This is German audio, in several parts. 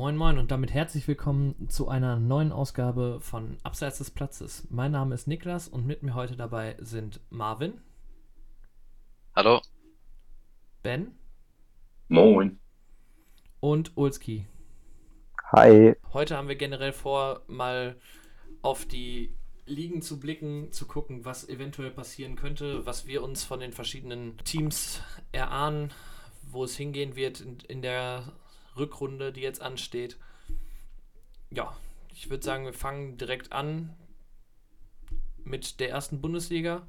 Moin Moin und damit herzlich willkommen zu einer neuen Ausgabe von Abseits des Platzes. Mein Name ist Niklas und mit mir heute dabei sind Marvin. Hallo. Ben. Moin. Und Ulski. Hi. Heute haben wir generell vor, mal auf die Ligen zu blicken, zu gucken, was eventuell passieren könnte, was wir uns von den verschiedenen Teams erahnen, wo es hingehen wird in, in der Rückrunde, die jetzt ansteht. Ja, ich würde sagen, wir fangen direkt an mit der ersten Bundesliga.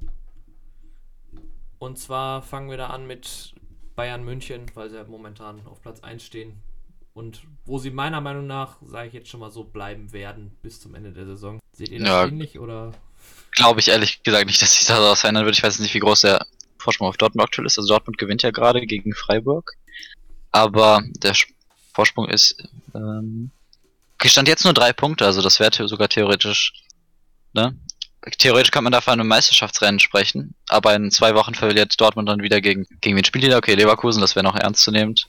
Und zwar fangen wir da an mit Bayern München, weil sie ja momentan auf Platz 1 stehen. Und wo sie meiner Meinung nach, sage ich jetzt schon mal so, bleiben werden bis zum Ende der Saison. Seht ihr das ja, ähnlich oder? Glaube ich ehrlich gesagt nicht, dass sich das verändern wird. Ich weiß nicht, wie groß der Vorsprung auf Dortmund aktuell ist. Also Dortmund gewinnt ja gerade gegen Freiburg. Aber der Vorsprung ist, ähm, stand jetzt nur drei Punkte, also das wäre sogar theoretisch, ne? Theoretisch kann man da von einem Meisterschaftsrennen sprechen, aber in zwei Wochen verliert Dortmund dann wieder gegen, gegen wen spielt die da? Okay, Leverkusen, das wäre noch ernstzunehmend.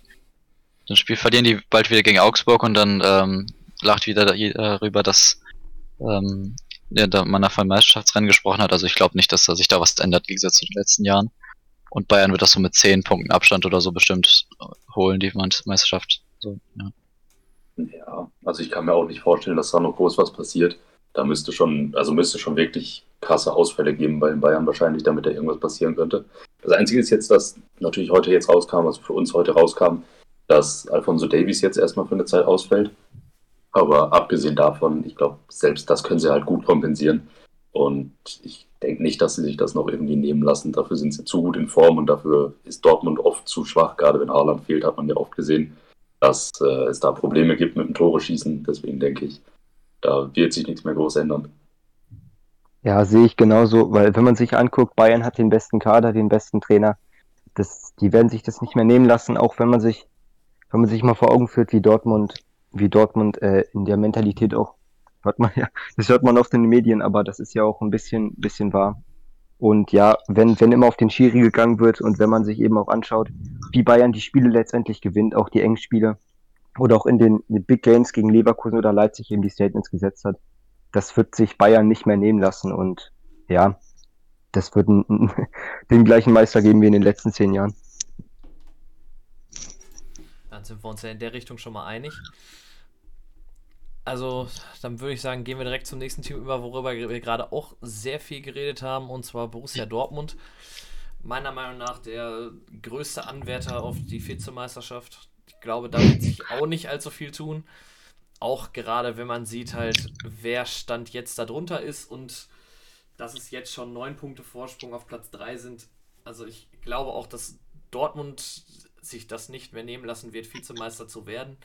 Dann Spiel verlieren die bald wieder gegen Augsburg und dann ähm, lacht wieder darüber, dass ähm, ja, da man einem Meisterschaftsrennen gesprochen hat. Also ich glaube nicht, dass da sich da was ändert, wie gesagt, zu den letzten Jahren. Und Bayern wird das so mit zehn Punkten Abstand oder so bestimmt holen, die Meisterschaft. So, ja. ja, also ich kann mir auch nicht vorstellen, dass da noch groß was passiert. Da müsste schon, also müsste schon wirklich krasse Ausfälle geben bei den Bayern wahrscheinlich, damit da irgendwas passieren könnte. Das Einzige ist jetzt, dass natürlich heute jetzt rauskam, also für uns heute rauskam, dass Alfonso Davies jetzt erstmal für eine Zeit ausfällt. Aber abgesehen davon, ich glaube, selbst das können sie halt gut kompensieren. Und ich denke nicht, dass sie sich das noch irgendwie nehmen lassen. Dafür sind sie zu gut in Form und dafür ist Dortmund oft zu schwach. Gerade wenn Haaland fehlt, hat man ja oft gesehen dass äh, es da Probleme gibt mit dem Tore schießen. Deswegen denke ich, da wird sich nichts mehr groß ändern. Ja, sehe ich genauso, weil wenn man sich anguckt, Bayern hat den besten Kader, den besten Trainer. Das, die werden sich das nicht mehr nehmen lassen, auch wenn man sich, wenn man sich mal vor Augen führt, wie Dortmund, wie Dortmund äh, in der Mentalität auch, hört man ja, das hört man oft in den Medien, aber das ist ja auch ein bisschen, bisschen wahr. Und ja, wenn, wenn immer auf den Schiri gegangen wird und wenn man sich eben auch anschaut, wie Bayern die Spiele letztendlich gewinnt, auch die engen Spiele oder auch in den, in den Big Games gegen Leverkusen oder Leipzig eben die Statements gesetzt hat, das wird sich Bayern nicht mehr nehmen lassen. Und ja, das wird einen, den gleichen Meister geben wie in den letzten zehn Jahren. Dann sind wir uns ja in der Richtung schon mal einig. Also, dann würde ich sagen, gehen wir direkt zum nächsten Team über, worüber wir gerade auch sehr viel geredet haben, und zwar Borussia Dortmund. Meiner Meinung nach der größte Anwärter auf die Vizemeisterschaft. Ich glaube, da wird sich auch nicht allzu viel tun. Auch gerade, wenn man sieht halt, wer Stand jetzt darunter ist und dass es jetzt schon neun Punkte Vorsprung auf Platz 3 sind. Also ich glaube auch, dass Dortmund sich das nicht mehr nehmen lassen wird, Vizemeister zu werden.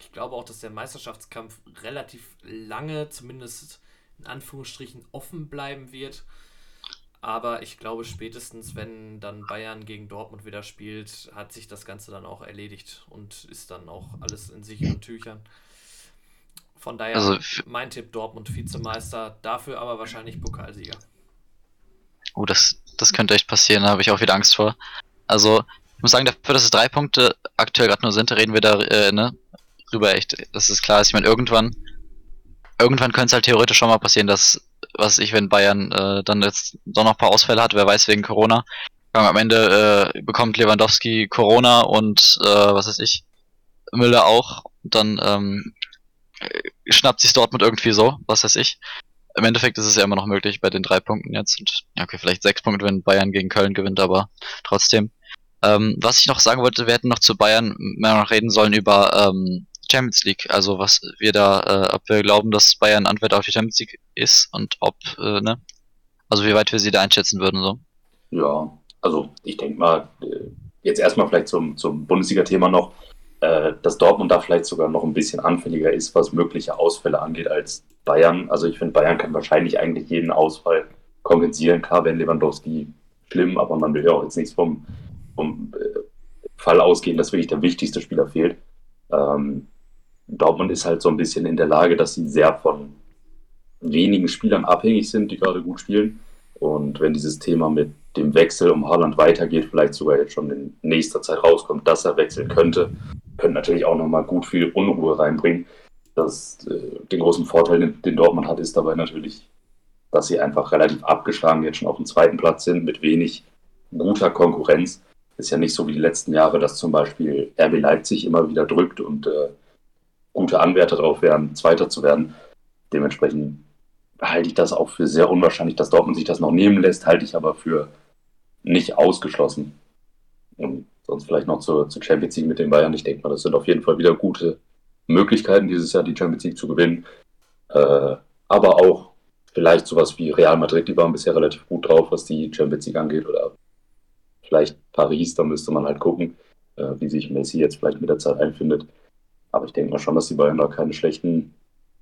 Ich glaube auch, dass der Meisterschaftskampf relativ lange, zumindest in Anführungsstrichen, offen bleiben wird. Aber ich glaube, spätestens, wenn dann Bayern gegen Dortmund wieder spielt, hat sich das Ganze dann auch erledigt und ist dann auch alles in sicheren Tüchern. Von daher also, mein Tipp Dortmund Vizemeister, dafür aber wahrscheinlich Pokalsieger. Oh, das, das könnte echt passieren, da habe ich auch wieder Angst vor. Also, ich muss sagen, dafür, dass es drei Punkte aktuell gerade nur sind, reden wir da, äh, ne, drüber echt. Das ist klar. Ich meine, irgendwann, irgendwann könnte es halt theoretisch schon mal passieren, dass, was ich, wenn Bayern äh, dann jetzt doch noch ein paar Ausfälle hat, wer weiß wegen Corona. Am Ende äh, bekommt Lewandowski Corona und äh, was weiß ich, Müller auch. Dann ähm, schnappt sich Dortmund irgendwie so, was weiß ich. Im Endeffekt ist es ja immer noch möglich bei den drei Punkten jetzt. Und ja, okay, vielleicht sechs Punkte, wenn Bayern gegen Köln gewinnt, aber trotzdem. Ähm, was ich noch sagen wollte, wir hätten noch zu Bayern mehr noch reden sollen über ähm, Champions League. Also was wir da, äh, ob wir glauben, dass Bayern Antwort auf die Champions League ist und ob, äh, ne? Also wie weit wir sie da einschätzen würden so. Ja, also ich denke mal, äh, jetzt erstmal vielleicht zum, zum Bundesliga-Thema noch, äh, dass Dortmund da vielleicht sogar noch ein bisschen anfälliger ist, was mögliche Ausfälle angeht als Bayern. Also ich finde, Bayern kann wahrscheinlich eigentlich jeden Ausfall kompensieren. Klar, wenn Lewandowski schlimm, aber man will ja auch jetzt nichts vom, vom äh, Fall ausgehen, dass wirklich der wichtigste Spieler fehlt. Ähm, Dortmund ist halt so ein bisschen in der Lage, dass sie sehr von wenigen Spielern abhängig sind, die gerade gut spielen. Und wenn dieses Thema mit dem Wechsel um Haaland weitergeht, vielleicht sogar jetzt schon in nächster Zeit rauskommt, dass er wechseln könnte, können natürlich auch nochmal gut viel Unruhe reinbringen. Das, äh, den großen Vorteil, den, den Dortmund hat, ist dabei natürlich, dass sie einfach relativ abgeschlagen jetzt schon auf dem zweiten Platz sind, mit wenig guter Konkurrenz. Ist ja nicht so wie die letzten Jahre, dass zum Beispiel RB Leipzig immer wieder drückt und äh, gute Anwärter drauf wären, Zweiter zu werden. Dementsprechend halte ich das auch für sehr unwahrscheinlich, dass Dortmund sich das noch nehmen lässt, halte ich aber für nicht ausgeschlossen. Und sonst vielleicht noch zur, zur Champions League mit den Bayern. Ich denke mal, das sind auf jeden Fall wieder gute Möglichkeiten, dieses Jahr die Champions League zu gewinnen. Äh, aber auch vielleicht sowas wie Real Madrid, die waren bisher relativ gut drauf, was die Champions League angeht. Oder vielleicht Paris, da müsste man halt gucken, äh, wie sich Messi jetzt vielleicht mit der Zeit einfindet. Aber ich denke mal schon, dass die Bayern da keine schlechten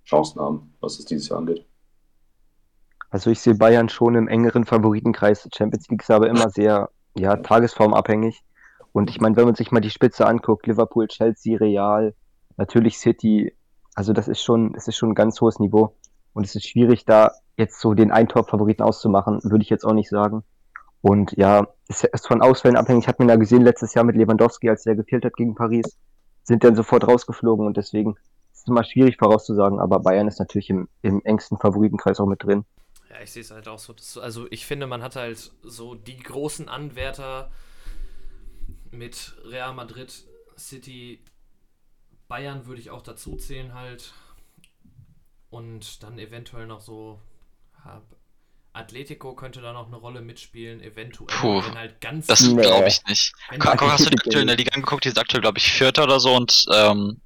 Chancen haben, was es dieses Jahr angeht. Also ich sehe Bayern schon im engeren Favoritenkreis. Champions League ist aber immer sehr ja, tagesformabhängig. Und ich meine, wenn man sich mal die Spitze anguckt, Liverpool, Chelsea, Real, natürlich City, also das ist schon, das ist schon ein ganz hohes Niveau. Und es ist schwierig, da jetzt so den Eintop-Favoriten auszumachen, würde ich jetzt auch nicht sagen. Und ja, es ist von Ausfällen abhängig. Ich habe mir da gesehen, letztes Jahr mit Lewandowski, als der gefehlt hat gegen Paris, sind dann sofort rausgeflogen und deswegen ist es immer schwierig vorauszusagen, aber Bayern ist natürlich im, im engsten Favoritenkreis auch mit drin. Ja, ich sehe es halt auch so. Dass, also ich finde, man hat halt so die großen Anwärter mit Real Madrid, City, Bayern würde ich auch dazu zählen halt. Und dann eventuell noch so. Atletico könnte da noch eine Rolle mitspielen, eventuell. Puh, wenn halt ganz das glaube ich nicht. Guck, hast du die aktuell in der Liga angeguckt? Die ist aktuell, glaube ich, Vierter oder so und ähm,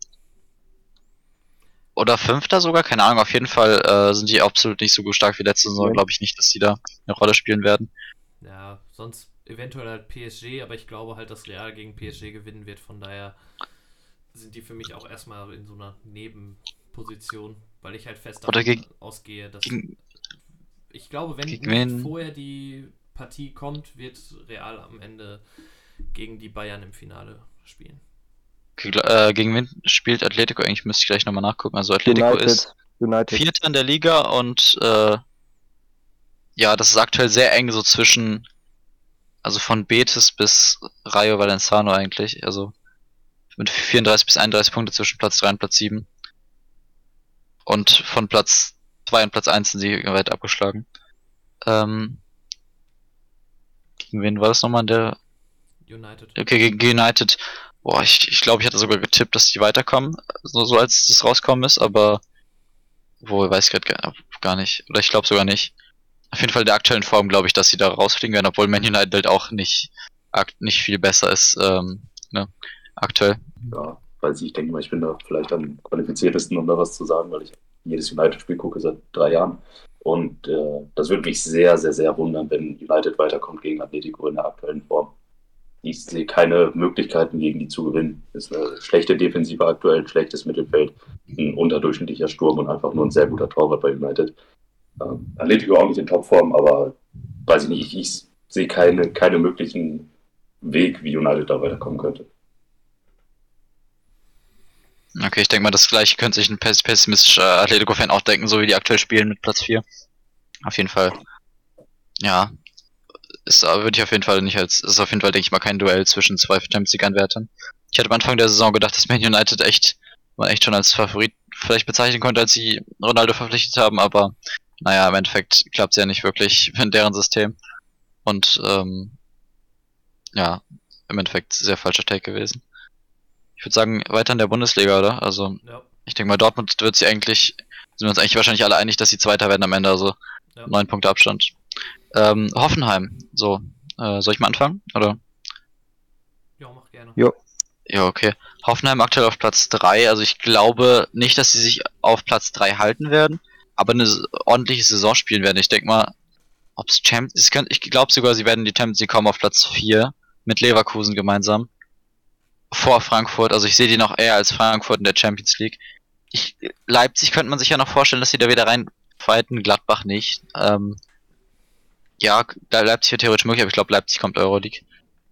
oder Fünfter sogar, keine Ahnung. Auf jeden Fall äh, sind die absolut nicht so gut stark wie letzte Saison. Glaube ich nicht, dass die da eine Rolle spielen werden. Ja, sonst eventuell halt PSG, aber ich glaube halt, dass Real gegen PSG gewinnen wird. Von daher sind die für mich auch erstmal in so einer Nebenposition, weil ich halt fest davon gegen, ausgehe, dass gegen, ich glaube, wenn gegen vorher die Partie kommt, wird Real am Ende gegen die Bayern im Finale spielen. Äh, gegen wen spielt Atletico eigentlich? Müsste ich gleich nochmal nachgucken. Also Atletico United. ist United. Vierter in der Liga und äh, ja, das ist aktuell sehr eng so zwischen, also von Betis bis Rayo Valenzano eigentlich. Also mit 34 bis 31 Punkte zwischen Platz 3 und Platz 7. Und von Platz 2 und Platz 1 sind sie weit abgeschlagen. Ähm, gegen wen war das nochmal in der United. Okay, gegen United Boah, ich, ich glaube, ich hatte sogar getippt, dass die weiterkommen, so, so als das rauskommen ist, aber wo weiß ich gerade gar nicht. Oder ich glaube sogar nicht. Auf jeden Fall in der aktuellen Form glaube ich, dass sie da rausfliegen werden, obwohl Man United halt auch nicht, nicht viel besser ist, ähm, ne, aktuell. Ja, weiß ich, ich denke mal, ich bin da vielleicht am qualifiziertesten, um da was zu sagen, weil ich jedes United-Spiel gucke seit drei Jahren. Und äh, das würde mich sehr, sehr, sehr wundern, wenn United weiterkommt gegen Atletico in der aktuellen Form ich sehe keine Möglichkeiten, gegen die zu gewinnen. Ist eine schlechte Defensive aktuell, ein schlechtes Mittelfeld, ein unterdurchschnittlicher Sturm und einfach nur ein sehr guter Torwart bei United. Ähm, Atletico auch nicht in Topform, aber weiß ich nicht, ich, ich sehe keine, keine möglichen Weg, wie United da weiterkommen könnte. Okay, ich denke mal, das gleiche könnte sich ein pessimistischer Atletico-Fan auch denken, so wie die aktuell spielen mit Platz 4. Auf jeden Fall. Ja, ist, würde ich auf jeden Fall nicht als, ist auf jeden Fall, denke ich mal, kein Duell zwischen zwei Champions League Anwärtern. Ich hatte am Anfang der Saison gedacht, dass Man United echt, man echt schon als Favorit vielleicht bezeichnen konnte, als sie Ronaldo verpflichtet haben, aber naja, im Endeffekt klappt es ja nicht wirklich in deren System. Und ähm, ja, im Endeffekt sehr falscher Take gewesen. Ich würde sagen, weiter in der Bundesliga, oder? Also, ja. ich denke mal, Dortmund wird sie eigentlich, sind wir uns eigentlich wahrscheinlich alle einig, dass sie Zweiter werden am Ende, also ja. neun Punkte Abstand. Ähm, Hoffenheim, so. Äh, soll ich mal anfangen? Oder? Ja, mach gerne. Jo. Ja, okay. Hoffenheim aktuell auf Platz 3. Also ich glaube nicht, dass sie sich auf Platz 3 halten werden, aber eine ordentliche Saison spielen werden. Ich denke mal, ob's Champions, ich glaube sogar, sie werden die Champions League kommen auf Platz 4 mit Leverkusen gemeinsam. Vor Frankfurt, also ich sehe die noch eher als Frankfurt in der Champions League. Ich, Leipzig könnte man sich ja noch vorstellen, dass sie da wieder reinfighten, Gladbach nicht. Ähm, ja, Leipzig wäre theoretisch möglich, aber ich glaube, Leipzig kommt Euroleague.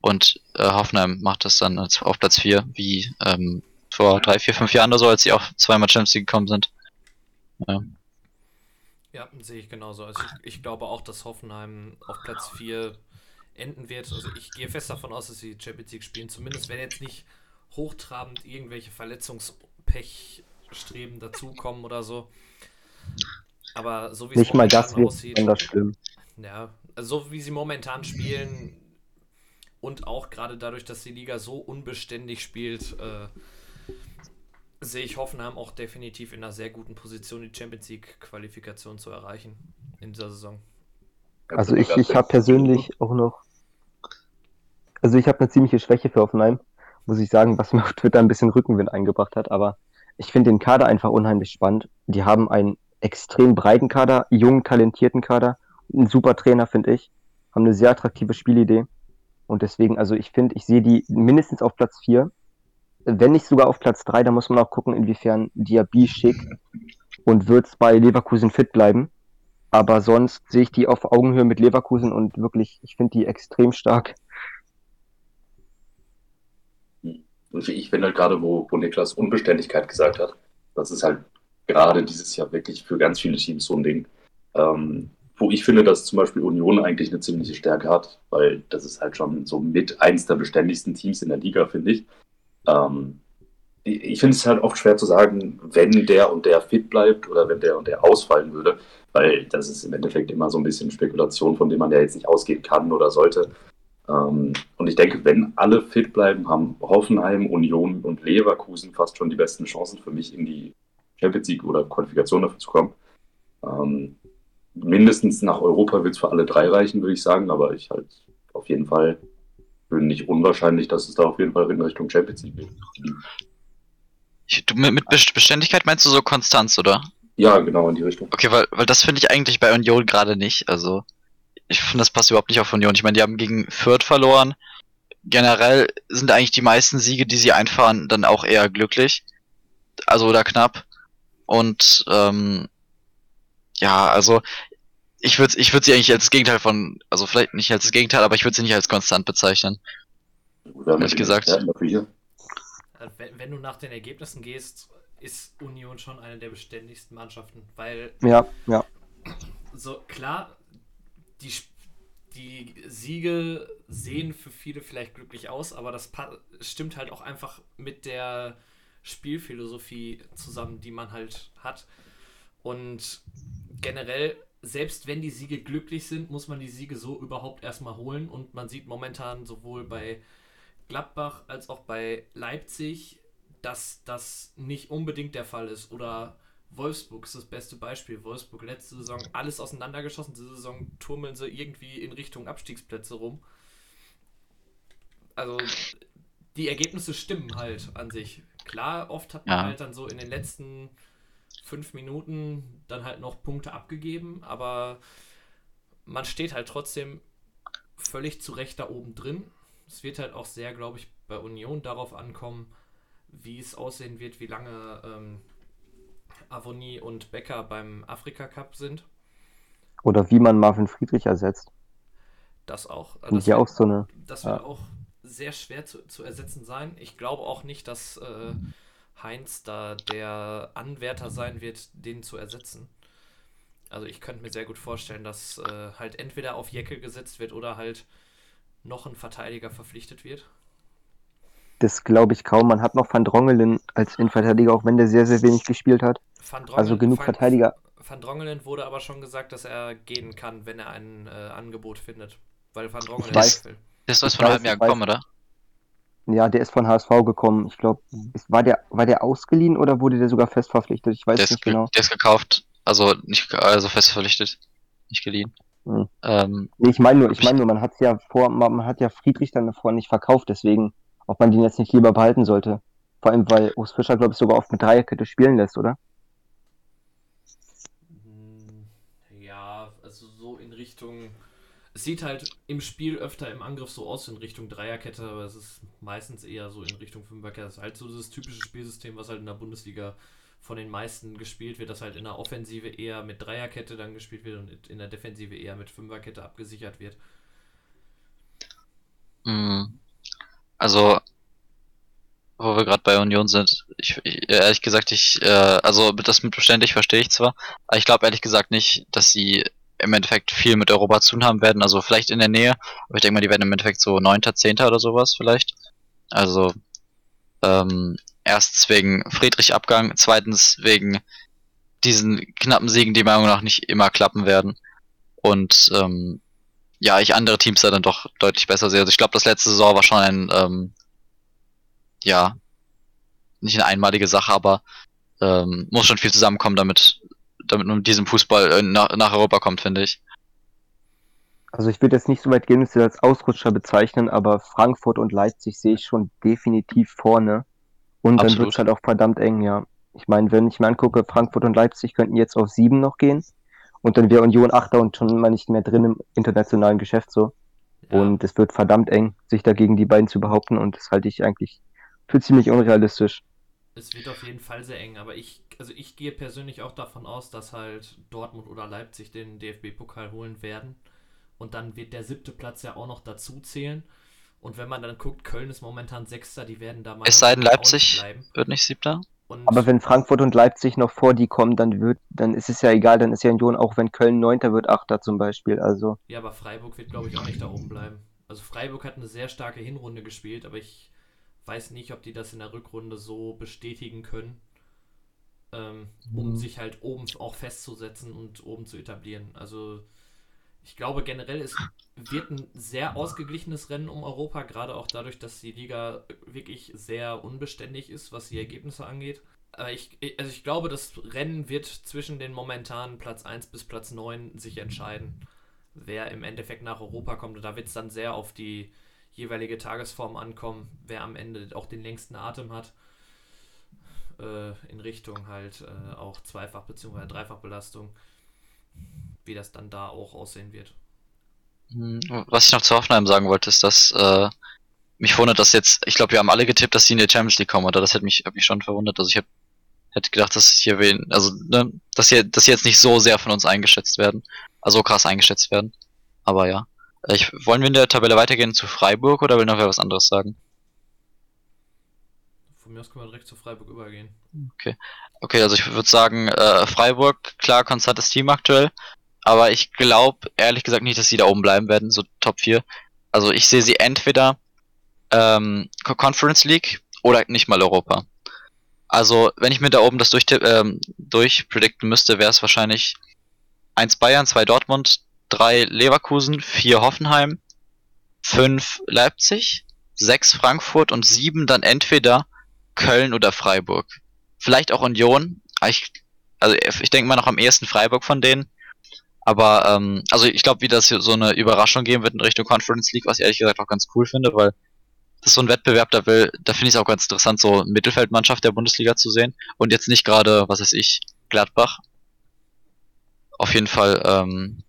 Und äh, Hoffenheim macht das dann als, auf Platz 4, wie ähm, vor drei, vier, fünf Jahren oder so, als sie auch zweimal Champions League gekommen sind. Ja, ja sehe ich genauso. Also ich, ich glaube auch, dass Hoffenheim auf Platz 4 enden wird. Also ich gehe fest davon aus, dass sie Champions League spielen. Zumindest wenn jetzt nicht hochtrabend irgendwelche Verletzungspechstreben dazukommen oder so. Aber so wie Nicht es mal das aussieht, besonders schlimm. ja, also so wie sie momentan spielen und auch gerade dadurch, dass die Liga so unbeständig spielt, äh, sehe ich Hoffenheim auch definitiv in einer sehr guten Position, die Champions League Qualifikation zu erreichen in dieser Saison. Also ich, ich habe persönlich auch noch, also ich habe eine ziemliche Schwäche für Hoffenheim, muss ich sagen, was mir auf Twitter ein bisschen Rückenwind eingebracht hat, aber ich finde den Kader einfach unheimlich spannend. Die haben einen extrem breiten Kader, jungen, talentierten Kader, einen super Trainer, finde ich, haben eine sehr attraktive Spielidee und deswegen, also ich finde, ich sehe die mindestens auf Platz 4, wenn nicht sogar auf Platz 3, da muss man auch gucken, inwiefern Diaby schick und Würz bei Leverkusen fit bleiben. Aber sonst sehe ich die auf Augenhöhe mit Leverkusen und wirklich, ich finde die extrem stark. Ich finde halt gerade, wo, wo Niklas Unbeständigkeit gesagt hat, das ist halt gerade dieses Jahr wirklich für ganz viele Teams so ein Ding. Ähm, wo ich finde, dass zum Beispiel Union eigentlich eine ziemliche Stärke hat, weil das ist halt schon so mit eins der beständigsten Teams in der Liga, finde ich. Ähm, ich finde es halt oft schwer zu sagen, wenn der und der fit bleibt oder wenn der und der ausfallen würde, weil das ist im Endeffekt immer so ein bisschen Spekulation, von dem man ja jetzt nicht ausgehen kann oder sollte. Ähm, und ich denke, wenn alle fit bleiben, haben Hoffenheim, Union und Leverkusen fast schon die besten Chancen für mich in die Champions League oder Qualifikation dafür zu kommen. Ähm, mindestens nach Europa wird es für alle drei reichen, würde ich sagen, aber ich halt auf jeden Fall für nicht unwahrscheinlich, dass es da auf jeden Fall in Richtung Champions League geht. Ich, du, mit, mit Best- Beständigkeit meinst du so Konstanz, oder? Ja, genau in die Richtung. Okay, weil, weil das finde ich eigentlich bei Union gerade nicht. Also, ich finde, das passt überhaupt nicht auf Union. Ich meine, die haben gegen Fürth verloren. Generell sind eigentlich die meisten Siege, die sie einfahren, dann auch eher glücklich. Also, oder knapp. Und, ähm, ja, also, ich würde ich würd sie eigentlich als Gegenteil von, also vielleicht nicht als Gegenteil, aber ich würde sie nicht als konstant bezeichnen. Ehrlich ja gesagt. Äh, Wenn, wenn du nach den Ergebnissen gehst, ist Union schon eine der beständigsten Mannschaften, weil Ja, ja. so klar, die, die Siege sehen für viele vielleicht glücklich aus, aber das stimmt halt auch einfach mit der Spielphilosophie zusammen, die man halt hat. Und generell, selbst wenn die Siege glücklich sind, muss man die Siege so überhaupt erstmal holen. Und man sieht momentan sowohl bei Gladbach als auch bei Leipzig, dass das nicht unbedingt der Fall ist. Oder Wolfsburg ist das beste Beispiel. Wolfsburg letzte Saison alles auseinandergeschossen. Diese Saison turmeln sie irgendwie in Richtung Abstiegsplätze rum. Also die Ergebnisse stimmen halt an sich. Klar, oft hat man Ja. halt dann so in den letzten fünf Minuten dann halt noch Punkte abgegeben, aber man steht halt trotzdem völlig zu Recht da oben drin. Es wird halt auch sehr, glaube ich, bei Union darauf ankommen, wie es aussehen wird, wie lange ähm, Avoni und Becker beim Afrika Cup sind. Oder wie man Marvin Friedrich ersetzt. Das auch. Finde Das wird, auch so eine. das wird ja. auch sehr schwer zu, zu ersetzen sein. Ich glaube auch nicht, dass äh, Heinz da der Anwärter sein wird, den zu ersetzen. Also ich könnte mir sehr gut vorstellen, dass äh, halt entweder auf Jeckel gesetzt wird oder halt noch ein Verteidiger verpflichtet wird. Das glaube ich kaum. Man hat noch Van Drongelen als Innenverteidiger, auch wenn der sehr, sehr wenig gespielt hat. Van Drongelen- Also genug Van- Verteidiger. Van Drongelen wurde aber schon gesagt, dass er gehen kann, wenn er ein äh, Angebot findet. Weil Van Drongelen Ich weiß. will. Das ist von einem Jahr gekommen, oder? Ja, der ist von HSV gekommen. Ich glaube, war der, war der ausgeliehen oder wurde der sogar fest verpflichtet? Ich weiß Der nicht ge- genau. der ist gekauft. Also nicht also fest verpflichtet. Nicht geliehen. Hm. Ähm, Nee, ich meine nur, ich meine nur, man hat ja vor, man man hat ja Friedrich dann davor nicht verkauft, deswegen, ob man den jetzt nicht lieber behalten sollte. Vor allem, weil Urs Fischer, glaube ich, sogar oft mit Dreierkette spielen lässt, oder? Hm, Ja, also so in Richtung. Es sieht halt im Spiel öfter im Angriff so aus in Richtung Dreierkette, aber es ist meistens eher so in Richtung Fünferkette. Es ist halt so das typische Spielsystem, was halt in der Bundesliga von den meisten gespielt wird, dass halt in der Offensive eher mit Dreierkette dann gespielt wird und in der Defensive eher mit Fünferkette abgesichert wird. mh, also, wo wir gerade bei Union sind, ich, ich ehrlich gesagt, ich, äh, also das mit beständig verstehe ich zwar, aber ich glaube ehrlich gesagt nicht, dass sie im Endeffekt viel mit Europa zu tun haben werden. Also vielleicht in der Nähe, aber ich denke mal, die werden im Endeffekt so neunter, zehnter oder sowas vielleicht. Also, Ähm, erstens wegen Friedrich-Abgang, zweitens wegen diesen knappen Siegen, die meiner Meinung nach nicht immer klappen werden. Und ähm, ja, ich andere Teams da dann doch deutlich besser sehe. Also ich glaube, das letzte Saison war schon ein, ähm, ja, nicht eine einmalige Sache, aber ähm, muss schon viel zusammenkommen, damit, damit man mit diesem Fußball äh, nach, nach Europa kommt, finde ich. Also ich würde jetzt nicht so weit gehen, dass sie als Ausrutscher bezeichnen, aber Frankfurt und Leipzig sehe ich schon definitiv vorne. Und dann wird es halt auch verdammt eng, ja. Ich meine, wenn ich mir angucke, Frankfurt und Leipzig könnten jetzt auf sieben noch gehen. Und dann wäre Union Achter und schon mal nicht mehr drin im internationalen Geschäft so. Ja, Und es wird verdammt eng, sich dagegen die beiden zu behaupten. Und das halte ich eigentlich für ziemlich unrealistisch. es wird auf jeden Fall sehr eng, aber ich, also ich gehe persönlich auch davon aus, dass halt Dortmund oder Leipzig den DFB-Pokal holen werden. Und dann wird der siebte Platz ja auch noch dazu zählen. Und wenn man dann guckt, Köln ist momentan Sechster, die werden da mal Es sei denn, Leipzig wird nicht siebter. Und Aber wenn Frankfurt und Leipzig noch vor die kommen, dann wird, dann ist es ja egal, dann ist ja Union, auch wenn Köln Neunter wird, Achter zum Beispiel. Also, Ja, aber Freiburg wird, glaube ich, auch nicht da oben bleiben. Also Freiburg hat eine sehr starke Hinrunde gespielt, aber ich weiß nicht, ob die das in der Rückrunde so bestätigen können, ähm, um Mhm. sich halt oben auch festzusetzen und oben zu etablieren. Also ich glaube generell, es wird ein sehr ausgeglichenes Rennen um Europa, gerade auch dadurch, dass die Liga wirklich sehr unbeständig ist, was die Ergebnisse angeht. Aber ich, also ich glaube, das Rennen wird zwischen den momentanen Platz 1 bis Platz 9 sich entscheiden wer im Endeffekt nach Europa kommt. Und da wird es dann sehr auf die jeweilige Tagesform ankommen, wer am Ende auch den längsten Atem hat. Äh, in Richtung halt äh, auch Zweifach- bzw. Dreifachbelastung. Wie das dann da auch aussehen wird. Hm, Was ich noch zu Hoffenheim sagen wollte, ist, dass äh, mich wundert, dass jetzt, ich glaube, wir haben alle getippt, dass sie in die Champions League kommen, oder das hätte mich, hat mich schon verwundert. Also ich hab, hätte gedacht, dass hier wen, also ne, dass hier, dass sie jetzt nicht so sehr von uns eingeschätzt werden, also krass eingeschätzt werden. Aber ja. Äh, Ich, wollen wir in der Tabelle weitergehen zu Freiburg oder will noch wer was anderes sagen? Von mir aus können wir direkt zu Freiburg übergehen. Okay, also ich würde sagen, äh, Freiburg, klar, konstantes Team aktuell. Aber ich glaube ehrlich gesagt nicht, dass sie da oben bleiben werden, so Top 4. Also ich sehe sie entweder ähm, Co- Conference League oder nicht mal Europa. Also wenn ich mir da oben das durch, ähm, durchpredikten müsste, wäre es wahrscheinlich 1 Bayern, 2 Dortmund, 3 Leverkusen, 4 Hoffenheim, 5 Leipzig, 6 Frankfurt und 7 dann entweder Köln oder Freiburg vielleicht auch Union. aber Ich, also ich denke mal noch am ehesten Freiburg von denen. Aber ähm, also ich glaube, wie das hier so eine Überraschung geben wird in Richtung Conference League, was ich ehrlich gesagt auch ganz cool finde, weil das ist so ein Wettbewerb, da will, da finde ich es auch ganz interessant, so Mittelfeldmannschaft der Bundesliga zu sehen und jetzt nicht gerade, was weiß ich, Gladbach. Auf jeden Fall, ähm,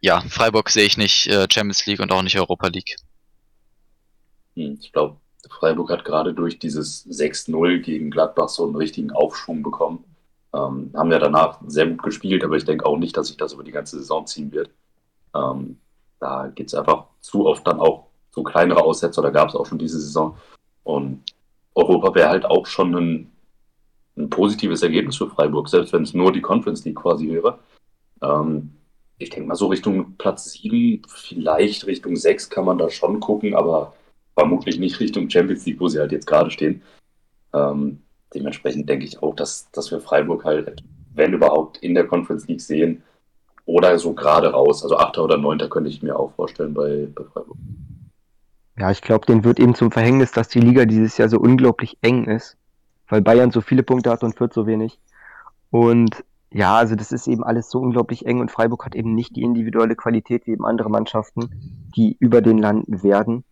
ja, Freiburg sehe ich nicht äh, Champions League und auch nicht Europa League. Hm, Ich glaube, Freiburg hat gerade durch dieses 6-0 gegen Gladbach so einen richtigen Aufschwung bekommen. Ähm, haben ja danach sehr gut gespielt, aber ich denke auch nicht, dass sich das über die ganze Saison ziehen wird. Ähm, da geht es einfach zu oft dann auch so kleinere Aussetzer, da gab es auch schon diese Saison. Und Europa wäre halt auch schon ein, ein positives Ergebnis für Freiburg, selbst wenn es nur die Conference League quasi wäre. Ähm, ich denke mal so Richtung Platz 7, vielleicht Richtung 6 kann man da schon gucken, aber vermutlich nicht Richtung Champions League, wo sie halt jetzt gerade stehen. Ähm, dementsprechend denke ich auch, dass, dass wir Freiburg halt, wenn überhaupt, in der Conference League sehen oder so gerade raus. Also Achter oder Neunter könnte ich mir auch vorstellen bei, bei Freiburg. ja, ich glaube, denen wird eben zum Verhängnis, dass die Liga dieses Jahr so unglaublich eng ist, weil Bayern so viele Punkte hat und Fürth so wenig. Und ja, also das ist eben alles so unglaublich eng und Freiburg hat eben nicht die individuelle Qualität wie eben andere Mannschaften, die über den landen werden.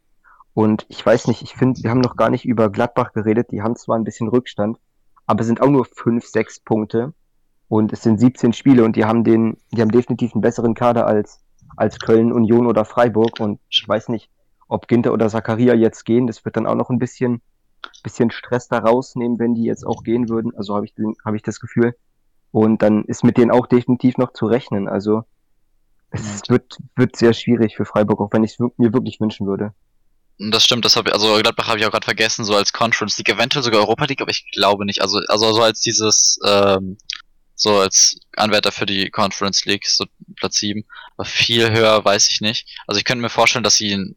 Und ich weiß nicht, ich finde, wir haben noch gar nicht über Gladbach geredet, die haben zwar ein bisschen Rückstand, aber es sind auch nur fünf, sechs Punkte. Und es sind 17 Spiele und die haben den, die haben definitiv einen besseren Kader als, als Köln, Union oder Freiburg. Und ich weiß nicht, ob Ginter oder Zakaria jetzt gehen, das wird dann auch noch ein bisschen, bisschen Stress da rausnehmen, wenn die jetzt auch gehen würden, also habe ich, den- habe ich das Gefühl. Und dann ist mit denen auch definitiv noch zu rechnen, also es wird, wird sehr schwierig für Freiburg, auch wenn ich es mir wirklich wünschen würde. Das stimmt, das habe ich, also Gladbach habe ich auch gerade vergessen, so als Conference League, eventuell sogar Europa League, aber ich glaube nicht. Also, also so als dieses, ähm, so als Anwärter für die Conference League, so Platz 7. Aber viel höher weiß ich nicht. Also ich könnte mir vorstellen, dass sie in,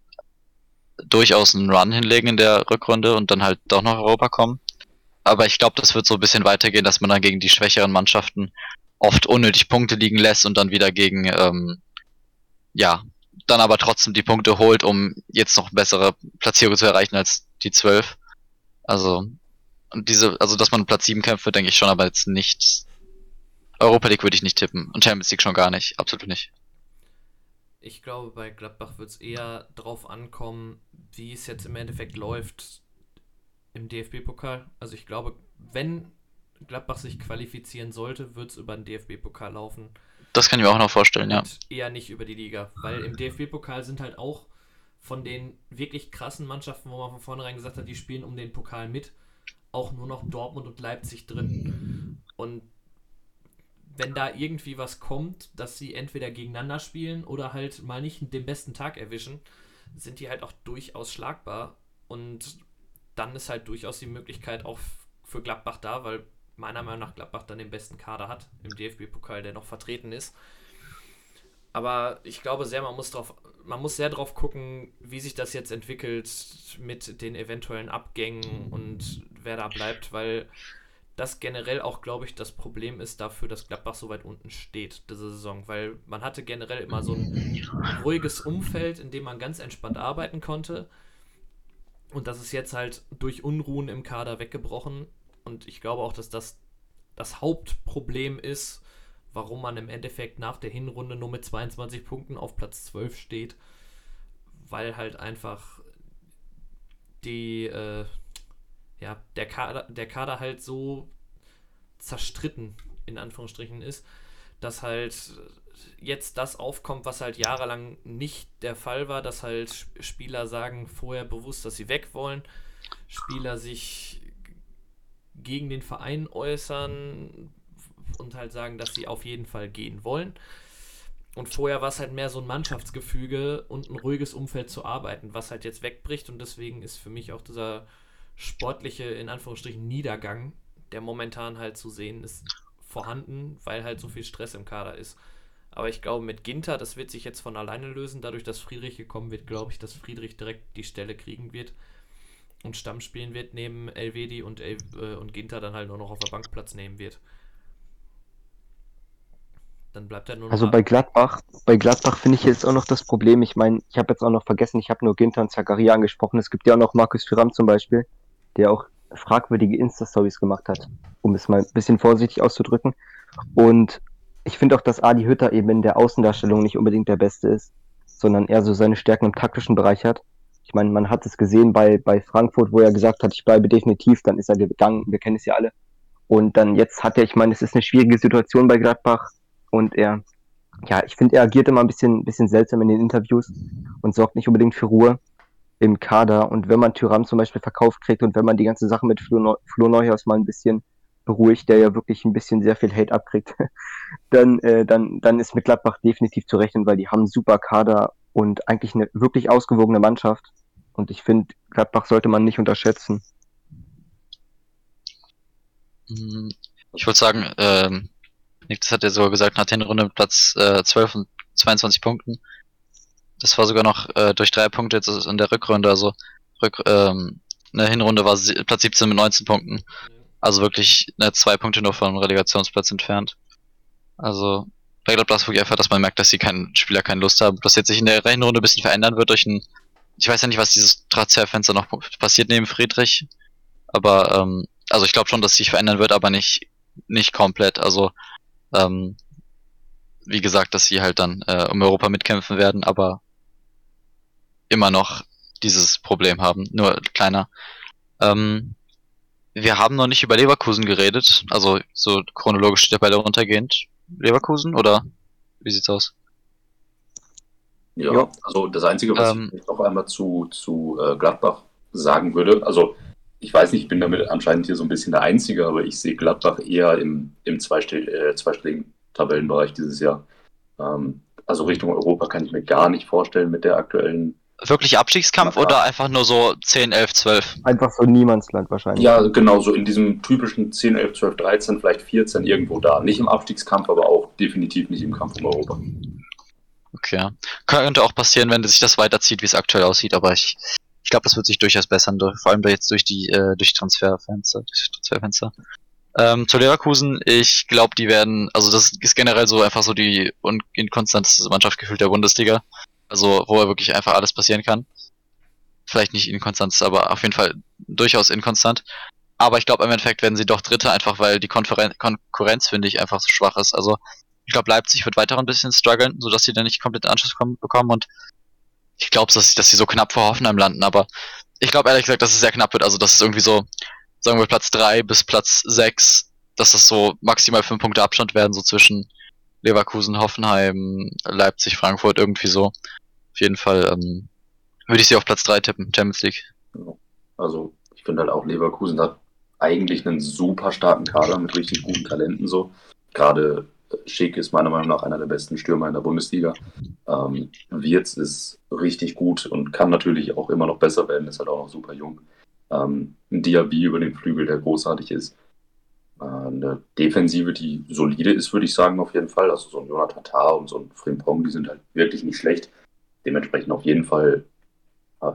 durchaus einen Run hinlegen in der Rückrunde und dann halt doch noch Europa kommen. Aber ich glaube, das wird so ein bisschen weitergehen, dass man dann gegen die schwächeren Mannschaften oft unnötig Punkte liegen lässt und dann wieder gegen, ähm, ja, dann aber trotzdem die Punkte holt, um jetzt noch bessere Platzierung zu erreichen als die 12. Also, diese, also dass man Platz 7 kämpft, denke ich schon, aber jetzt nicht. Europa League würde ich nicht tippen und Champions League schon gar nicht, absolut nicht. Ich glaube, bei Gladbach wird es eher drauf ankommen, wie es jetzt im Endeffekt läuft im DFB-Pokal. Also ich glaube, wenn Gladbach sich qualifizieren sollte, wird es über den DFB-Pokal laufen. Das kann ich mir auch noch vorstellen, ja. Eher nicht über die Liga. Weil im DFB-Pokal sind halt auch von den wirklich krassen Mannschaften, wo man von vornherein gesagt hat, die spielen um den Pokal mit, auch nur noch Dortmund und Leipzig drin. Und wenn da irgendwie was kommt, dass sie entweder gegeneinander spielen oder halt mal nicht den besten Tag erwischen, sind die halt auch durchaus schlagbar. Und dann ist halt durchaus die Möglichkeit auch für Gladbach da, weil meiner Meinung nach Gladbach dann den besten Kader hat im DFB-Pokal, der noch vertreten ist. Aber ich glaube sehr, man muss drauf, man muss sehr drauf gucken, wie sich das jetzt entwickelt mit den eventuellen Abgängen und wer da bleibt, weil das generell auch, glaube ich, das Problem ist dafür, dass Gladbach so weit unten steht diese Saison, weil man hatte generell immer so ein ruhiges Umfeld, in dem man ganz entspannt arbeiten konnte. Und das ist jetzt halt durch Unruhen im Kader weggebrochen. Und ich glaube auch, dass das das Hauptproblem ist, warum man im Endeffekt nach der Hinrunde nur mit 22 Punkten auf Platz 12 steht, weil halt einfach die, äh, ja, der Kader, der Kader halt so zerstritten, in Anführungsstrichen, ist, dass halt jetzt das aufkommt, was halt jahrelang nicht der Fall war, dass halt Spieler sagen vorher bewusst, dass sie weg wollen, Spieler sich gegen den Verein äußern und halt sagen, dass sie auf jeden Fall gehen wollen. Und vorher war es halt mehr so ein Mannschaftsgefüge und ein ruhiges Umfeld zu arbeiten, was halt jetzt wegbricht. Und deswegen ist für mich auch dieser sportliche, in Anführungsstrichen, Niedergang, der momentan halt zu sehen ist, vorhanden, weil halt so viel Stress im Kader ist. Aber ich glaube, mit Ginter, das wird sich jetzt von alleine lösen. Dadurch, dass Friedrich gekommen wird, glaube ich, dass Friedrich direkt die Stelle kriegen wird und Stamm spielen wird neben Elvedi und, El äh, und Ginter dann halt nur noch auf der Bank Platz nehmen wird. Dann bleibt er nur noch. Also bei Gladbach, bei Gladbach finde ich jetzt auch noch das Problem. Ich meine, ich habe jetzt auch noch vergessen, ich habe nur Ginter und Zakaria angesprochen. Es gibt ja auch noch Markus Thuram zum Beispiel, der auch fragwürdige Insta-Stories gemacht hat, um es mal ein bisschen vorsichtig auszudrücken. Und ich finde auch, dass Adi Hütter eben in der Außendarstellung nicht unbedingt der Beste ist, sondern eher so seine Stärken im taktischen Bereich hat. Ich meine, man hat es gesehen bei, bei Frankfurt, wo er gesagt hat, ich bleibe definitiv, dann ist er gegangen, wir kennen es ja alle. Und dann jetzt hat er, ich meine, es ist eine schwierige Situation bei Gladbach und er, ja, ich finde, er agiert immer ein bisschen, bisschen seltsam in den Interviews und sorgt nicht unbedingt für Ruhe im Kader. Und wenn man Tyram zum Beispiel verkauft kriegt und wenn man die ganze Sache mit Flo, Flo Neuhaus mal ein bisschen beruhigt, der ja wirklich ein bisschen sehr viel Hate abkriegt, dann, äh, dann, dann ist mit Gladbach definitiv zu rechnen, weil die haben einen super Kader und eigentlich eine wirklich ausgewogene Mannschaft. Und ich finde, Gladbach sollte man nicht unterschätzen. Hm, ich würde sagen, ähm, Nick, das hat er sogar gesagt, nach der Runde Platz äh, 12 und 22 Punkten. Das war sogar noch äh, durch drei Punkte jetzt in der Rückrunde, also Rück, ähm, eine Hinrunde war Platz 17 mit 19 Punkten. Also wirklich ne, zwei Punkte nur vom Relegationsplatz entfernt. Also bei wirklich einfach, dass man merkt, dass sie keinen Spieler keine Lust haben. Das jetzt sich in der Rechenrunde ein bisschen verändern wird durch ein, ich weiß ja nicht, was dieses Transferfenster noch passiert neben Friedrich. Aber, ähm, also ich glaube schon, dass sich verändern wird, aber nicht, nicht komplett. Also, ähm, wie gesagt, dass sie halt dann äh, um Europa mitkämpfen werden, aber immer noch dieses Problem haben, nur kleiner. Ähm, wir haben noch nicht über Leverkusen geredet, also so chronologisch der Bälle runtergehend. Leverkusen oder wie sieht's aus? Ja, ja. also das Einzige, was ähm, ich noch einmal zu, zu äh, Gladbach sagen würde, also ich weiß nicht, ich bin damit anscheinend hier so ein bisschen der Einzige, aber ich sehe Gladbach eher im, im zweistell äh, zweistelligen Tabellenbereich dieses Jahr. Ähm, also Richtung Europa kann ich mir gar nicht vorstellen mit der aktuellen wirklich Abstiegskampf oder einfach nur so 10, 11, 12? Einfach so Niemandsland wahrscheinlich. Ja, genau, so in diesem typischen 10, 11, 12, 13, vielleicht 14 irgendwo da. Nicht im Abstiegskampf, aber auch definitiv nicht im Kampf um Europa. Okay. Könnte auch passieren, wenn sich das weiterzieht, wie es aktuell aussieht, aber ich Ich glaube, das wird sich durchaus bessern, durch, vor allem jetzt durch die äh, durch Transferfenster, durch Transferfenster. Ähm, zu Leverkusen, ich glaube, die werden, also das ist generell so einfach so die inkonstanteste Mannschaft gefühlt der Bundesliga. Also, wo er wirklich einfach alles passieren kann. Vielleicht nicht inkonstant, aber auf jeden Fall durchaus inkonstant. Aber ich glaube, im Endeffekt werden sie doch Dritte, einfach weil die Konferen Konkurrenz, finde ich, einfach so schwach ist. Also, ich glaube, Leipzig wird weiter ein bisschen strugglen, sodass sie dann nicht komplett Anschluss kommen, bekommen und ich glaube, dass, dass sie so knapp vor Hoffenheim landen, aber ich glaube ehrlich gesagt, dass es sehr knapp wird. Also, dass es irgendwie so, sagen wir Platz 3 bis Platz 6, dass das so maximal 5 Punkte Abstand werden, so zwischen Leverkusen, Hoffenheim, Leipzig, Frankfurt, irgendwie so. Auf jeden Fall ähm, würde ich sie auf Platz 3 tippen, Champions League. Also, ich finde halt auch, Leverkusen hat eigentlich einen super starken Kader mit richtig guten Talenten so. Gerade Schick ist meiner Meinung nach einer der besten Stürmer in der Bundesliga. Ähm, Wirtz ist richtig gut und kann natürlich auch immer noch besser werden, ist halt auch noch super jung. Ähm, ein Diaby über den Flügel, der großartig ist. Äh, eine Defensive, die solide ist, würde ich sagen, auf jeden Fall. Also so ein Jonathan Tah und so ein Frimpong, die sind halt wirklich nicht schlecht. Dementsprechend auf jeden Fall äh,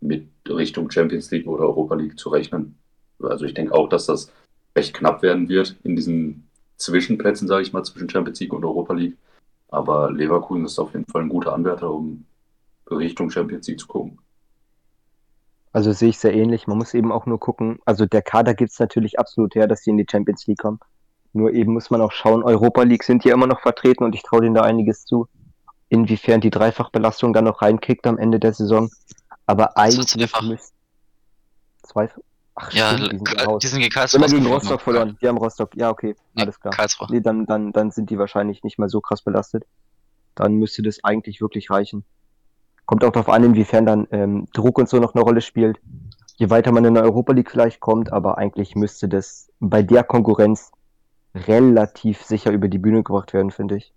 mit Richtung Champions League oder Europa League zu rechnen. Also ich denke auch, dass das recht knapp werden wird in diesen Zwischenplätzen, sage ich mal, zwischen Champions League und Europa League. Aber Leverkusen ist auf jeden Fall ein guter Anwärter, um Richtung Champions League zu gucken. Also sehe ich sehr ähnlich. Man muss eben auch nur gucken, also der Kader gibt es natürlich absolut her, dass sie in die Champions League kommen. Nur eben muss man auch schauen, Europa League sind ja immer noch vertreten und ich traue denen da einiges zu. Inwiefern die Dreifachbelastung dann noch reinkriegt am Ende der Saison. Aber eigentlich zwei, Ach, ja, stimmt, die sind, die sind gegen Karlsruhe. Immer gegen Rostock verloren. Die haben Rostock. Ja, okay. Nee, alles klar. Karlsruhe. Nee, dann, dann, dann sind die wahrscheinlich nicht mal so krass belastet. Dann müsste das eigentlich wirklich reichen. Kommt auch darauf an, inwiefern dann ähm, Druck und so noch eine Rolle spielt. Je weiter man in der Europa League vielleicht kommt, aber eigentlich müsste das bei der Konkurrenz relativ sicher über die Bühne gebracht werden, finde ich.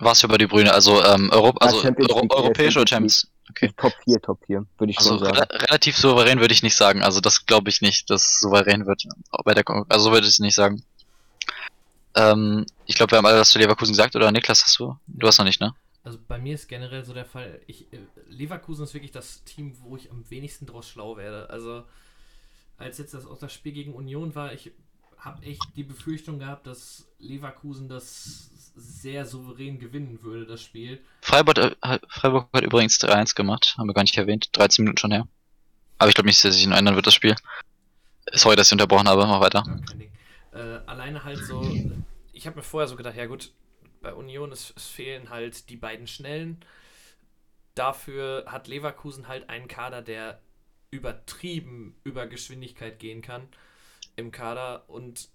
Was über die Bühne? Also, ähm, Europa, also Euro europäische oder Champions? Okay. Top 4, Top 4, würde ich also schon sagen. Re relativ souverän würde ich nicht sagen. Also das glaube ich nicht, dass souverän wird. Bei der also so würde ich es nicht sagen. Ähm, ich glaube, wir haben alle was zu Leverkusen gesagt, oder Niklas, hast du? Du hast noch nicht, ne? Also bei mir ist generell so der Fall, ich, äh, Leverkusen ist wirklich das Team, wo ich am wenigsten draus schlau werde. Also als jetzt das auch das Spiel gegen Union war, ich habe echt die Befürchtung gehabt, dass Leverkusen das sehr souverän gewinnen würde, das Spiel. Freiburg, Freiburg hat übrigens 3-1 gemacht, haben wir gar nicht erwähnt, 13 Minuten schon her. Aber ich glaube nicht, dass sich noch ändern wird, das Spiel. Sorry, dass ich unterbrochen habe, mach weiter. Äh, alleine halt so, ich habe mir vorher so gedacht, ja gut, bei Union es, es fehlen halt die beiden Schnellen. Dafür hat Leverkusen halt einen Kader, der übertrieben über Geschwindigkeit gehen kann im Kader und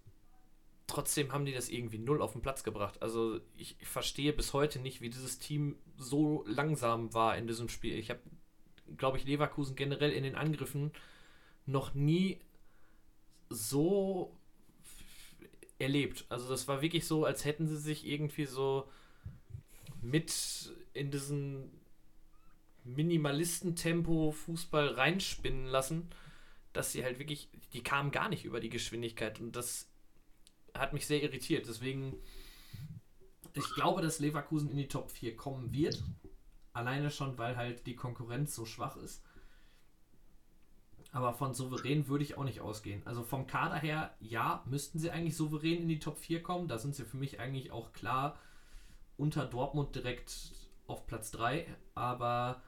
trotzdem haben die das irgendwie null auf den Platz gebracht. Also ich, ich verstehe bis heute nicht, wie dieses Team so langsam war in diesem Spiel. Ich habe, glaube ich, Leverkusen generell in den Angriffen noch nie so erlebt. Also das war wirklich so, als hätten sie sich irgendwie so mit in diesen Minimalistentempo Fußball reinspinnen lassen, dass sie halt wirklich, die kamen gar nicht über die Geschwindigkeit und das hat mich sehr irritiert. Deswegen, ich glaube, dass Leverkusen in die Top 4 kommen wird. Alleine schon, weil halt die Konkurrenz so schwach ist. Aber von souverän würde ich auch nicht ausgehen. Also vom Kader her, ja, müssten sie eigentlich souverän in die Top 4 kommen. Da sind sie für mich eigentlich auch klar unter Dortmund direkt auf Platz 3. Aber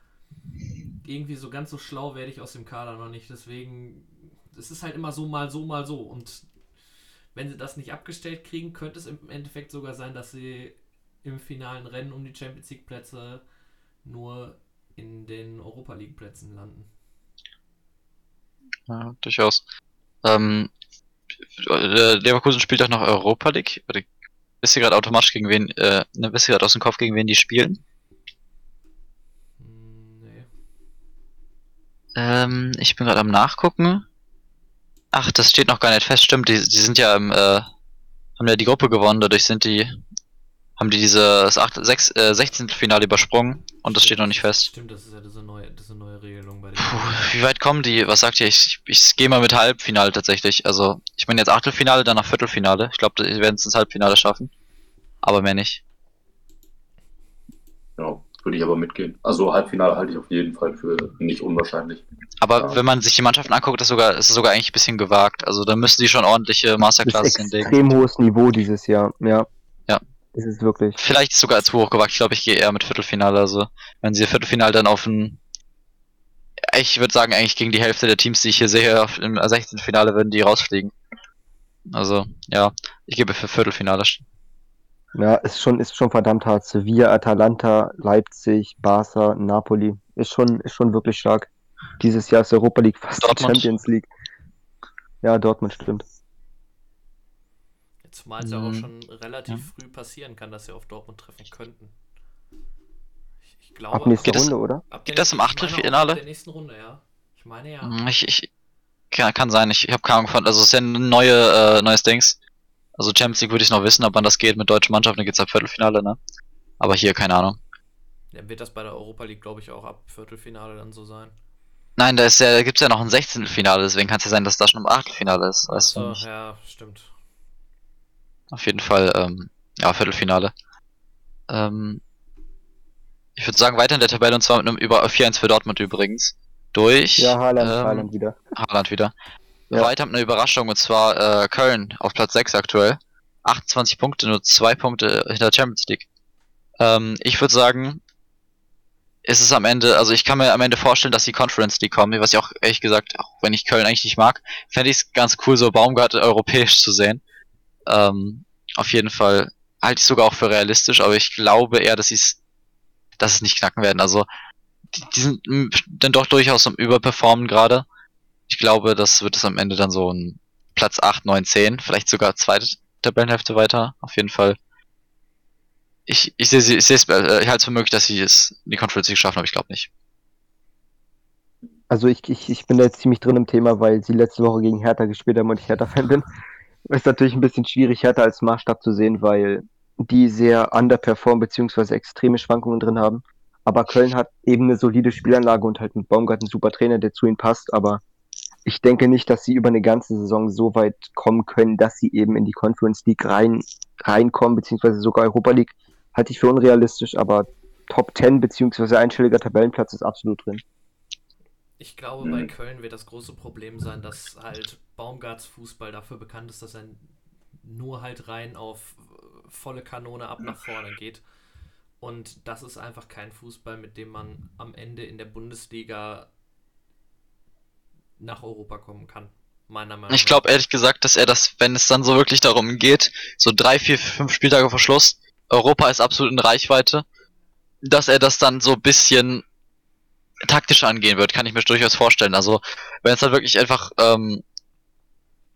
irgendwie so ganz so schlau werde ich aus dem Kader noch nicht. Deswegen, es ist halt immer so, mal so, mal so. Und wenn sie das nicht abgestellt kriegen, könnte es im Endeffekt sogar sein, dass sie im finalen Rennen um die Champions League Plätze nur in den Europa League Plätzen landen. Ja, durchaus. Ähm, äh, Leverkusen spielt auch noch Europa League. Wisst ihr gerade automatisch gegen wen, äh, ne, wisst ihr gerade aus dem Kopf gegen wen die spielen? Hm, nee. Ähm, ich bin gerade am nachgucken. Ach, das steht noch gar nicht fest, stimmt. Die, die sind ja im, äh, haben ja die Gruppe gewonnen, dadurch sind die, haben die dieses 8, 6, äh, 16. Finale übersprungen und das steht noch nicht fest. Stimmt, das ist ja diese neue, diese neue Regelung bei den. Puh, wie weit kommen die? Was sagt ihr? Ich, ich, ich gehe mal mit Halbfinale tatsächlich. Also, ich meine jetzt Achtelfinale, danach Viertelfinale. Ich glaube, die werden es ins Halbfinale schaffen. Aber mehr nicht. Ja, Würde ich aber mitgehen. Also Halbfinale halte ich auf jeden Fall für nicht unwahrscheinlich. Aber Ja. wenn man sich die Mannschaften anguckt, ist, sogar, ist es sogar eigentlich ein bisschen gewagt. Also da müssen die schon ordentliche Das ist Masterclasses hinlegen. extrem hohes Niveau dieses Jahr, ja. Ja. Ist es wirklich. Vielleicht sogar zu hoch gewagt. Ich glaube, ich gehe eher mit Viertelfinale. Also wenn sie Viertelfinale dann auf ein ich würde sagen, eigentlich gegen die Hälfte der Teams, die ich hier sehe, im 16. Finale würden die rausfliegen. Also, ja, ich gebe für Viertelfinale. Ja, ist schon, ist schon verdammt hart. Sevilla, Atalanta, Leipzig, Barca, Napoli. Ist schon, ist schon wirklich stark. Dieses Jahr ist Europa League fast die Dortmund. Champions League. Ja, Dortmund stimmt. Zumal es ja auch Mhm. schon relativ früh passieren kann, dass sie auf Dortmund treffen könnten. Ich, ich glaube, Ab nächster Geht das- Runde, oder? ab geht das im Achtelfinale? Ab der nächsten Runde, ja. Ich meine ja. Hm, Ich, ich, kann, kann sein, ich, ich habe keine Ahnung von. Also, es ist ja ein neue, äh, neues Dings. Also, Champions League würde ich noch wissen, ob man das geht mit deutschen Mannschaften, dann geht's ab Viertelfinale, ne? Aber hier, keine Ahnung. Dann wird das bei der Europa League, glaube ich, auch ab Viertelfinale dann so sein. Nein, da ist ja, da gibt's ja noch ein 16. Finale, deswegen kann es ja sein, dass das schon im Achtelfinale ist. Weißt du So, nicht. ja, stimmt. Auf jeden Fall, ähm, ja, Viertelfinale. Ähm, ich würde sagen, weiter in der Tabelle und zwar mit einem über 4-1 für Dortmund übrigens. Durch Ja, Haaland, ähm, Haaland wieder. Haaland wieder. Ja. Weiter mit einer Überraschung und zwar äh, Köln auf Platz 6 aktuell. 28 Punkte, nur 2 Punkte hinter Champions League. Ähm, ich würde sagen, ist es am Ende, also ich kann mir am Ende vorstellen, dass die Conference League kommen, was ich auch ehrlich gesagt, auch wenn ich Köln eigentlich nicht mag, fände ich es ganz cool, so Baumgart europäisch zu sehen. Ähm, auf jeden Fall halte ich sogar auch für realistisch, aber ich glaube eher, dass sie es, dass es nicht knacken werden. Also die, die sind dann doch durchaus am Überperformen gerade. Ich glaube, das wird es am Ende dann so ein Platz 8, 9, 10, vielleicht sogar zweite Tabellenhälfte weiter. Auf jeden Fall. Ich, ich sehe ich es, äh, ich halte es für möglich, dass sie es in die Conference League schaffen, aber ich glaube nicht. Also ich, ich, ich bin da jetzt ziemlich drin im Thema, weil sie letzte Woche gegen Hertha gespielt haben und ich Hertha-Fan bin. Ist natürlich ein bisschen schwierig, Hertha als Maßstab zu sehen, weil die sehr underperformen beziehungsweise extreme Schwankungen drin haben. Aber Köln hat eben eine solide Spielanlage und halt mit Baumgart einen super Trainer, der zu ihnen passt. Aber ich denke nicht, dass sie über eine ganze Saison so weit kommen können, dass sie eben in die Conference League rein, reinkommen, beziehungsweise sogar Europa League. Halte ich für unrealistisch, aber Top 10 beziehungsweise einstelliger Tabellenplatz ist absolut drin. Ich glaube, bei Mhm. Köln wird das große Problem sein, dass halt Baumgarts Fußball dafür bekannt ist, dass er nur halt rein auf volle Kanone ab nach vorne geht. Und das ist einfach kein Fußball, mit dem man am Ende in der Bundesliga nach Europa kommen kann. Meiner Meinung Ich glaube ehrlich gesagt, dass er das, wenn es dann so wirklich darum geht, so drei, vier, fünf Spieltage vor Schluss, Europa ist absolut in Reichweite, dass er das dann so ein bisschen taktisch angehen wird, kann ich mir durchaus vorstellen. Also wenn es dann wirklich einfach, ähm,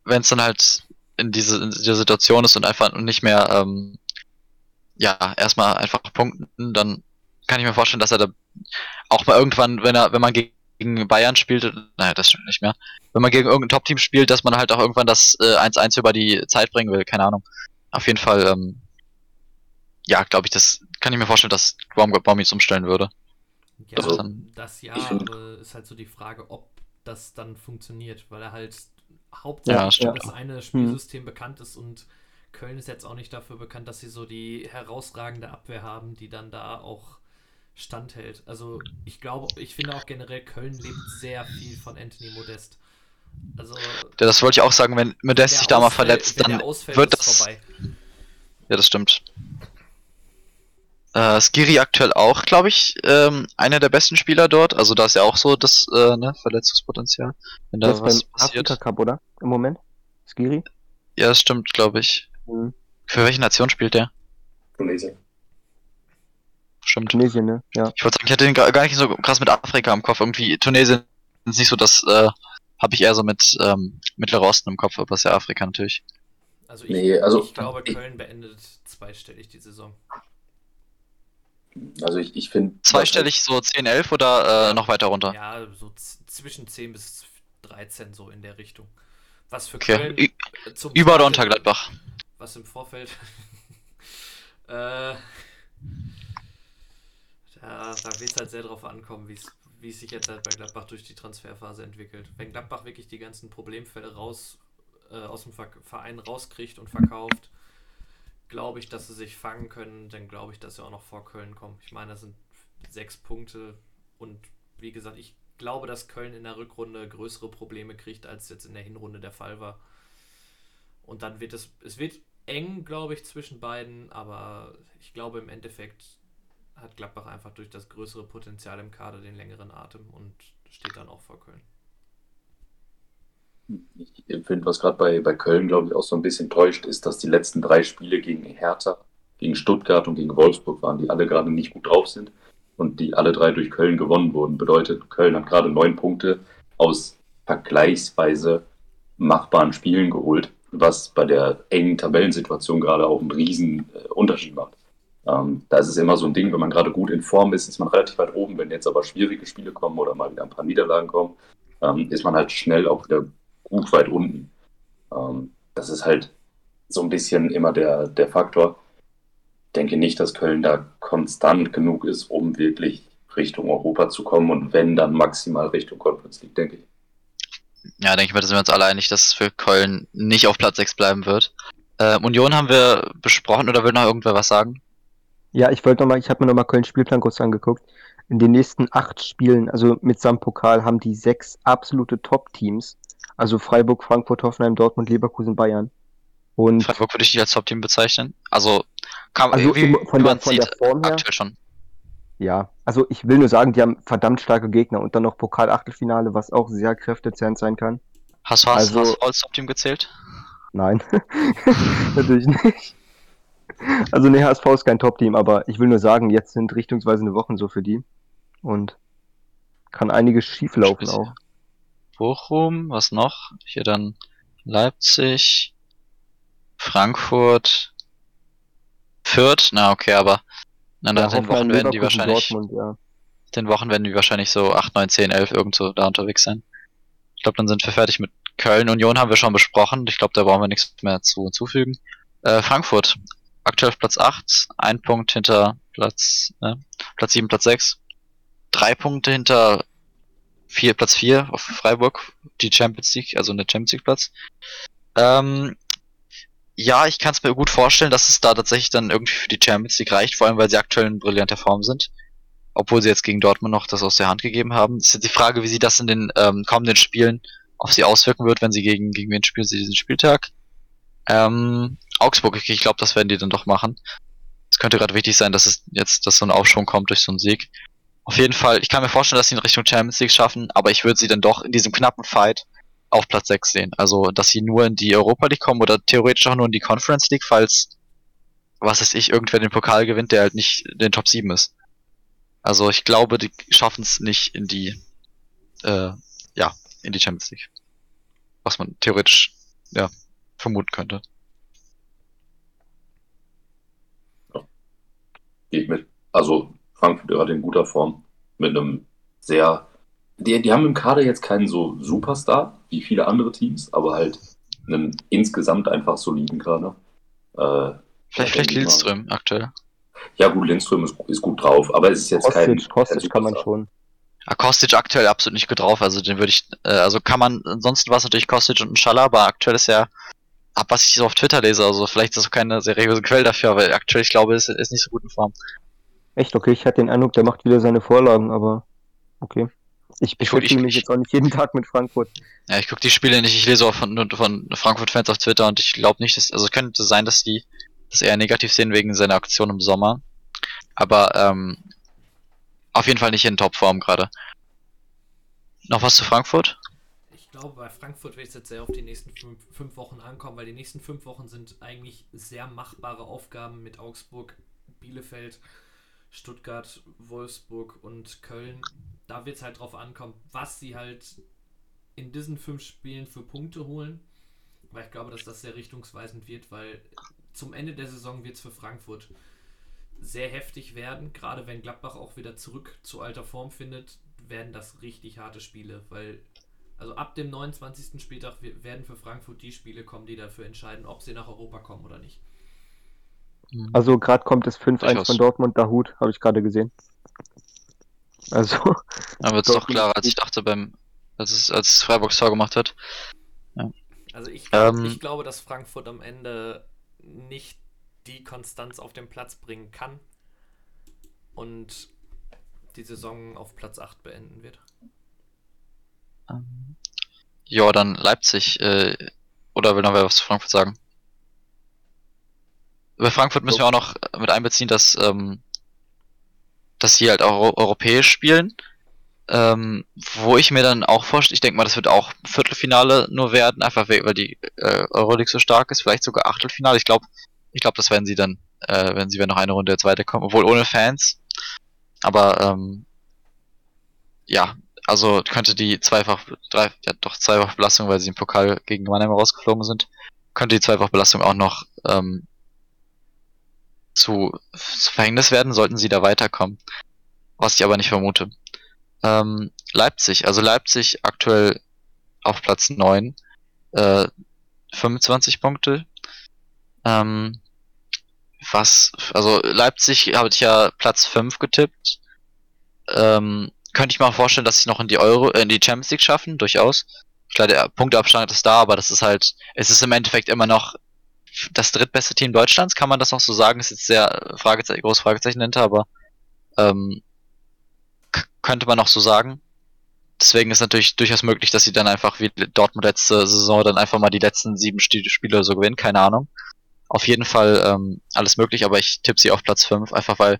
wenn es dann halt in diese, in dieser Situation ist und einfach nicht mehr, ähm, ja, erstmal einfach punkten, dann kann ich mir vorstellen, dass er da auch mal irgendwann, wenn er, wenn man gegen Bayern spielt, naja, das stimmt nicht mehr, wenn man gegen irgendein Top-Team spielt, dass man halt auch irgendwann das äh, 1-1 über die Zeit bringen will, keine Ahnung. Auf jeden Fall, ähm, ja, glaube ich, das kann ich mir vorstellen, dass Baum jetzt umstellen würde. Ja, Also, das ja, ich find- aber ist halt so die Frage, ob das dann funktioniert, weil er halt Ja, hauptsächlich stimmt. das eine Spielsystem bekannt ist und Köln ist jetzt auch nicht dafür bekannt, dass sie so die herausragende Abwehr haben, die dann da auch standhält. Also ich glaube, ich finde auch generell, Köln lebt sehr viel von Anthony Modest. Also Ja, das wollte ich auch sagen, wenn Modest sich da mal ausfällt- verletzt, wenn dann wird das. vorbei. Ja, das stimmt. Äh, Skiri aktuell auch, glaube ich, ähm, einer der besten Spieler dort. Also da ist ja auch so das äh, ne, Verletzungspotenzial. Wenn da Das ist was beim passiert. Afrika Cup, oder? Im Moment? Skiri? Ja, das stimmt, glaube ich. Mhm. Für welche Nation spielt der? Tunesien. Stimmt. Tunesien, ne? Ja. Ich wollte sagen, ich hatte den gar nicht so krass mit Afrika im Kopf. Irgendwie Tunesien ist nicht so das, äh, habe ich eher so mit ähm, Mittlerer Osten im Kopf, aber ist ja Afrika natürlich. Also ich, Nee, also- ich glaube, Köln beendet zweistellig die Saison. Also ich, ich finde. Zweistellig so 10, 11 oder äh, noch weiter runter? Ja, so zwischen 10 bis 13 so in der Richtung. Was für Okay. Köln Ü zum über oder unter Gladbach? Was im Vorfeld. äh, da da wird es halt sehr drauf ankommen, wie es sich jetzt halt bei Gladbach durch die Transferphase entwickelt. Wenn Gladbach wirklich die ganzen Problemfälle raus äh, aus dem Ver Verein rauskriegt und verkauft, glaube ich, dass sie sich fangen können, dann glaube ich, dass sie auch noch vor Köln kommen. Ich meine, das sind sechs Punkte. Und wie gesagt, ich glaube, dass Köln in der Rückrunde größere Probleme kriegt, als jetzt in der Hinrunde der Fall war. Und dann wird es, es wird eng, glaube ich, zwischen beiden, aber ich glaube im Endeffekt hat Gladbach einfach durch das größere Potenzial im Kader den längeren Atem und steht dann auch vor Köln. Ich finde, was gerade bei, bei Köln, glaube ich, auch so ein bisschen täuscht, ist, dass die letzten drei Spiele gegen Hertha, gegen Stuttgart und gegen Wolfsburg waren, die alle gerade nicht gut drauf sind und die alle drei durch Köln gewonnen wurden. Bedeutet, Köln hat gerade neun Punkte aus vergleichsweise machbaren Spielen geholt, was bei der engen Tabellensituation gerade auch einen riesen äh, Unterschied macht. Ähm, da ist es immer so ein Ding, wenn man gerade gut in Form ist, ist man relativ weit oben. Wenn jetzt aber schwierige Spiele kommen oder mal wieder ein paar Niederlagen kommen, ähm, ist man halt schnell auch wieder gut weit unten. Ähm, das ist halt so ein bisschen immer der, der Faktor denke nicht, dass Köln da konstant genug ist, um wirklich Richtung Europa zu kommen und wenn, dann maximal Richtung Conference League, denke ich. Ja, denke ich mal, da sind wir uns alle einig, dass es für Köln nicht auf Platz 6 bleiben wird. Äh, Union haben wir besprochen oder will noch irgendwer was sagen? Ja, ich wollte nochmal, ich habe mir nochmal Köln Spielplan kurz angeguckt. In den nächsten acht Spielen, also mit Sam Pokal, haben die sechs absolute Top-Teams. Also Freiburg, Frankfurt, Hoffenheim, Dortmund, Leverkusen, Bayern. Und Freiburg würde ich nicht als Top-Team bezeichnen. Also, kann, also wie, von, der, von der Form her, aktuell schon. Ja, also ich will nur sagen, die haben verdammt starke Gegner und dann noch Pokal-Achtelfinale, was auch sehr kräftezehrend sein kann. Hast du also, hast Top-Team gezählt? Nein, natürlich nicht. Also nee, HSV ist kein Top-Team, aber ich will nur sagen, jetzt sind richtungsweisende Wochen so für die. Und kann einiges schieflaufen auch. Bochum, was noch? Hier dann Leipzig, Frankfurt, Fürth, na okay, aber na, ja, den Wochen werden die wahrscheinlich Dortmund, ja. den Wochen werden die wahrscheinlich so 8, 9, 10, 11 irgendwo da unterwegs sein. Ich glaube, dann sind wir fertig mit Köln. Union haben wir schon besprochen. Ich glaube, da brauchen wir nichts mehr zu hinzufügen. Äh, Frankfurt, aktuell auf Platz 8, ein Punkt hinter Platz, äh, Platz 7, Platz 6. Drei Punkte hinter vier, Platz 4 auf Freiburg, die Champions League, also der Champions League Platz. Ähm, ja, ich kann es mir gut vorstellen, dass es da tatsächlich dann irgendwie für die Champions League reicht, vor allem weil sie aktuell in brillanter Form sind. Obwohl sie jetzt gegen Dortmund noch das aus der Hand gegeben haben. Es ist die Frage, wie sie das in den ähm, kommenden Spielen auf sie auswirken wird, wenn sie gegen, gegen wen spielen sie diesen Spieltag. Ähm, Augsburg, ich glaube, das werden die dann doch machen. Es könnte gerade wichtig sein, dass es jetzt, dass so ein Aufschwung kommt durch so einen Sieg. Auf jeden Fall, ich kann mir vorstellen, dass sie in Richtung Champions League schaffen, aber ich würde sie dann doch in diesem knappen Fight auf Platz 6 sehen. Also, dass sie nur in die Europa League kommen oder theoretisch auch nur in die Conference League, falls, was weiß ich, irgendwer den Pokal gewinnt, der halt nicht den Top 7 ist. Also, ich glaube, die schaffen es nicht in die, äh, ja, in die Champions League. Was man theoretisch, ja, vermuten könnte. Gehe ich mit. Also, Frankfurt gerade in guter Form. Mit einem sehr die, die haben im Kader jetzt keinen so Superstar wie viele andere Teams, aber halt einen insgesamt einfach soliden Kader. Äh, vielleicht vielleicht Lindström aktuell. Ja, gut, Lindström ist, ist, gut drauf, aber es ist jetzt Kostic, kein. Kostic kann man schon. Ja, Kostic aktuell absolut nicht gut drauf, also den würde ich, äh, also kann man, ansonsten war es natürlich Kostic und ein Schaller, aber aktuell ist ja, ab was ich so auf Twitter lese, also vielleicht ist das keine seriöse Quelle dafür, aber aktuell, ich glaube, ist, ist nicht so gut in Form. Echt, okay, ich hatte den Eindruck, der macht wieder seine Vorlagen, aber okay. Ich beschäftige mich jetzt auch nicht jeden Tag mit Frankfurt. Ja, ich gucke die Spiele nicht, ich lese auch von, von Frankfurt-Fans auf Twitter und ich glaube nicht, dass, also es könnte sein, dass die das eher negativ sehen wegen seiner Aktion im Sommer. Aber ähm, auf jeden Fall nicht in Topform gerade. Noch was zu Frankfurt? Ich glaube, bei Frankfurt wird es jetzt sehr auf die nächsten fünf, fünf, Wochen ankommen, weil die nächsten fünf Wochen sind eigentlich sehr machbare Aufgaben mit Augsburg, Bielefeld, Stuttgart, Wolfsburg und Köln da wird es halt drauf ankommen, was sie halt in diesen fünf Spielen für Punkte holen. Weil ich glaube, dass das sehr richtungsweisend wird, weil zum Ende der Saison wird es für Frankfurt sehr heftig werden. Gerade wenn Gladbach auch wieder zurück zu alter Form findet, werden das richtig harte Spiele, weil also ab dem 29. Spieltag werden für Frankfurt die Spiele kommen, die dafür entscheiden, ob sie nach Europa kommen oder nicht. Also gerade kommt es 5-1 von Dortmund, da Hut, habe ich gerade gesehen. Also. Aber es ist doch klarer, als ich dachte beim, als es, als Freiburg Tor gemacht hat. Ja. Also ich, ähm, ich glaube, dass Frankfurt am Ende nicht die Konstanz auf den Platz bringen kann. Und die Saison auf Platz 8 beenden wird. Ähm, ja, dann Leipzig. Äh, oder will noch wer was zu Frankfurt sagen? Über Frankfurt müssen wir auch noch mit einbeziehen, dass, ähm, dass sie halt auch europäisch spielen. Ähm, wo ich mir dann auch vorstelle, ich denke mal, das wird auch Viertelfinale nur werden, einfach weil die äh, Euroleague so stark ist, vielleicht sogar Achtelfinale. Ich glaube, ich glaube, das werden sie dann, äh, wenn sie wenn noch eine Runde jetzt weiterkommen, obwohl ohne Fans. Aber ähm, ja, also könnte die zweifach, drei, ja doch zweifach Belastung, weil sie im Pokal gegen Mannheim rausgeflogen sind, könnte die zweifach Belastung auch noch ähm, zu, zu Verhängnis werden, sollten sie da weiterkommen. Was ich aber nicht vermute. Ähm, Leipzig, also Leipzig aktuell auf Platz 9, äh, 25 Punkte. Ähm, was, also Leipzig habe ich ja Platz 5 getippt. Ähm, könnte ich mir auch vorstellen, dass sie noch in die Euro, äh, in die Champions League schaffen, durchaus. Klar, der Punkteabstand ist da, aber das ist halt, es ist im Endeffekt immer noch das drittbeste Team Deutschlands, kann man das noch so sagen? Ist jetzt sehr Fragezeichen, groß Fragezeichen hinter, aber ähm, könnte man noch so sagen. Deswegen ist natürlich durchaus möglich, dass sie dann einfach wie Dortmund letzte Saison dann einfach mal die letzten sieben Spiele so gewinnen, keine Ahnung. Auf jeden Fall ähm, alles möglich, aber ich tippe sie auf Platz 5, einfach weil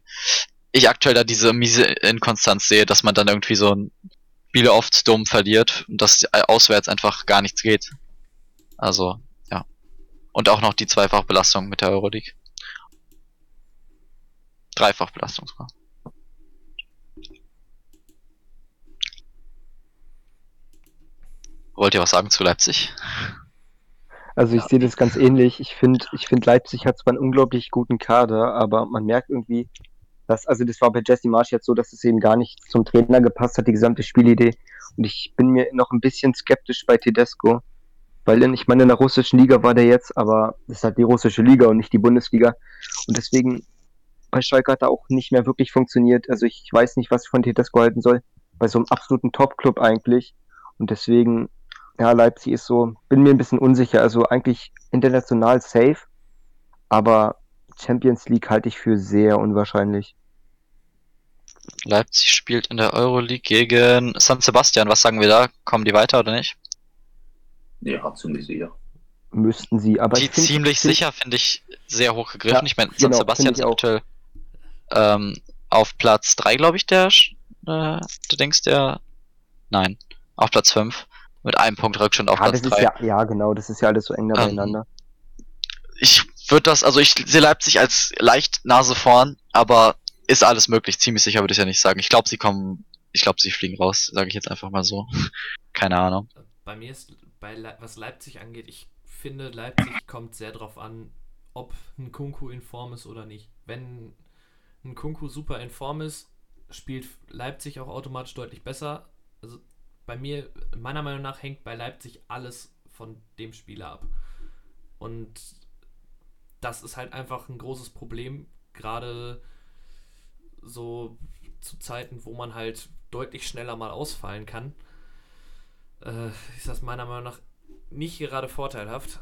ich aktuell da diese miese Inkonstanz sehe, dass man dann irgendwie so ein Spiele oft dumm verliert und dass auswärts einfach gar nichts geht. Also, ja. Und auch noch die Zweifachbelastung mit der Euroleague. Dreifachbelastung sogar. Wollt ihr was sagen zu Leipzig? Also ich ja. sehe das ganz ähnlich. Ich finde, ich finde Leipzig hat zwar einen unglaublich guten Kader, aber man merkt irgendwie, dass, also das war bei Jesse Marsch jetzt so, dass es eben gar nicht zum Trainer gepasst hat, die gesamte Spielidee. Und ich bin mir noch ein bisschen skeptisch bei Tedesco, weil in, ich meine, in der russischen Liga war der jetzt, aber es ist halt die russische Liga und nicht die Bundesliga. Und deswegen, bei Schalke hat er auch nicht mehr wirklich funktioniert. Also ich weiß nicht, was ich von Tedesco halten soll. Bei so einem absoluten Top-Club eigentlich. Und deswegen, ja, Leipzig ist so, bin mir ein bisschen unsicher. Also eigentlich international safe, aber Champions League halte ich für sehr unwahrscheinlich. Leipzig spielt in der Euroleague gegen San Sebastian. Was sagen wir da? Kommen die weiter oder nicht? Ja, ziemlich sicher. Müssten sie, aber. Die find, ziemlich find, sicher finde ich sehr hoch gegriffen. Ja, ich meine, San genau, Sebastian ist aktuell ähm, auf Platz 3, glaube ich, der, äh, du denkst der. Nein, auf Platz 5. Mit einem Punkt Rückstand auf ja, Platz 3. Ja, ja, genau, das ist ja alles so eng da ähm, beieinander. Ich würde das, also ich sehe Leipzig als leicht Nase vorn, aber ist alles möglich. Ziemlich sicher würde ich ja nicht sagen. Ich glaube, sie kommen, ich glaube, sie fliegen raus, sage ich jetzt einfach mal so. Keine Ahnung. Bei mir ist, bei Le was Leipzig angeht, ich finde, Leipzig kommt sehr drauf an, ob ein Kunku in Form ist oder nicht. Wenn ein Kunku super in Form ist, spielt Leipzig auch automatisch deutlich besser. Also bei mir, meiner Meinung nach, hängt bei Leipzig alles von dem Spieler ab. Und das ist halt einfach ein großes Problem, gerade so zu Zeiten, wo man halt deutlich schneller mal ausfallen kann, äh, ist das meiner Meinung nach nicht gerade vorteilhaft,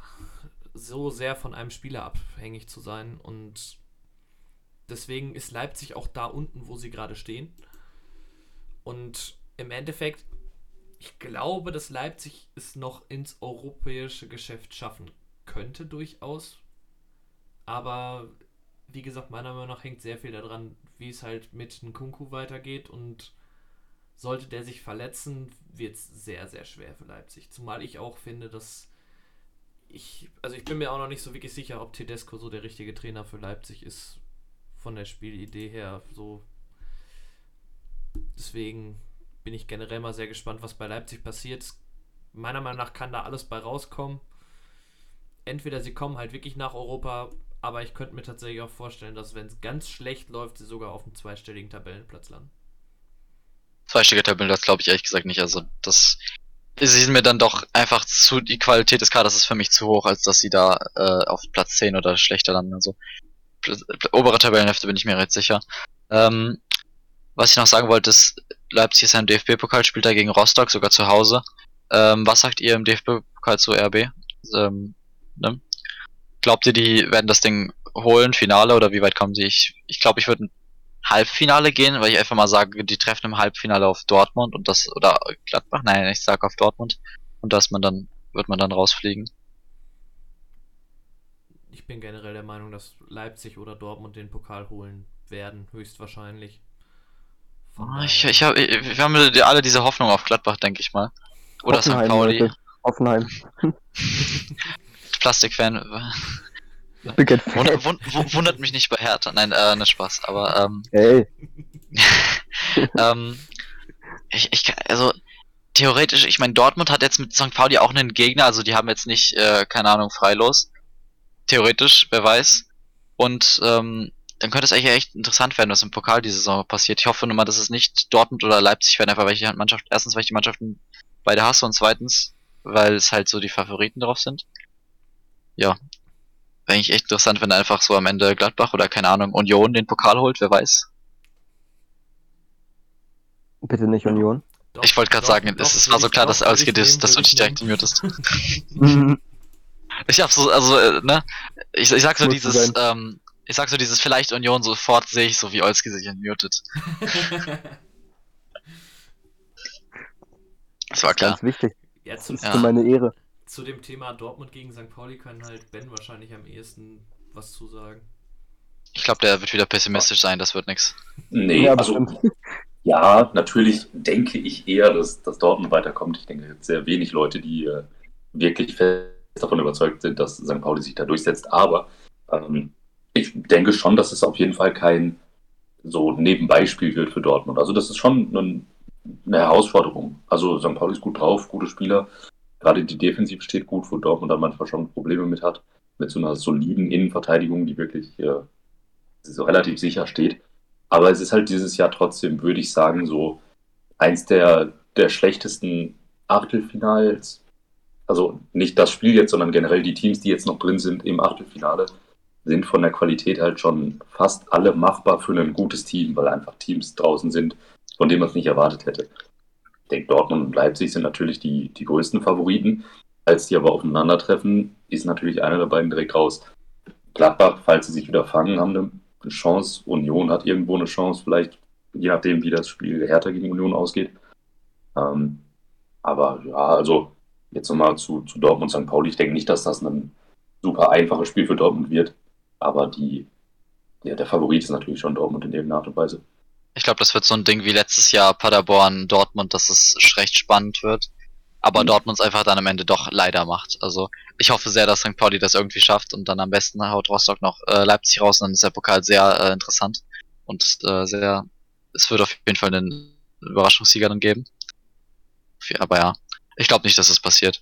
so sehr von einem Spieler abhängig zu sein. Und deswegen ist Leipzig auch da unten, wo sie gerade stehen. Und im Endeffekt, ich glaube, dass Leipzig es noch ins europäische Geschäft schaffen könnte, durchaus. Aber wie gesagt, meiner Meinung nach hängt sehr viel daran, wie es halt mit Nkunku weitergeht und sollte der sich verletzen, wird es sehr, sehr schwer für Leipzig. Zumal ich auch finde, dass ich, also ich bin mir auch noch nicht so wirklich sicher, ob Tedesco so der richtige Trainer für Leipzig ist, von der Spielidee her. So. Deswegen bin ich generell mal sehr gespannt, was bei Leipzig passiert. Meiner Meinung nach kann da alles bei rauskommen. Entweder sie kommen halt wirklich nach Europa aber ich könnte mir tatsächlich auch vorstellen, dass wenn es ganz schlecht läuft, sie sogar auf einem zweistelligen Tabellenplatz landen. Zweistelliger Tabellenplatz glaube ich ehrlich gesagt nicht. Also das ist mir dann doch einfach zu, die Qualität des Kaders ist für mich zu hoch, als dass sie da äh, auf Platz 10 oder schlechter landen. Also obere Tabellenhälfte bin ich mir recht sicher. Ähm, was ich noch sagen wollte, ist, Leipzig ist ein DFB-Pokal, spielt da gegen Rostock, sogar zu Hause. Ähm, was sagt ihr im DFB-Pokal zu RB? Ähm, ne? Glaubt ihr, die werden das Ding holen, Finale oder wie weit kommen sie? Ich, ich glaube, ich würde ein Halbfinale gehen, weil ich einfach mal sage, die treffen im Halbfinale auf Dortmund und das oder Gladbach, nein, ich sage auf Dortmund und dass man dann wird man dann rausfliegen. Ich bin generell der Meinung, dass Leipzig oder Dortmund den Pokal holen werden, höchstwahrscheinlich. Von Ah, Ich, ich hab, wir haben alle diese Hoffnung auf Gladbach, denke ich mal. Oder St. Hoffenheim, Pauli, Leute. Hoffenheim. Plastikfan. Wund, wund, wund- wundert mich nicht bei Hertha. Nein, äh, nicht Spaß. Aber ähm, Ey, ähm, ich, ich, also theoretisch, ich meine, Dortmund hat jetzt mit St. Pauli auch einen Gegner, also die haben jetzt nicht, äh, keine Ahnung, freilos. Theoretisch, wer weiß. Und ähm, dann könnte es eigentlich echt interessant werden, was im Pokal diese Saison passiert. Ich hoffe nur mal, dass es nicht Dortmund oder Leipzig werden, einfach weil ich die Mannschaft, erstens, weil ich die Mannschaften beide hasse und zweitens, weil es halt so die Favoriten drauf sind. Ja. Wäre eigentlich echt interessant, wenn einfach so am Ende Gladbach oder keine Ahnung, Union den Pokal holt, wer weiß. bitte nicht Union. Doch, Ich wollte gerade sagen, doch, es, es war so klar, dass alles ist, dass du dich direkt mutest. Ich hab so, also, äh, ne, ich, ich sag so Muss dieses, ähm, ich sag so dieses vielleicht Union sofort sehe ich so wie Olski sich entmutet. Das war klar. Ganz wichtig. ja, Das zu, ist Ja. für meine Ehre. Zu dem Thema Dortmund gegen St. Pauli kann halt Ben wahrscheinlich am ehesten was zu sagen. Ich glaube, der wird wieder pessimistisch sein, das wird nix. Nee, ja, also ja, natürlich denke ich eher, dass, dass Dortmund weiterkommt. Ich denke, es gibt sehr wenig Leute, die äh, wirklich fest davon überzeugt sind, dass St. Pauli sich da durchsetzt. Aber ähm, ich denke schon, dass es auf jeden Fall kein so Nebenbeispiel wird für Dortmund. Also das ist schon ein, eine Herausforderung. Also St. Pauli ist gut drauf, gute Spieler. Gerade die Defensive steht gut, wo Dortmund dann manchmal schon Probleme mit hat. Mit so einer soliden Innenverteidigung, die wirklich äh, so relativ sicher steht. Aber es ist halt dieses Jahr trotzdem, würde ich sagen, so eins der, der schlechtesten Achtelfinals. Also nicht das Spiel jetzt, sondern generell die Teams, die jetzt noch drin sind im Achtelfinale, sind von der Qualität halt schon fast alle machbar für ein gutes Team, weil einfach Teams draußen sind, von denen man es nicht erwartet hätte. Denke, Dortmund und Leipzig sind natürlich die, die größten Favoriten. Als die aber aufeinandertreffen, ist natürlich einer der beiden direkt raus. Gladbach, falls sie sich wieder fangen, haben eine Chance. Union hat irgendwo eine Chance, vielleicht je nachdem, wie das Spiel Hertha gegen Union ausgeht. Ähm, aber ja, also jetzt nochmal zu, zu Dortmund St. Pauli. Ich denke nicht, dass das ein super einfaches Spiel für Dortmund wird. Aber die, ja, der Favorit ist natürlich schon Dortmund in irgendeiner Art und Weise. Ich glaube, das wird so ein Ding wie letztes Jahr Paderborn, Dortmund, dass es recht spannend wird. Aber Mhm. Dortmund es einfach dann am Ende doch leider macht. Also ich hoffe sehr, dass St. Pauli das irgendwie schafft und dann am besten haut Rostock noch äh, Leipzig raus und dann ist der Pokal sehr äh, interessant und äh, sehr. Es wird auf jeden Fall einen Überraschungssieger dann geben. Aber ja, ich glaube nicht, dass es passiert.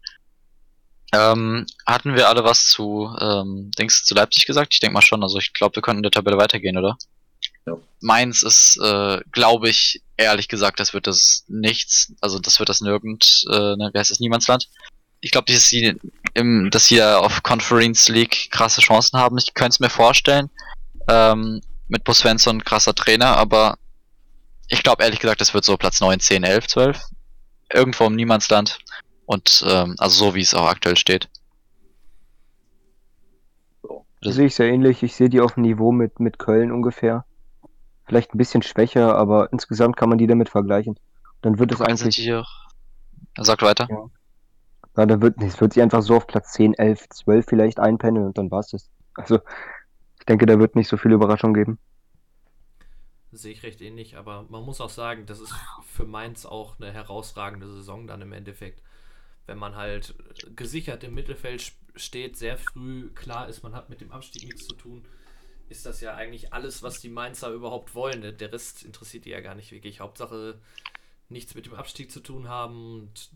Ähm, hatten wir alle was zu ähm, Dings zu Leipzig gesagt? Ich denke mal schon. Also ich glaube, wir könnten in der Tabelle weitergehen, oder? Ja. Mainz ist, äh, glaube ich, ehrlich gesagt, das wird das nichts. Also das wird das nirgend, äh, ne, wie heißt das, Niemandsland. Ich glaube, dass sie im, dass sie auf Conference League krasse Chancen haben. Ich könnte es mir vorstellen. Ähm, mit Bo Svensson krasser Trainer, aber ich glaube ehrlich gesagt, das wird so Platz 9, 10, 11, 12. Irgendwo im Niemandsland. Und ähm, also so wie es auch aktuell steht. Das sehe ich sehr ähnlich. Ich sehe die auf dem Niveau mit, mit Köln ungefähr. Vielleicht ein bisschen schwächer, aber insgesamt kann man die damit vergleichen. Dann wird es eigentlich, auch. Sagt weiter. ja, dann wird, es wird sich einfach so auf Platz 10, 11, 12 vielleicht einpendeln und dann war's das. Also, ich denke, da wird nicht so viel Überraschung geben. Sehe ich recht ähnlich, aber man muss auch sagen, das ist für Mainz auch eine herausragende Saison dann im Endeffekt. Wenn man halt gesichert im Mittelfeld steht, sehr früh klar ist, man hat mit dem Abstieg nichts zu tun, ist das ja eigentlich alles, was die Mainzer überhaupt wollen. Der- Der Rest interessiert die ja gar nicht wirklich. Hauptsache nichts mit dem Abstieg zu tun haben und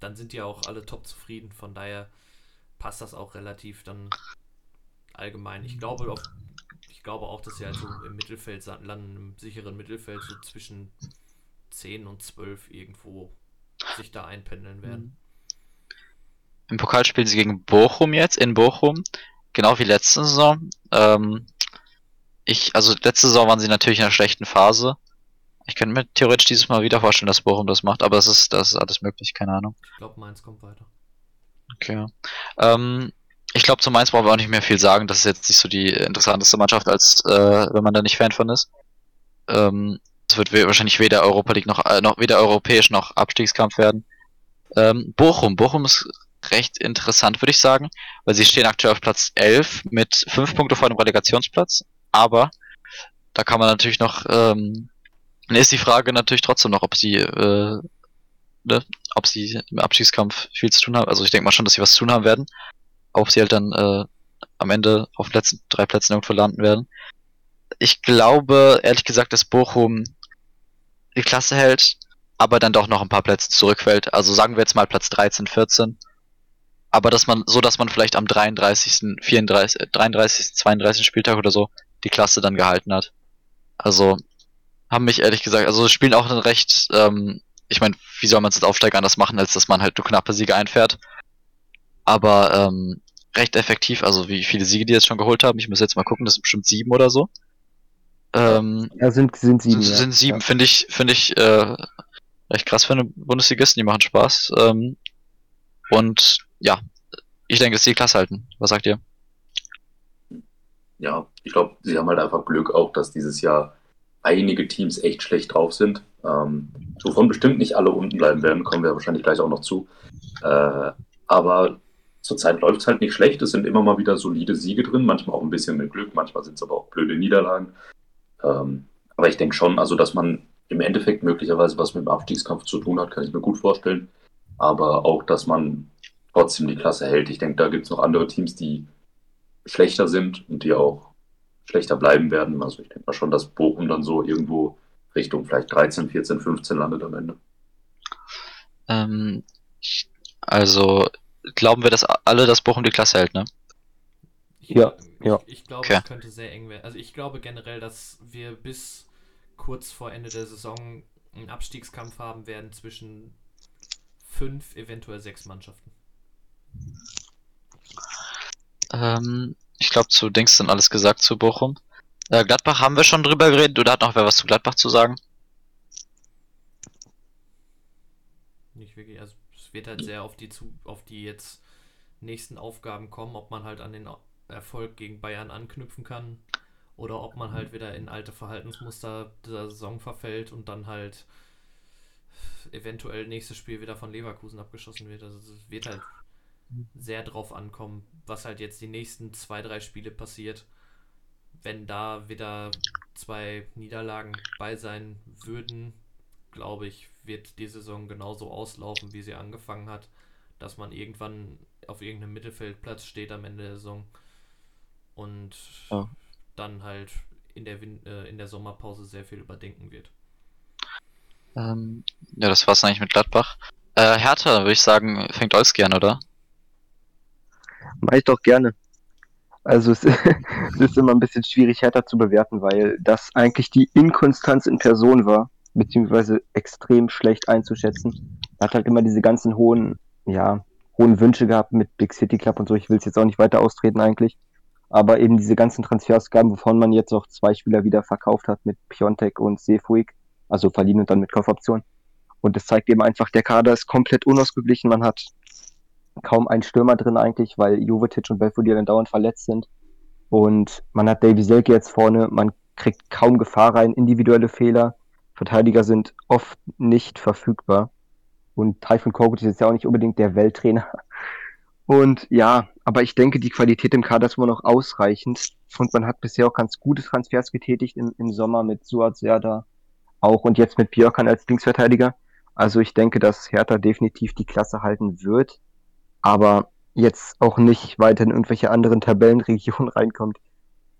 dann sind die ja auch alle top zufrieden. Von daher passt das auch relativ dann allgemein. Ich glaube, auf, ich glaube auch, dass sie also im Mittelfeld landen, im sicheren Mittelfeld, so zwischen 10 und 12 irgendwo sich da einpendeln werden. Im Pokal spielen sie gegen Bochum jetzt, in Bochum. Genau wie letzte Saison. Ähm, ich, also letzte Saison waren sie natürlich in einer schlechten Phase. Ich könnte mir theoretisch dieses Mal wieder vorstellen, dass Bochum das macht, aber das ist, das ist alles möglich, keine Ahnung. Ich glaube, Mainz kommt weiter. Okay. Ähm, ich glaube, zu Mainz brauchen wir auch nicht mehr viel sagen. Das ist jetzt nicht so die interessanteste Mannschaft, als äh, wenn man da nicht Fan von ist. Ähm, es wird wahrscheinlich weder Europa League noch, äh, noch weder europäisch noch Abstiegskampf werden. Ähm, Bochum. Bochum ist recht interessant, würde ich sagen, weil sie stehen aktuell auf Platz 11 mit 5 Punkte vor dem Relegationsplatz. Aber da kann man natürlich noch, ähm, ist die Frage natürlich trotzdem noch, ob sie, äh, ne, ob sie im Abstiegskampf viel zu tun haben. Also ich denke mal schon, dass sie was zu tun haben werden. Ob sie halt dann äh, am Ende auf den letzten drei Plätzen irgendwo landen werden. Ich glaube, ehrlich gesagt, dass Bochum die Klasse hält, aber dann doch noch ein paar Plätze zurückfällt. Also sagen wir jetzt mal Platz 13, 14. Aber dass man, so dass man vielleicht am 33., 34., äh, 33., 32. Spieltag oder so die Klasse dann gehalten hat. Also, haben mich ehrlich gesagt, also spielen auch ein recht, ähm, ich meine, wie soll man es als Aufsteiger anders machen, als dass man halt nur knappe Siege einfährt. Aber ähm, recht effektiv, also wie viele Siege die jetzt schon geholt haben. Ich muss jetzt mal gucken, das sind bestimmt sieben oder so. Ähm, Ja, sind, sind sieben. sind, sind sieben, Ja. finde ich, finde ich äh, recht krass für eine Bundesligisten, die machen Spaß. Ähm, und ja, ich denke, dass die die Klasse halten. Was sagt ihr? Ja, ich glaube, sie haben halt einfach Glück auch, dass dieses Jahr einige Teams echt schlecht drauf sind. Ähm, wovon bestimmt nicht alle unten bleiben werden, kommen wir wahrscheinlich gleich auch noch zu. Äh, aber zurzeit läuft es halt nicht schlecht. Es sind immer mal wieder solide Siege drin, manchmal auch ein bisschen mit Glück, manchmal sind es aber auch blöde Niederlagen. Ähm, aber ich denke schon, also dass man im Endeffekt möglicherweise was mit dem Abstiegskampf zu tun hat, kann ich mir gut vorstellen. Aber auch, dass man trotzdem die Klasse hält. Ich denke, da gibt es noch andere Teams, die schlechter sind und die auch schlechter bleiben werden. Also ich denke mal schon, dass Bochum dann so irgendwo Richtung vielleicht 13, 14, 15 landet am Ende. Ähm, also glauben wir, dass alle, dass Bochum die Klasse hält, ne? Ich, Ja, ich, ja. Ich glaube, Okay. es könnte sehr eng werden. Also ich glaube generell, dass wir bis kurz vor Ende der Saison einen Abstiegskampf haben werden zwischen fünf, eventuell sechs Mannschaften. Ähm, ich glaube, zu Dings sind alles gesagt zu Bochum. Äh, Gladbach haben wir schon drüber geredet, oder hat noch wer was zu Gladbach zu sagen? Nicht wirklich. Also es wird halt sehr auf die zu, auf die jetzt nächsten Aufgaben kommen, ob man halt an den Erfolg gegen Bayern anknüpfen kann oder ob man halt wieder in alte Verhaltensmuster der Saison verfällt und dann halt eventuell nächstes Spiel wieder von Leverkusen abgeschossen wird. Also es wird halt sehr drauf ankommen, was halt jetzt die nächsten zwei, drei Spiele passiert. Wenn da wieder zwei Niederlagen bei sein würden, glaube ich, wird die Saison genauso auslaufen, wie sie angefangen hat, dass man irgendwann auf irgendeinem Mittelfeldplatz steht am Ende der Saison und Ja. dann halt in der, Win äh, in der Sommerpause sehr viel überdenken wird. Ähm, ja, das war's eigentlich mit Gladbach. Äh, Hertha, würde ich sagen, fängt Olski an, oder? Mach ich doch gerne. Also es, es ist immer ein bisschen schwierig, Hertha zu bewerten, weil das eigentlich die Inkonstanz in Person war, beziehungsweise extrem schlecht einzuschätzen. Er hat halt immer diese ganzen hohen, ja, hohen Wünsche gehabt mit Big City Club und so. Ich will es jetzt auch nicht weiter austreten eigentlich. Aber eben diese ganzen Transferausgaben, wovon man jetzt auch zwei Spieler wieder verkauft hat mit Piontek und Sefuig, also verliehen und dann mit Kaufoption. Und das zeigt eben einfach, der Kader ist komplett unausgeglichen. Man hat kaum einen Stürmer drin eigentlich, weil Jovetic und Belfodil dann dauernd verletzt sind. Und man hat Davy Selke jetzt vorne, man kriegt kaum Gefahr rein, individuelle Fehler. Verteidiger sind oft nicht verfügbar. Und Typhon Korkut ist jetzt ja auch nicht unbedingt der Welttrainer. Und ja, aber ich denke, die Qualität im Kader ist immer noch ausreichend. Und man hat bisher auch ganz gute Transfers getätigt im, im Sommer mit Suat Serda auch und jetzt mit Björkan als Linksverteidiger. Also ich denke, dass Hertha definitiv die Klasse halten wird aber jetzt auch nicht weiter in irgendwelche anderen Tabellenregionen reinkommt,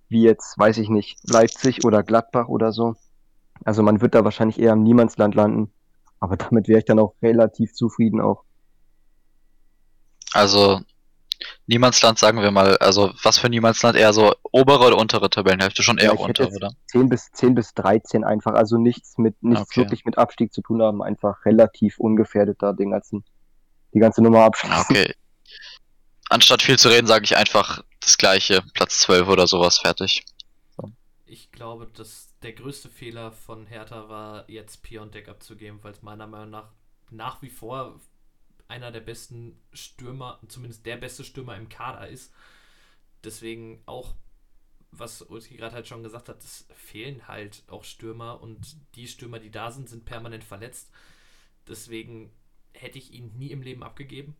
wie jetzt, weiß ich nicht, Leipzig oder Gladbach oder so. Also man wird da wahrscheinlich eher im Niemandsland landen, aber damit wäre ich dann auch relativ zufrieden auch. Also, Niemandsland sagen wir mal, also was für Niemandsland? Eher so obere oder untere Tabellenhälfte? Schon eher Ja, unter, oder? 10 bis 10 bis 13 einfach, also nichts mit nichts Okay. wirklich mit Abstieg zu tun haben, einfach relativ ungefährdet da den ganzen die ganze Nummer abschließen. Ah, Okay. Anstatt viel zu reden, sage ich einfach das gleiche, Platz 12 oder sowas, fertig. Ich glaube, dass der größte Fehler von Hertha war, jetzt Piontek abzugeben, weil es meiner Meinung nach nach wie vor einer der besten Stürmer, zumindest der beste Stürmer im Kader ist. Deswegen auch was Ulski gerade halt schon gesagt hat, es fehlen halt auch Stürmer und die Stürmer, die da sind, sind permanent verletzt. Deswegen hätte ich ihn nie im Leben abgegeben.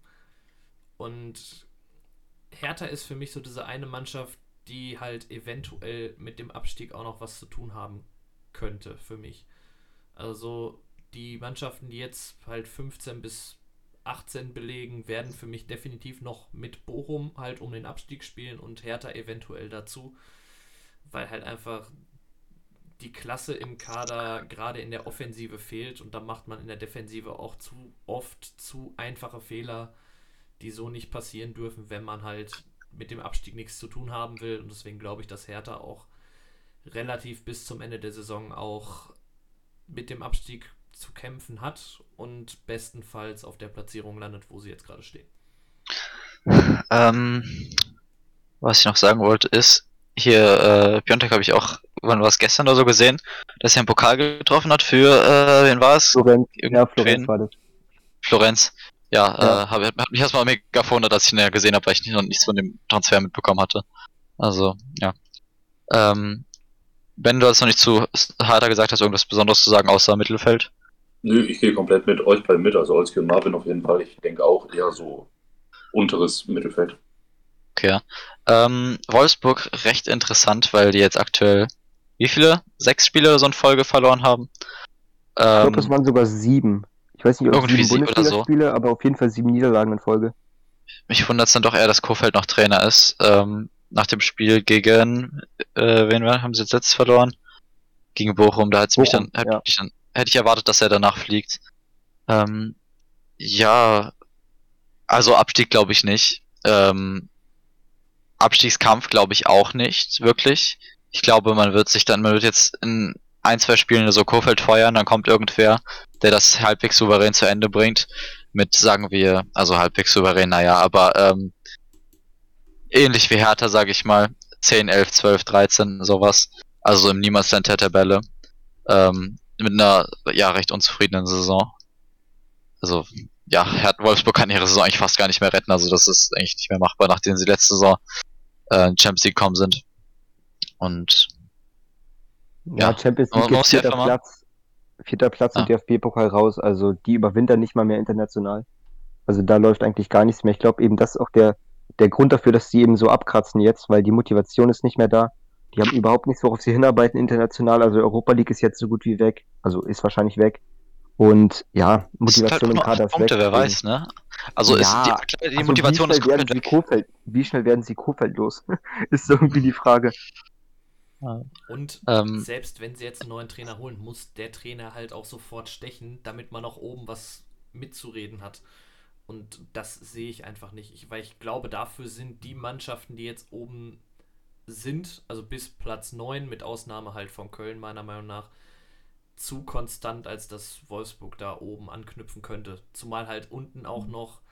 Und Hertha ist für mich so diese eine Mannschaft, die halt eventuell mit dem Abstieg auch noch was zu tun haben könnte für mich. Also die Mannschaften, die jetzt halt 15 bis 18 belegen, werden für mich definitiv noch mit Bochum halt um den Abstieg spielen und Hertha eventuell dazu, weil halt einfach die Klasse im Kader gerade in der Offensive fehlt und da macht man in der Defensive auch zu oft zu einfache Fehler, die so nicht passieren dürfen, wenn man halt mit dem Abstieg nichts zu tun haben will und deswegen glaube ich, dass Hertha auch relativ bis zum Ende der Saison auch mit dem Abstieg zu kämpfen hat und bestenfalls auf der Platzierung landet, wo sie jetzt gerade stehen. Ähm, was ich noch sagen wollte ist, hier, äh, Piontek habe ich auch, wann war es gestern oder so gesehen, dass er einen Pokal getroffen hat für, äh, wen war es? Florenz, ja? Florenz war das. Florenz. Ja, Ja. Äh, hab, hat mich erstmal mega verwundert, dass ich ihn ja gesehen habe, weil ich noch nichts von dem Transfer mitbekommen hatte. Also, ja. Ähm, wenn du das noch nicht zu harter gesagt hast, irgendwas Besonderes zu sagen, außer Mittelfeld. Nö, ich gehe komplett mit euch beiden mit, also Olski und Marvin auf jeden Fall. Ich denke auch eher so unteres Mittelfeld. Okay. ja. Ähm, Wolfsburg recht interessant, weil die jetzt aktuell wie viele? Sechs Spiele so in Folge verloren haben. Ich glaube, Ähm, das waren sogar sieben. Ich weiß nicht, ob Irgendwie sieben oder so. Bundesligaspiele, aber auf jeden Fall sieben Niederlagen in Folge. mich wundert es dann doch eher, dass Kofeld noch Trainer ist. Ähm, nach dem Spiel gegen, äh, wen haben sie jetzt letzt verloren? Gegen Bochum, da hätte mich dann, Bochum, hätte ja. ich dann, hätte ich erwartet, dass er danach fliegt. Ähm, ja, also Abstieg glaube ich nicht. Ähm, Abstiegskampf glaube ich auch nicht, wirklich. Ich glaube, man wird sich dann, man wird jetzt in ein, zwei Spielen so Kofeld feuern, dann kommt irgendwer, der das halbwegs souverän zu Ende bringt. Mit, sagen wir, also halbwegs souverän, naja, aber ähm, ähnlich wie Hertha, sage ich mal, 10, 11, 12, 13, sowas. Also im Niemandsland der Tabelle. Ähm, mit einer, ja, recht unzufriedenen Saison. Also, ja, Hertha Wolfsburg kann ihre Saison eigentlich fast gar nicht mehr retten. Also das ist eigentlich nicht mehr machbar, nachdem sie letzte Saison äh, in Champions League gekommen sind. Und Ja, Ja, Champions League ja vierter Platz. Vierter Platz Ja. und DFB-Pokal raus. Also die überwintern nicht mal mehr international. Also da läuft eigentlich gar nichts mehr. Ich glaube eben, das ist auch der, der Grund dafür, dass die eben so abkratzen jetzt, weil die Motivation ist nicht mehr da. Die haben überhaupt nichts, worauf sie hinarbeiten international. Also Europa League ist jetzt so gut wie weg. Also ist wahrscheinlich weg. Und ja, halt Motivation auch im Kader ist Punkte, weg. wer weiß, ne? Also ist Ja, die, die Also, Motivation wie ist werden sie weg. Kofeld, Wie schnell werden sie Kofeld los? ist so irgendwie die Frage. Und Ähm, selbst wenn sie jetzt einen neuen Trainer holen, muss der Trainer halt auch sofort stechen, damit man auch oben was mitzureden hat. Und das sehe ich einfach nicht. Ich, weil ich glaube, dafür sind die Mannschaften, die jetzt oben sind, also bis Platz 9, mit Ausnahme halt von Köln, meiner Meinung nach, zu konstant, als dass Wolfsburg da oben anknüpfen könnte. Zumal halt unten auch noch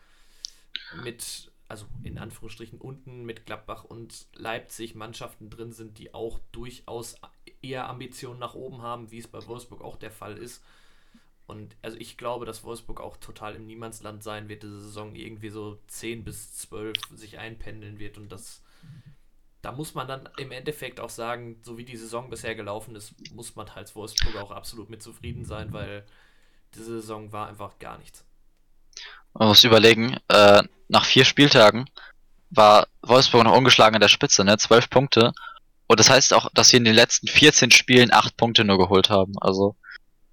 mit, also in Anführungsstrichen unten mit Gladbach und Leipzig Mannschaften drin sind, die auch durchaus eher Ambitionen nach oben haben, wie es bei Wolfsburg auch der Fall ist. Und also ich glaube, dass Wolfsburg auch total im Niemandsland sein wird, diese Saison irgendwie so 10 bis 12 sich einpendeln wird und das da muss man dann im Endeffekt auch sagen, so wie die Saison bisher gelaufen ist, muss man als Wolfsburg auch absolut mit zufrieden sein, weil diese Saison war einfach gar nichts. Man muss überlegen, äh, nach vier Spieltagen war Wolfsburg noch ungeschlagen an der Spitze, ne? Zwölf Punkte. Und das heißt auch, dass sie in den letzten 14 Spielen acht Punkte nur geholt haben. Also,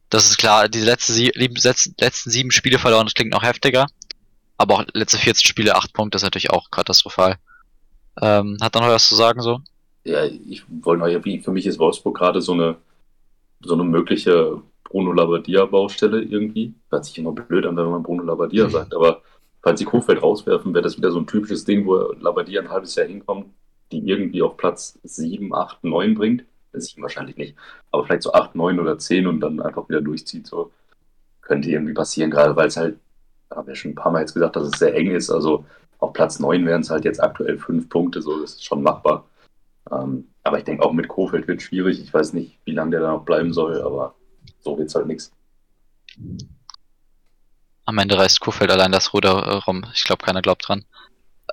das ist klar, die letzte sie letzten, letzten sieben Spiele verloren, das klingt noch heftiger. Aber auch letzte 14 Spiele, acht Punkte ist natürlich auch katastrophal. Ähm, hat dann noch was zu sagen so? Ja, ich wollte noch für mich ist Wolfsburg gerade so eine, so eine mögliche Bruno Labbadia-Baustelle irgendwie. Hört sich immer blöd an, wenn man Bruno Labbadia sagt, aber falls sie Kofeld rauswerfen, wäre das wieder so ein typisches Ding, wo Labbadia ein halbes Jahr hinkommt, die irgendwie auf Platz 7, 8, 9 bringt. Das ist ihm wahrscheinlich nicht. Aber vielleicht so 8, 9 oder 10 und dann einfach wieder durchzieht. So könnte irgendwie passieren, gerade weil es halt, haben wir schon ein paar Mal jetzt gesagt, dass es sehr eng ist. Also auf Platz 9 wären es halt jetzt aktuell 5 Punkte, so das ist schon machbar. Ähm, aber ich denke auch mit Kofeld wird schwierig. Ich weiß nicht, wie lange der da noch bleiben soll, aber so wird's halt nichts. Am Ende reißt Kofeld allein das Ruder äh, rum. Ich glaube, keiner glaubt dran.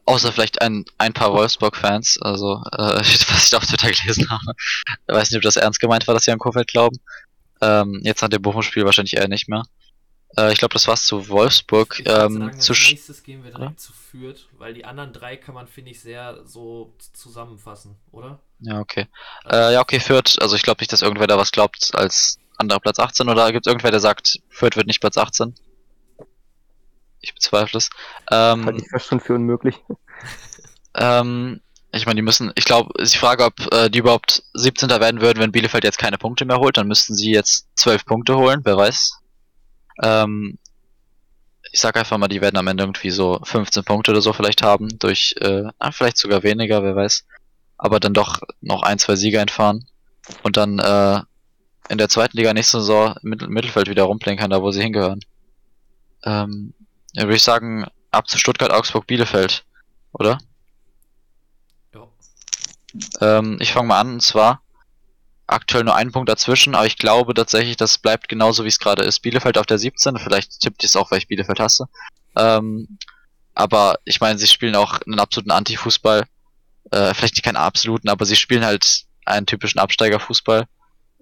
Außer vielleicht ein, ein paar Wolfsburg-Fans, also äh, was ich da auf Twitter gelesen habe. Ich weiß nicht, ob das ernst gemeint war, dass sie an Kofeld glauben. Ähm, jetzt nach dem Bochum-Spiel wahrscheinlich eher nicht mehr. Äh, ich glaube, das war's zu Wolfsburg. Ich Ähm, sagen, zu als nächstes gehen wir direkt zu Fürth, weil die anderen drei kann man, finde ich, sehr so zusammenfassen, oder? ja, okay. Äh, ja, okay, Fürth, also ich glaube nicht, dass irgendwer da was glaubt als anderer Platz 18 oder gibt es irgendwer, der sagt, Fürth wird nicht Platz 18? Ich bezweifle es. Ähm, Halte ich fast schon für unmöglich. Ähm, ich meine, die müssen, ich glaube, ist die Frage, ob äh, die überhaupt 17. werden würden, wenn Bielefeld jetzt keine Punkte mehr holt, dann müssten sie jetzt 12 Punkte holen, wer weiß. Ähm, ich sag einfach mal, die werden am Ende irgendwie so 15 Punkte oder so vielleicht haben, durch, äh, ah, vielleicht sogar weniger, wer weiß. Aber dann doch noch ein, zwei Siege einfahren und dann äh, in der zweiten Liga nächste Saison im Mittel Mittelfeld wieder rumplinkern, da wo sie hingehören. Ähm, ja, würde ich sagen, ab zu Stuttgart, Augsburg, Bielefeld, oder? Ja. Ähm, ich fange mal an, und zwar aktuell nur ein Punkt dazwischen, aber ich glaube tatsächlich, das bleibt genauso wie es gerade ist. Bielefeld auf der 17, vielleicht tippt ihr es auch, weil ich Bielefeld hasse. Ähm, aber ich meine, sie spielen auch einen absoluten Anti-Fußball. Äh, vielleicht keinen absoluten, aber sie spielen halt einen typischen Absteigerfußball.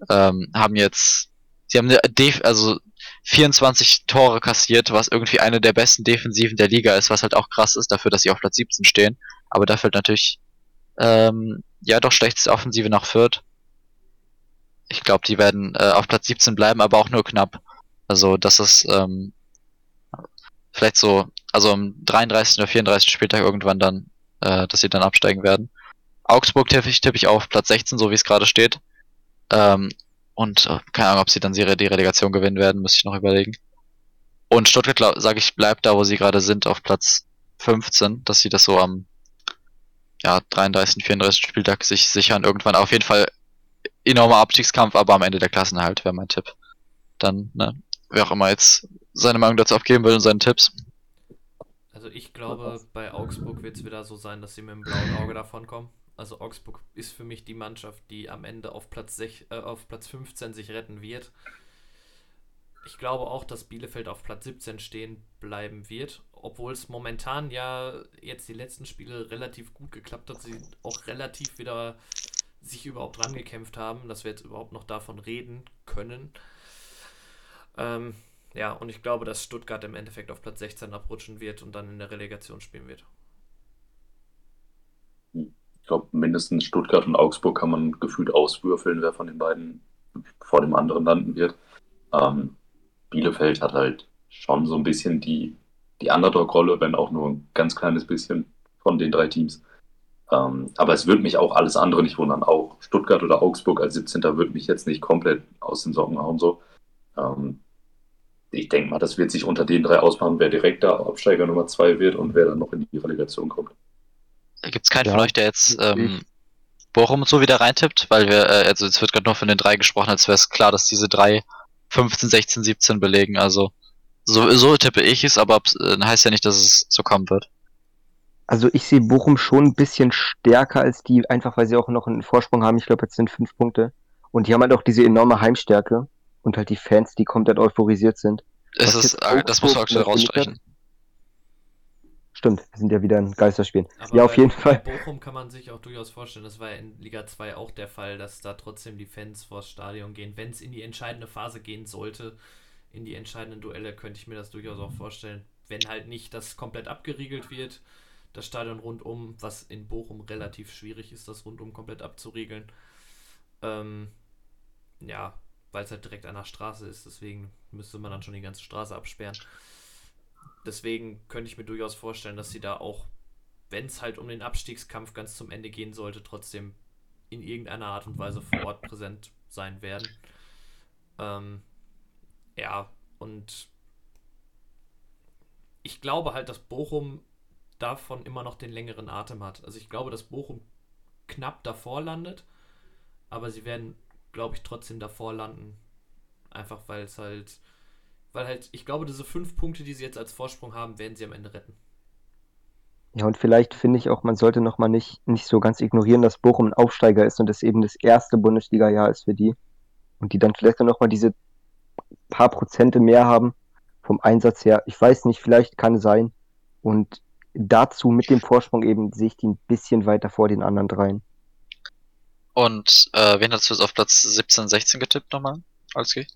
Ähm, haben jetzt, sie haben eine Def also 24 Tore kassiert, was irgendwie eine der besten Defensiven der Liga ist, was halt auch krass ist dafür, dass sie auf Platz 17 stehen. Aber dafür natürlich ähm, ja, doch schlechteste Offensive nach Fürth. Ich glaube, die werden äh, auf Platz 17 bleiben, aber auch nur knapp. Also, das ist ähm, vielleicht so, also am 33. oder 34. Spieltag irgendwann dann, äh, dass sie dann absteigen werden. Augsburg tippe ich, tippe ich auf Platz 16, so wie es gerade steht. Ähm, und äh, keine Ahnung, ob sie dann die Relegation gewinnen werden, müsste ich noch überlegen. Und Stuttgart, sage ich, bleibt da, wo sie gerade sind, auf Platz 15, dass sie das so am ja, 33, 34 Spieltag sich sichern. Irgendwann auf jeden Fall enormer Abstiegskampf, aber am Ende der Klassenerhalt wäre mein Tipp. Dann, ne, wer auch immer jetzt seine Meinung dazu abgeben will und seine Tipps. Also ich glaube, bei Augsburg wird es wieder so sein, dass sie mit dem blauen Auge davonkommen. Also Augsburg ist für mich die Mannschaft, die am Ende auf Platz, sech, äh, auf Platz 15 sich retten wird. Ich glaube auch, dass Bielefeld auf Platz 17 stehen bleiben wird, obwohl es momentan ja jetzt die letzten Spiele relativ gut geklappt hat, sie auch relativ wieder sich überhaupt rangekämpft haben, dass wir jetzt überhaupt noch davon reden können. Ähm, ja, und ich glaube, dass Stuttgart im Endeffekt auf Platz 16 abrutschen wird und dann in der Relegation spielen wird. Ich glaube, mindestens Stuttgart und Augsburg kann man gefühlt auswürfeln, wer von den beiden vor dem anderen landen wird. Ähm, Bielefeld hat halt schon so ein bisschen die, die Underdog-Rolle, wenn auch nur ein ganz kleines bisschen von den drei Teams. Ähm, aber es würde mich auch alles andere nicht wundern. Auch Stuttgart oder Augsburg als 17. würde mich jetzt nicht komplett aus den Socken hauen. So. Ähm, ich denke mal, das wird sich unter den drei ausmachen, wer direkt da Absteiger Nummer 2 wird und wer dann noch in die Relegation kommt. Gibt es keinen Ja, von euch, der jetzt ähm, Bochum und so wieder reintippt? Weil wir, äh, also jetzt wird gerade nur von den drei gesprochen, als wäre es klar, dass diese drei 15, 16, 17 belegen. Also so, so tippe ich es, aber äh, heißt ja nicht, dass es so kommen wird. Also ich sehe Bochum schon ein bisschen stärker als die, einfach weil sie auch noch einen Vorsprung haben. Ich glaube, jetzt sind fünf Punkte. Und die haben halt auch diese enorme Heimstärke und halt die Fans, die komplett euphorisiert sind. Es ist, das muss man aktuell rausstreichen. Stimmt, wir sind ja wieder in Geisterspielen. Aber Ja, auf jeden Fall. Bochum kann man sich auch durchaus vorstellen, das war ja in Liga 2 auch der Fall, dass da trotzdem die Fans vors Stadion gehen. Wenn es in die entscheidende Phase gehen sollte, in die entscheidenden Duelle, könnte ich mir das durchaus auch vorstellen. Wenn halt nicht das komplett abgeriegelt wird, das Stadion rundum, was in Bochum relativ schwierig ist, das rundum komplett abzuriegeln. Ähm, ja, weil es halt direkt an der Straße ist, deswegen müsste man dann schon die ganze Straße absperren. Deswegen könnte ich mir durchaus vorstellen, dass sie da auch, wenn es halt um den Abstiegskampf ganz zum Ende gehen sollte, trotzdem in irgendeiner Art und Weise vor Ort präsent sein werden. Ähm, ja, und ich glaube halt, dass Bochum davon immer noch den längeren Atem hat. Also ich glaube, dass Bochum knapp davor landet, aber sie werden, glaube ich, trotzdem davor landen. Einfach weil es halt, weil halt, ich glaube, diese fünf Punkte, die sie jetzt als Vorsprung haben, werden sie am Ende retten. Ja, und vielleicht finde ich auch, man sollte nochmal nicht, nicht so ganz ignorieren, dass Bochum ein Aufsteiger ist und das eben das erste Bundesliga-Jahr ist für die. Und die dann vielleicht dann nochmal diese paar Prozente mehr haben vom Einsatz her. Ich weiß nicht, vielleicht kann es sein. Und dazu mit dem Vorsprung eben sehe ich die ein bisschen weiter vor den anderen dreien. Und äh, wen hast du jetzt auf Platz 17, 16 getippt nochmal? Alles geht?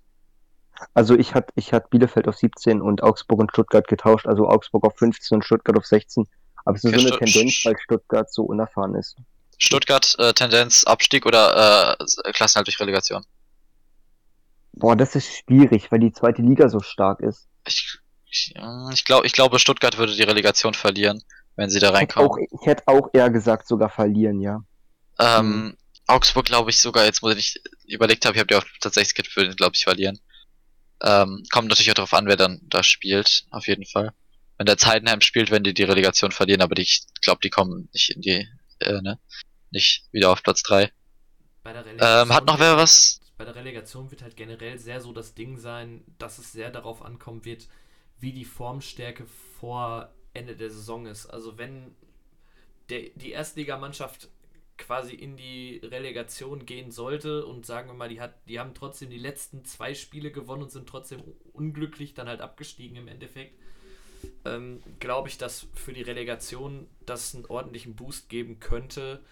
Also ich hatte ich hatte Bielefeld auf 17 und Augsburg und Stuttgart getauscht, also Augsburg auf 15 und Stuttgart auf 16. Aber es ist Okay, so eine Stutt- Tendenz, weil Stuttgart so unerfahren ist. Stuttgart, äh, Tendenz, Abstieg oder äh, Klassenhalt durch Relegation? Boah, das ist schwierig, weil die zweite Liga so stark ist. Ich, ich, äh, ich, glaub, ich glaube, Stuttgart würde die Relegation verlieren, wenn sie da Ich hätte, auch, reinkommen. ich hätte auch eher gesagt, sogar verlieren, ja. Ähm, Augsburg glaube ich sogar, jetzt muss ich nicht überlegt habe, ich habe die 6 getippt, würde glaube ich verlieren. Ähm, kommt natürlich auch darauf an, wer dann da spielt, auf jeden Fall. Wenn der Heidenheim spielt, wenn die die Relegation verlieren, aber die, ich glaube, die kommen nicht in die, äh, ne, nicht wieder auf Platz 3. Bei der Ähm, hat noch wer was? Bei der Relegation wird halt generell sehr so das Ding sein, dass es sehr darauf ankommen wird, wie die Formstärke vor Ende der Saison ist. Also wenn der, die Erstligamannschaft quasi in die Relegation gehen sollte und sagen wir mal, die, hat, die haben trotzdem die letzten zwei Spiele gewonnen und sind trotzdem unglücklich dann halt abgestiegen im Endeffekt, ähm, glaube ich, dass für die Relegation das einen ordentlichen Boost geben könnte,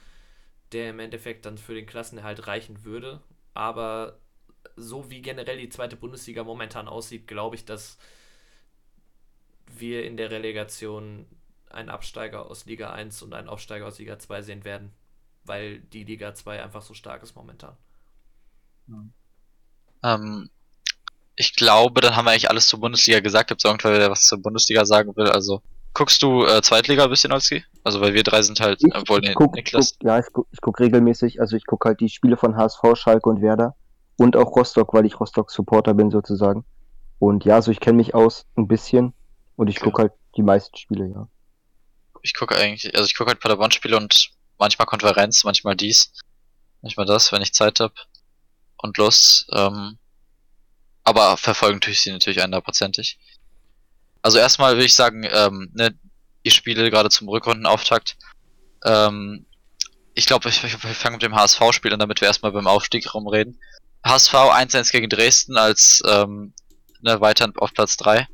der im Endeffekt dann für den Klassenerhalt reichen würde. Aber so wie generell die zweite Bundesliga momentan aussieht, glaube ich, dass wir in der Relegation einen Absteiger aus Liga 1 und einen Aufsteiger aus Liga 2 sehen werden, weil die Liga 2 einfach so stark ist momentan. Ähm, ich glaube, dann haben wir eigentlich alles zur Bundesliga gesagt. Gibt es irgendwer, der was zur Bundesliga sagen will? Also, guckst du äh, Zweitliga ein bisschen, Olski? Also, weil wir drei sind halt, Ich, obwohl ich guck, Niklas. guck, ja, ich guck, ich guck regelmäßig, also ich guck halt die Spiele von HSV, Schalke und Werder und auch Rostock, weil ich Rostock-Supporter bin sozusagen. Und ja, so ich kenne mich aus ein bisschen und ich Okay. guck halt die meisten Spiele, ja. Ich gucke eigentlich, also ich gucke halt Paderborn-Spiele und manchmal Konferenz, manchmal dies, manchmal das, wenn ich Zeit habe und Lust. Ähm, aber verfolgen tue ich sie natürlich hundertprozentig. Also erstmal will ich sagen, ähm, ne, die Spiele gerade zum Rückrundenauftakt. Ähm, ich glaube, ich, ich, ich fange mit dem HSV-Spiel an, damit wir erstmal beim Aufstieg rumreden. HSV 1-1 gegen Dresden als ähm, ne, weiter auf Platz 3.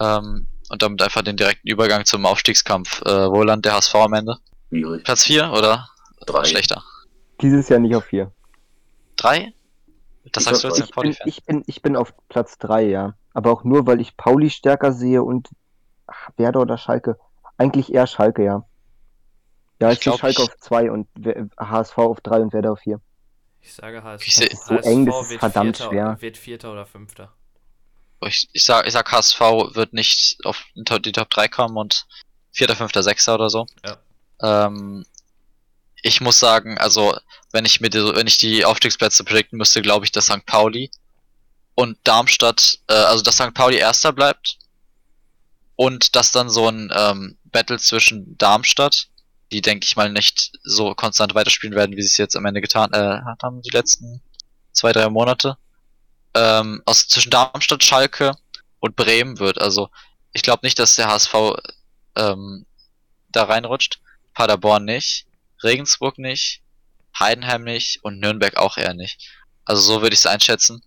Ähm, und damit einfach den direkten Übergang zum Aufstiegskampf. Äh, wo landet der HSV am Ende? Schwierig. Platz 4 oder Drei. schlechter? Dieses Jahr nicht auf vier. 3? Das Ich sagst du jetzt Ich bin, Pauli-Fan. ich, bin, ich bin auf Platz drei, ja. Aber auch nur, weil ich Pauli stärker sehe und ach, Werder oder Schalke. Eigentlich eher Schalke, ja. Ja, Ich ich, sehe Schalke ich- auf zwei und W- HSV auf drei und Werder auf vier. Ich sage HSV. Ich seh- ist so eng, das ist verdammt Vierter, schwer. wird Vierter oder Fünfter. Ich, ich, sag, ich sag, HSV wird nicht auf die Top 3 kommen und 4., 5., 6. oder so. Ja. Ähm, ich muss sagen, also wenn ich mir die, wenn ich die Aufstiegsplätze predikten müsste, glaube ich, dass St. Pauli und Darmstadt, äh, also dass St. Pauli erster bleibt und dass dann so ein ähm, Battle zwischen Darmstadt, die denke ich mal nicht so konstant weiterspielen werden, wie sie es jetzt am Ende getan äh, haben, die letzten zwei, drei Monate, ähm, aus zwischen Darmstadt, Schalke und Bremen wird. Also ich glaube nicht, dass der HSV ähm, da reinrutscht. Paderborn nicht, Regensburg nicht, Heidenheim nicht und Nürnberg auch eher nicht. Also so würde ich es einschätzen.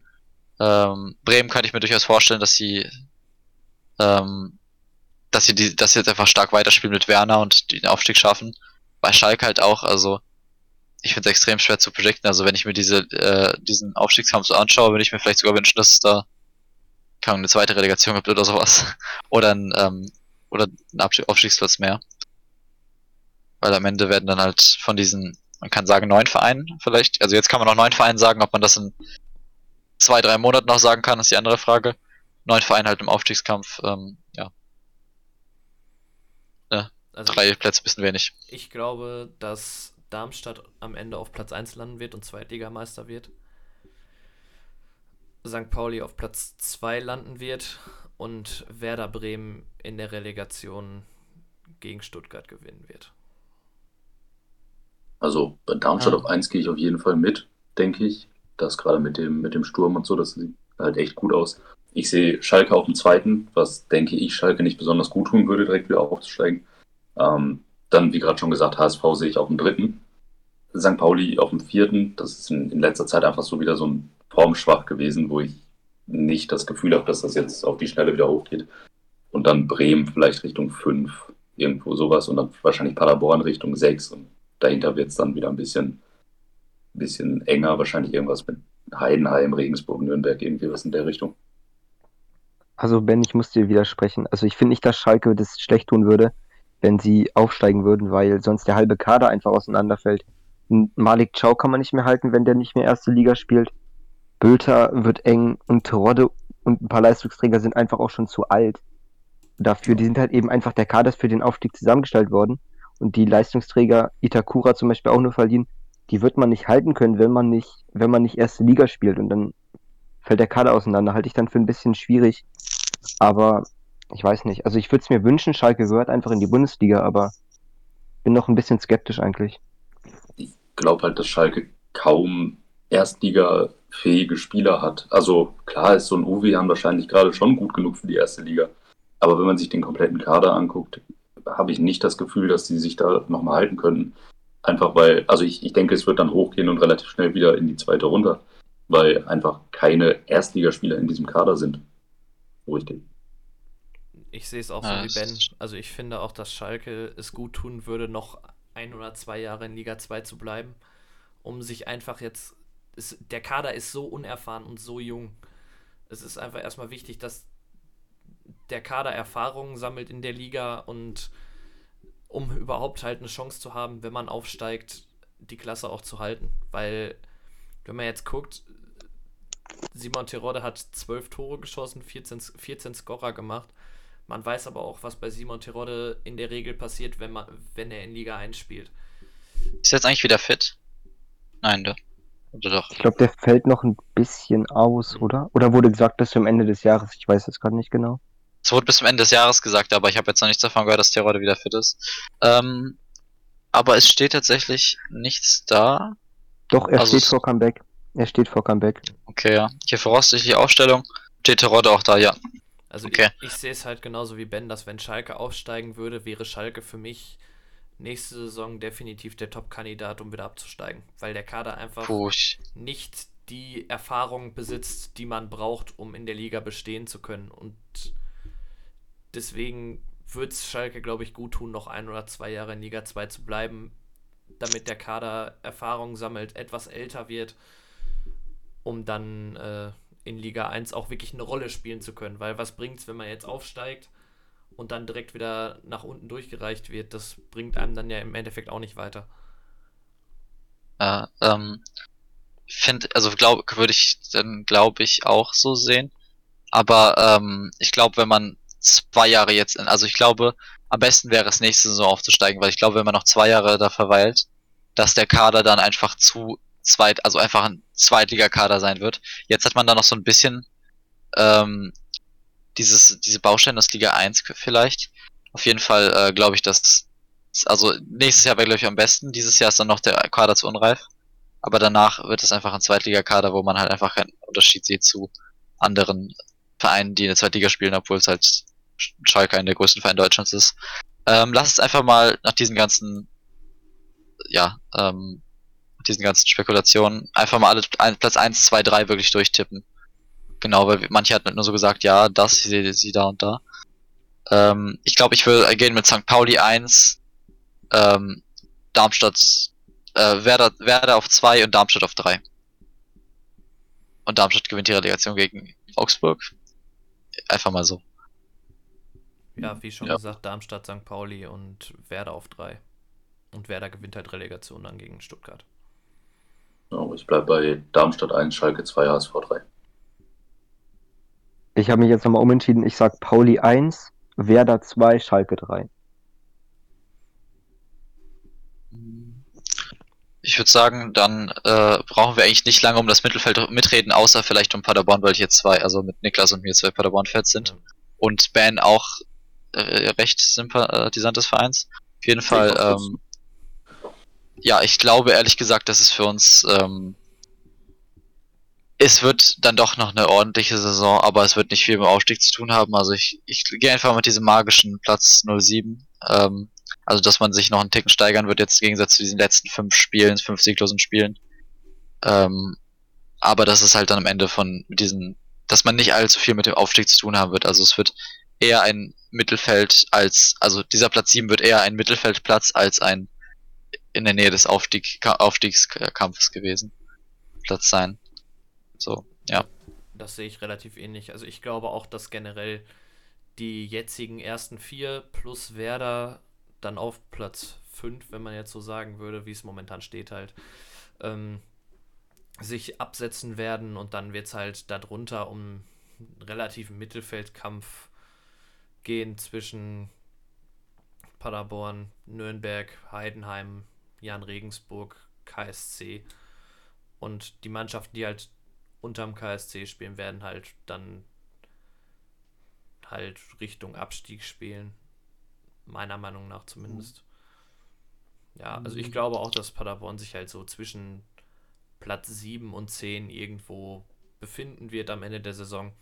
Ähm, Bremen kann ich mir durchaus vorstellen, dass sie ähm, dass sie die, dass sie jetzt einfach stark weiterspielen mit Werner und den Aufstieg schaffen. Bei Schalke halt auch, also ich finde es extrem schwer zu predikten. Also wenn ich mir diese, äh, diesen Aufstiegskampf so anschaue, würde ich mir vielleicht sogar wünschen, dass es da keine eine zweite Relegation gibt oder sowas. oder ein, ähm, oder ein Aufstiegsplatz mehr. Weil am Ende werden dann halt von diesen, man kann sagen, neun Vereinen vielleicht. Also jetzt kann man noch neun Vereinen sagen, ob man das in zwei, drei Monaten noch sagen kann, ist die andere Frage. Neun Vereine halt im Aufstiegskampf, ähm, ja, Also drei Plätze bisschen wenig. ich glaube, dass Darmstadt am Ende auf Platz 1 landen wird und Zweitligameister wird. St. Pauli auf Platz 2 landen wird und Werder Bremen in der Relegation gegen Stuttgart gewinnen wird. Also bei Darmstadt Ah. auf 1 gehe ich auf jeden Fall mit, denke ich. Das gerade mit dem, mit dem Sturm und so, das sieht halt echt gut aus. Ich sehe Schalke auf dem zweiten, was denke ich Schalke nicht besonders gut tun würde, direkt wieder aufzusteigen. Ähm, dann, wie gerade schon gesagt, HSV sehe ich auf dem dritten. St. Pauli auf dem vierten. Das ist in, in letzter Zeit einfach so wieder so ein Formschwach gewesen, wo ich nicht das Gefühl habe, dass das jetzt auf die Schnelle wieder hochgeht. Und dann Bremen vielleicht Richtung fünf. irgendwo sowas und dann wahrscheinlich Paderborn Richtung 6 und dahinter wird es dann wieder ein bisschen, bisschen enger, wahrscheinlich irgendwas mit Heidenheim, Regensburg, Nürnberg, irgendwie was in der Richtung. Also Ben, ich muss dir widersprechen. Also ich finde nicht, dass Schalke das schlecht tun würde, wenn sie aufsteigen würden, weil sonst der halbe Kader einfach auseinanderfällt. Malik Chow kann man nicht mehr halten, wenn der nicht mehr erste Liga spielt. Bülter wird eng und Terodde und ein paar Leistungsträger sind einfach auch schon zu alt. Dafür, die sind halt eben einfach, der Kader für den Aufstieg zusammengestellt worden. Und die Leistungsträger, Itakura zum Beispiel auch nur verliehen, die wird man nicht halten können, wenn man nicht, wenn man nicht erste Liga spielt. Und dann fällt der Kader auseinander. Halte ich dann für ein bisschen schwierig. Aber ich weiß nicht. Also ich würde es mir wünschen, Schalke gehört einfach in die Bundesliga, aber bin noch ein bisschen skeptisch eigentlich. Ich glaube halt, dass Schalke kaum Erstliga-fähige Spieler hat. Also klar ist so ein Uwe haben wahrscheinlich gerade schon gut genug für die erste Liga. Aber wenn man sich den kompletten Kader anguckt, habe ich nicht das Gefühl, dass sie sich da nochmal halten können. Einfach weil, also ich, ich denke, es wird dann hochgehen und relativ schnell wieder in die zweite Runde, weil einfach keine Erstligaspieler in diesem Kader sind. Richtig. Ich sehe es auch so ja, wie Ben. Also ich finde auch, dass Schalke es gut tun würde, noch ein oder zwei Jahre in Liga 2 zu bleiben, um sich einfach jetzt. Es, der Kader ist so unerfahren und so jung. Es ist einfach erstmal wichtig, dass der Kader Erfahrungen sammelt in der Liga und um überhaupt halt eine Chance zu haben, wenn man aufsteigt, die Klasse auch zu halten. Weil, wenn man jetzt guckt, Simon Terodde hat 12 Tore geschossen, 14, 14 Scorer gemacht. Man weiß aber auch, was bei Simon Terodde in der Regel passiert, wenn, man, wenn er in Liga 1 spielt. Ist er jetzt eigentlich wieder fit? Nein, ne? Oder doch? Ich glaube, der fällt noch ein bisschen aus, oder? Oder wurde gesagt bis zum Ende des Jahres? Ich weiß jetzt gerade nicht genau. Es wurde bis zum Ende des Jahres gesagt, aber ich habe jetzt noch nichts davon gehört, dass Terodde wieder fit ist. Ähm, aber es steht tatsächlich nichts da. Doch, er also steht vor Comeback. Er steht vor Comeback. Okay, ja. Hier voraussichtliche Aufstellung. Steht Terodde auch da, ja. Also okay. ich, ich sehe es halt genauso wie Ben, dass wenn Schalke aufsteigen würde, wäre Schalke für mich nächste Saison definitiv der Top-Kandidat, um wieder abzusteigen. Weil der Kader einfach Push. nicht die Erfahrung besitzt, die man braucht, um in der Liga bestehen zu können. Und Deswegen wird es Schalke, glaube ich, gut tun, noch ein oder zwei Jahre in Liga 2 zu bleiben, damit der Kader Erfahrung sammelt, etwas älter wird, um dann äh, in Liga 1 auch wirklich eine Rolle spielen zu können. Weil was bringt es, wenn man jetzt aufsteigt und dann direkt wieder nach unten durchgereicht wird? Das bringt einem dann ja im Endeffekt auch nicht weiter. Ja, ähm, finde, also glaube, würde ich dann glaube ich auch so sehen. Aber ähm, ich glaube, wenn man zwei Jahre jetzt, in, also ich glaube, am besten wäre es nächste Saison aufzusteigen, weil ich glaube, wenn man noch zwei Jahre da verweilt, dass der Kader dann einfach zu zweit, also einfach ein Zweitligakader sein wird. Jetzt hat man da noch so ein bisschen ähm, dieses, diese Bausteine aus Liga 1 vielleicht. Auf jeden Fall äh, glaube ich, dass also nächstes Jahr wäre glaube ich am besten. Dieses Jahr ist dann noch der Kader zu unreif. Aber danach wird es einfach ein Zweitligakader, wo man halt einfach keinen Unterschied sieht zu anderen Vereinen, die in der Zweitliga spielen, obwohl es halt Schalke einer der größten Vereine Deutschlands ist. Ähm, lass uns einfach mal nach diesen ganzen, ja, ähm, diesen ganzen Spekulationen einfach mal alle ein, Platz 1, 2, 3 wirklich durchtippen. Genau, weil manche hatten nur so gesagt, ja, das, sie, sie da und da. Ähm, ich glaube, ich will gehen mit St. Pauli 1, ähm, Darmstadt, äh, Werder, Werder auf 2 und Darmstadt auf 3. Und Darmstadt gewinnt die Relegation gegen Augsburg. Einfach mal so. Ja, wie schon ja. gesagt, Darmstadt, St. Pauli und Werder auf drei. Und Werder gewinnt halt Relegation dann gegen Stuttgart. Ja, ich bleibe bei Darmstadt 1, Schalke 2, HSV 3. Ich habe mich jetzt nochmal umentschieden. Ich sage Pauli 1, Werder 2, Schalke 3. Ich würde sagen, dann äh, brauchen wir eigentlich nicht lange um das Mittelfeld mitreden, außer vielleicht um Paderborn, weil hier zwei, also mit Niklas und mir zwei Paderborn-Fans sind. Ja. Und Ben auch äh, recht Sympathisant des Vereins. Auf jeden Fall, ähm, ja, ich glaube ehrlich gesagt, dass es für uns, ähm, es wird dann doch noch eine ordentliche Saison, aber es wird nicht viel mit Aufstieg zu tun haben. Also ich, ich gehe einfach mit diesem magischen Platz 07. Ähm, also dass man sich noch einen Ticken steigern wird jetzt im Gegensatz zu diesen letzten fünf Spielen, fünf sieglosen Spielen. Ähm, aber das ist halt dann am Ende von diesen, dass man nicht allzu viel mit dem Aufstieg zu tun haben wird. Also es wird eher ein Mittelfeld als, also dieser Platz 7 wird eher ein Mittelfeldplatz als ein in der Nähe des Aufstieg, Aufstiegskampfes gewesen. Platz sein. So, ja. Das sehe ich relativ ähnlich. Also ich glaube auch, dass generell die jetzigen ersten vier plus Werder dann auf Platz 5, wenn man jetzt so sagen würde, wie es momentan steht halt, ähm, sich absetzen werden und dann wird es halt darunter um einen relativen Mittelfeldkampf gehen zwischen Paderborn, Nürnberg, Heidenheim, Jan Regensburg, KSC und die Mannschaften, die halt unterm KSC spielen, werden halt dann halt Richtung Abstieg spielen. Meiner Meinung nach zumindest. Ja, also ich glaube auch, dass Paderborn sich halt so zwischen Platz 7 und 10 irgendwo befinden wird am Ende der Saison.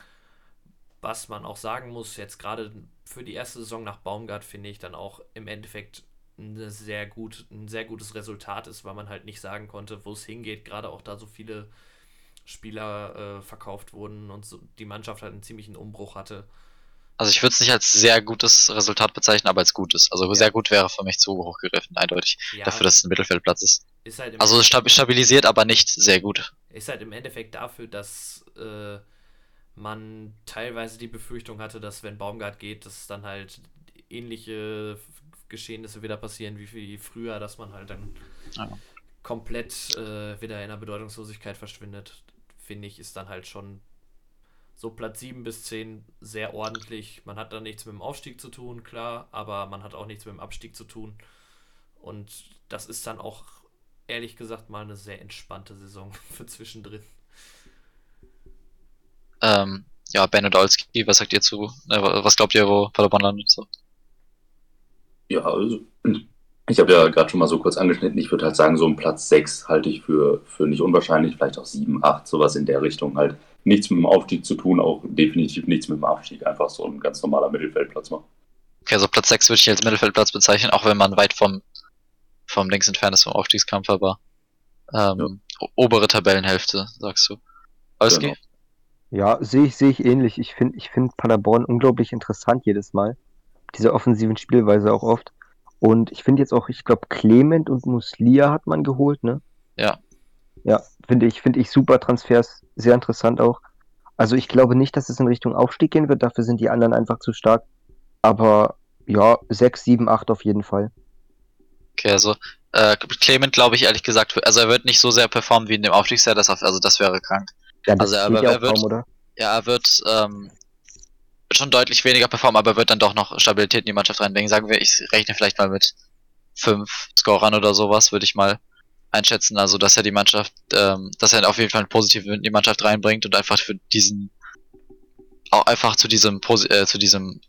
Was man auch sagen muss, jetzt gerade für die erste Saison nach Baumgart finde ich dann auch im Endeffekt eine sehr gut, ein sehr gutes Resultat ist, weil man halt nicht sagen konnte, wo es hingeht, gerade auch da so viele Spieler äh, verkauft wurden und so die Mannschaft halt einen ziemlichen Umbruch hatte. Also ich würde es nicht als sehr gutes Resultat bezeichnen, aber als gutes. Also ja. sehr gut wäre für mich zu hoch gegriffen, eindeutig. Ja. Dafür, dass es ein Mittelfeldplatz ist. ist halt also stabilisiert, aber nicht sehr gut. Ist halt im Endeffekt dafür, dass äh, man teilweise die Befürchtung hatte, dass wenn Baumgart geht, dass dann halt ähnliche Geschehnisse wieder passieren wie, früher, dass man halt dann ja. komplett äh, wieder in der Bedeutungslosigkeit verschwindet. Finde ich, ist dann halt schon so Platz 7 bis 10 sehr ordentlich. Man hat da nichts mit dem Aufstieg zu tun, klar, aber man hat auch nichts mit dem Abstieg zu tun. Und das ist dann auch, ehrlich gesagt, mal eine sehr entspannte Saison für zwischendrin. Ähm, ja, Ben Olski, was sagt ihr zu? Äh, was glaubt ihr, wo Paderborn landet? So? Ja, also ich habe ja gerade schon mal so kurz angeschnitten, ich würde halt sagen, so ein Platz 6 halte ich für, für nicht unwahrscheinlich, vielleicht auch 7, 8, sowas in der Richtung halt nichts mit dem Aufstieg zu tun, auch definitiv nichts mit dem Abstieg. Einfach so ein ganz normaler Mittelfeldplatz machen. Okay, also Platz 6 würde ich als Mittelfeldplatz bezeichnen, auch wenn man weit vom, vom links entfernt ist vom Aufstiegskampf, aber ähm, ja. obere Tabellenhälfte, sagst du. Olski? Genau. Ja, sehe ich, sehe ich ähnlich. Ich finde ich finde Paderborn unglaublich interessant jedes Mal. Diese offensiven Spielweise auch oft. Und ich finde jetzt auch, ich glaube, Clement und Muslia hat man geholt, ne? Ja. Ja, finde ich, finde ich super Transfers, sehr interessant auch. Also ich glaube nicht, dass es in Richtung Aufstieg gehen wird, dafür sind die anderen einfach zu stark. Aber ja, 6, 7, 8 auf jeden Fall. Okay, also äh, Clement glaube ich ehrlich gesagt, also er wird nicht so sehr performen wie in dem Aufstiegsjahr, das, also das wäre krank. Ja, also aber er wird, kaum? Ja, er wird ähm, schon deutlich weniger performen, aber er wird dann doch noch Stabilität in die Mannschaft reinbringen. Sagen wir, ich rechne vielleicht mal mit fünf Scorern oder sowas, würde ich mal einschätzen. Also, dass er die Mannschaft, ähm, dass er auf jeden Fall einen positiven Wind in die Mannschaft reinbringt und einfach für diesen, auch einfach zu diesem, äh, zu diesem